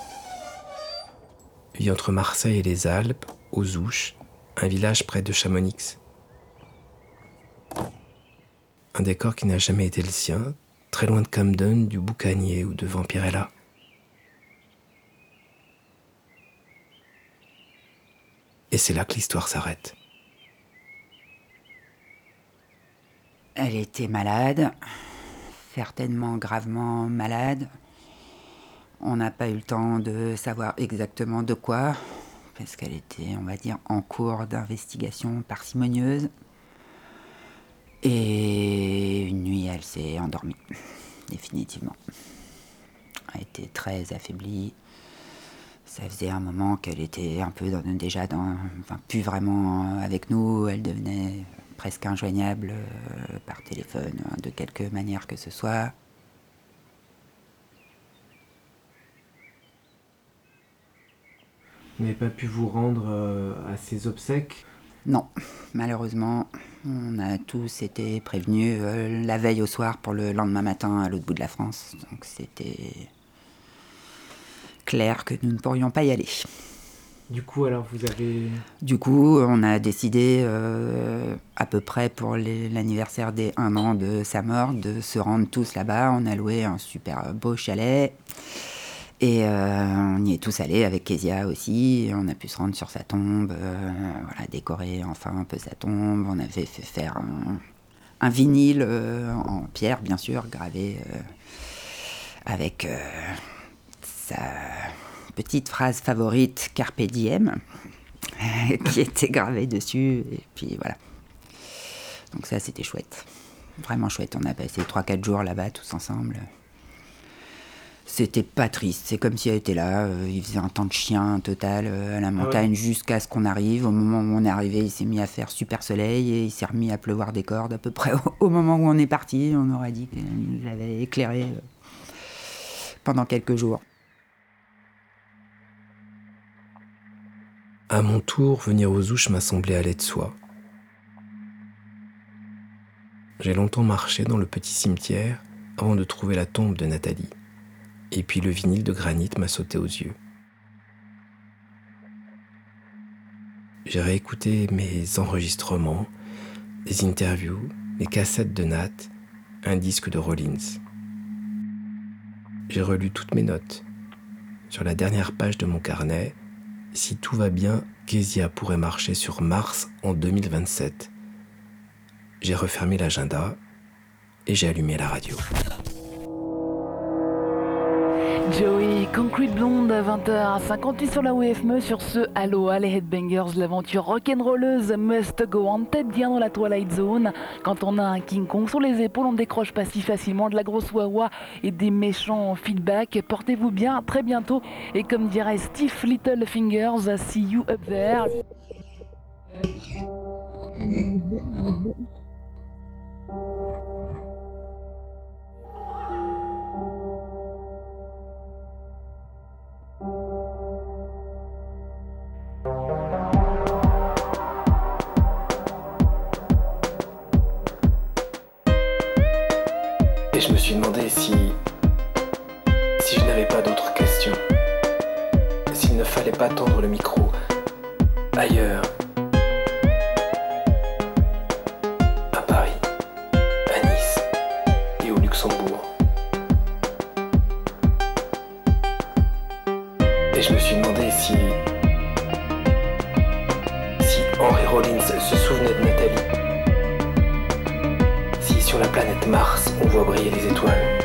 Vit entre Marseille et les Alpes, aux Ouches, un village près de Chamonix. Un décor qui n'a jamais été le sien, très loin de Camden, du Boucanier ou de Vampirella. Et c'est là que l'histoire s'arrête. Elle était malade, certainement gravement malade. On n'a pas eu le temps de savoir exactement de quoi, parce qu'elle était, on va dire, en cours d'investigation parcimonieuse. Et une nuit, elle s'est endormie, définitivement. Elle était très affaiblie. Ça faisait un moment qu'elle était un peu déjà dans, enfin, plus vraiment avec nous. Elle devenait presque injoignable euh, par téléphone, hein, de quelque manière que ce soit. Vous n'avez pas pu vous rendre euh, à ses obsèques Non, malheureusement, on a tous été prévenus euh, la veille au soir pour le lendemain matin à l'autre bout de la France. Donc c'était clair que nous ne pourrions pas y aller. Du coup, alors vous avez. Du coup, on a décidé, euh, à peu près pour l'anniversaire des 1 an de sa mort, de se rendre tous là-bas. On a loué un super beau chalet. Et euh, on y est tous allés avec Kezia aussi. On a pu se rendre sur sa tombe, euh, voilà, décorer enfin un peu sa tombe. On avait fait faire un, un vinyle euh, en pierre, bien sûr, gravé avec sa petite phrase favorite Carpe Diem, qui était gravée dessus. Et puis voilà. Donc ça, c'était chouette. Vraiment chouette. On a passé 3-4 jours là-bas tous ensemble. C'était pas triste, c'est comme si elle était là, euh, il faisait un temps de chien total euh, à la montagne jusqu'à ce qu'on arrive. Au moment où on est arrivé, il s'est mis à faire super soleil et il s'est remis à pleuvoir des cordes à peu près au, au moment où on est parti. On aurait dit qu'il nous avait éclairé euh, pendant quelques jours. À mon tour, venir aux Ouches m'a semblé aller de soi. J'ai longtemps marché dans le petit cimetière avant de trouver la tombe de Nathalie. Et puis le vinyle de granit m'a sauté aux yeux. J'ai réécouté mes enregistrements, des interviews, des cassettes de Nat, un disque de Rollins. J'ai relu toutes mes notes. Sur la dernière page de mon carnet, si tout va bien, Kezia pourrait marcher sur Mars en 2027. J'ai refermé l'agenda et j'ai allumé la radio. Joey, Concrete Blonde à 20h58 sur la WFME. Sur ce, Aloha les Headbangers, l'aventure rock'n'rolleuse must go en tête bien dans la Twilight Zone. Quand on a un King Kong sur les épaules, on décroche pas si facilement de la grosse wawa et des méchants feedback. Portez-vous bien, très bientôt. Et comme dirait Steve Littlefingers, see you up there. Et je me suis demandé si. si je n'avais pas d'autres questions. S'il ne fallait pas tendre le micro ailleurs. À Paris, à Nice et au Luxembourg. Et je me suis demandé si. si Henry Rollins se souvenait de Nathalie. Sur la planète Mars, on voit briller les étoiles.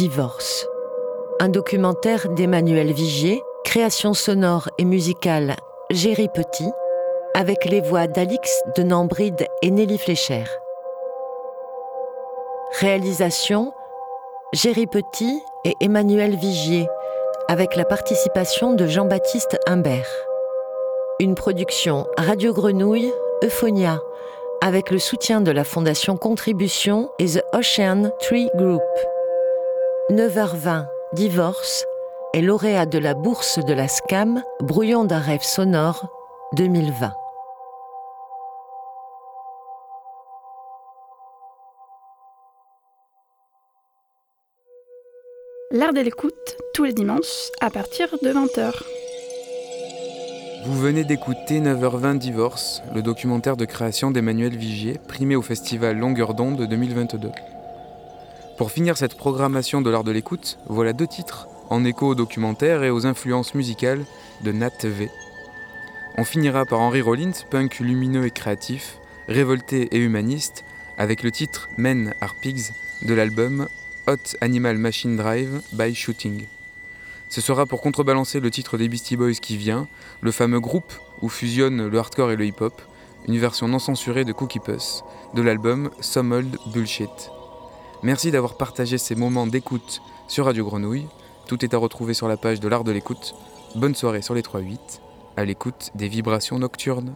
Divorce. Un documentaire d'Emmanuel Vigier, création sonore et musicale Géry Petit, avec les voix d'Alix de Nambride et Nelly Flécher. Réalisation Géry Petit et Emmanuel Vigier, avec la participation de Jean-Baptiste Humbert. Une production Radio Grenouille, Euphonia, avec le soutien de la Fondation Contribution et The Ocean Tree Group. 9h20, Divorce, est lauréat de la bourse de la SCAM Brouillon d'un rêve sonore 2020. L'art de l'écoute, tous les dimanches, à partir de 20h. Vous venez d'écouter 9h20 Divorce, le documentaire de création d'Emmanuel Vigier, primé au festival Longueur d'onde 2022. Pour finir cette programmation de l'art de l'écoute, voilà deux titres, en écho au documentaire et aux influences musicales de Nat V. On finira par Henry Rollins, punk lumineux et créatif, révolté et humaniste, avec le titre Men Are Pigs de l'album Hot Animal Machine Drive by Shooting. Ce sera pour contrebalancer le titre des Beastie Boys qui vient, le fameux groupe où fusionnent le hardcore et le hip-hop, une version non censurée de Cookie Puss, de l'album Some Old Bullshit. Merci d'avoir partagé ces moments d'écoute sur Radio Grenouille. Tout est à retrouver sur la page de l'art de l'écoute. Bonne soirée sur les 3-8, à l'écoute des vibrations nocturnes.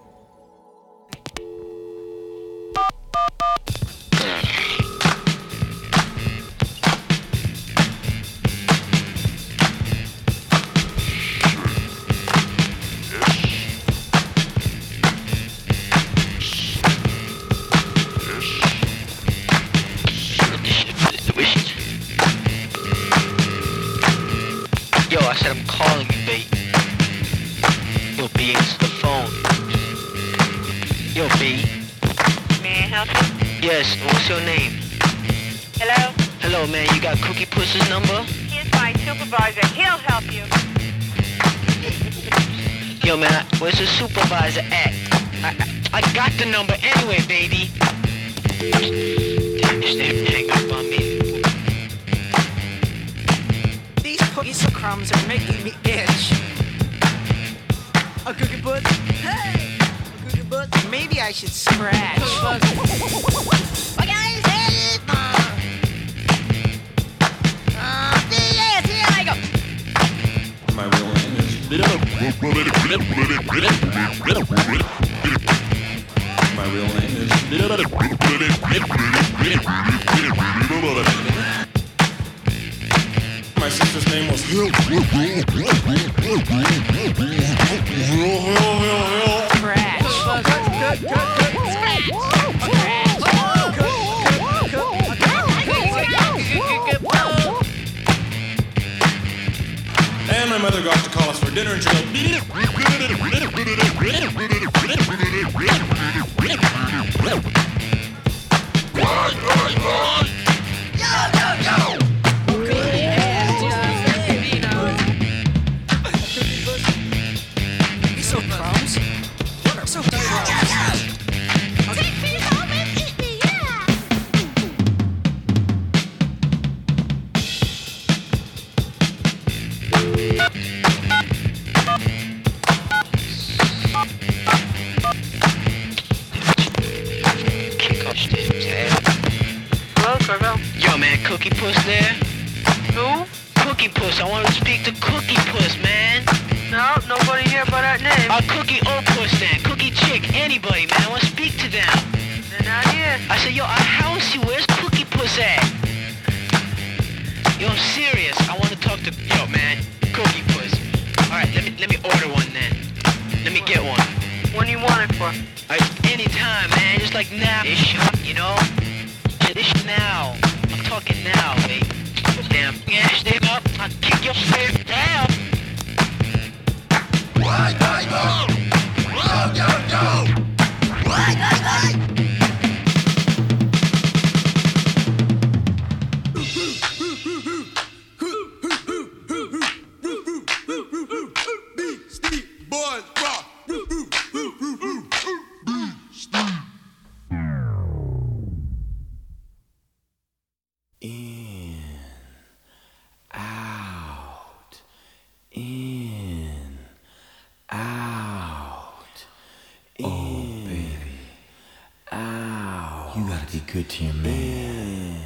You gotta be good to your man.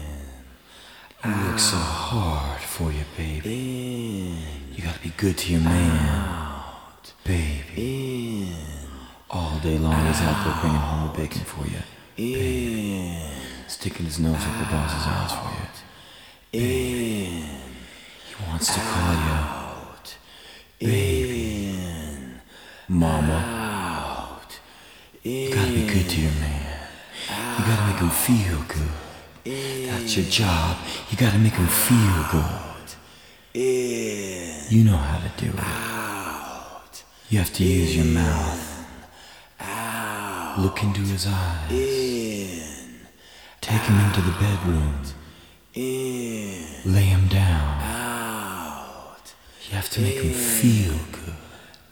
He works so hard for you, baby. You gotta be good to your man, baby. All day long he's out there bringing home the bacon for you, baby. Sticking his nose up the boss's ass for you. Baby. He wants to call you baby, mama. You gotta be good to your man. You gotta make him feel good. That's your job. You gotta make him feel good. You know how to do it. You have to use your mouth. Look into his eyes. Take him into the bedroom. Lay him down. You have to make him feel good.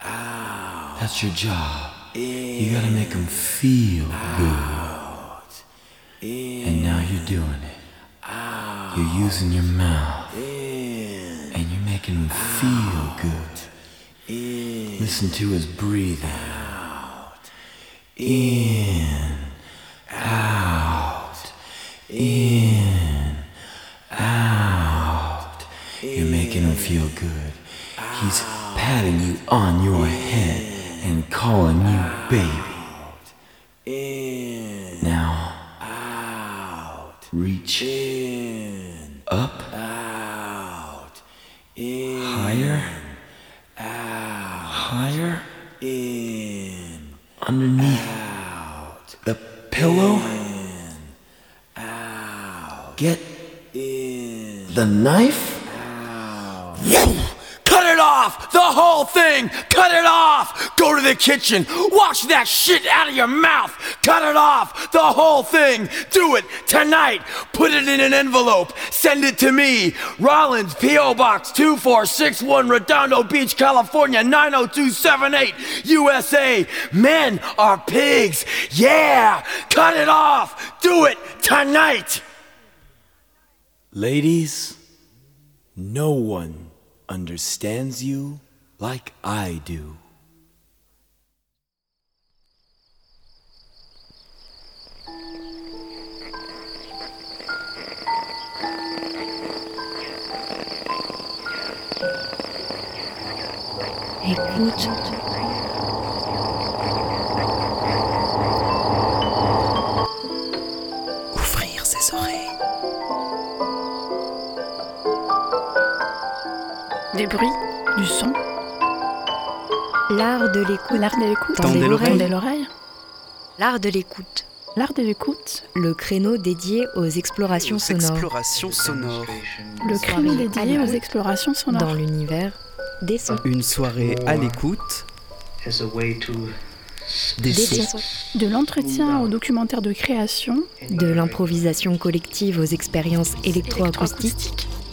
That's your job. You gotta make him feel good. And now you're doing it. You're using your mouth. And you're making him feel good. Listen to his breathing. Out. In, out, in, out. You're making him feel good. He's patting you on your head and calling you baby. Now, Reach in. Up. Out. In. Higher. Out. Higher. In. Underneath. Out. The pillow. In. Out. Get. In. The knife. Out off! The whole thing! Cut it off! Go to the kitchen! Wash that shit out of your mouth! Cut it off! The whole thing! Do it tonight! Put it in an envelope! Send it to me! Rollins, P.O. Box 2461, Redondo Beach, California 90278, USA! Men are pigs! Yeah! Cut it off! Do it tonight! Ladies, no one understands you like I do. Des bruits, du son. L'art de l'écoute. L'art de l'écoute. Tendez l'oreille. Tendez l'oreille. L'art de l'écoute. L'art de l'écoute. Le créneau dédié aux explorations sonores. Exploration sonore. Le créneau dédié aux explorations sonores. Dans l'univers des sons. Une soirée à l'écoute. Des sons. De l'entretien au documentaire de création. De l'improvisation collective aux expériences électroacoustiques.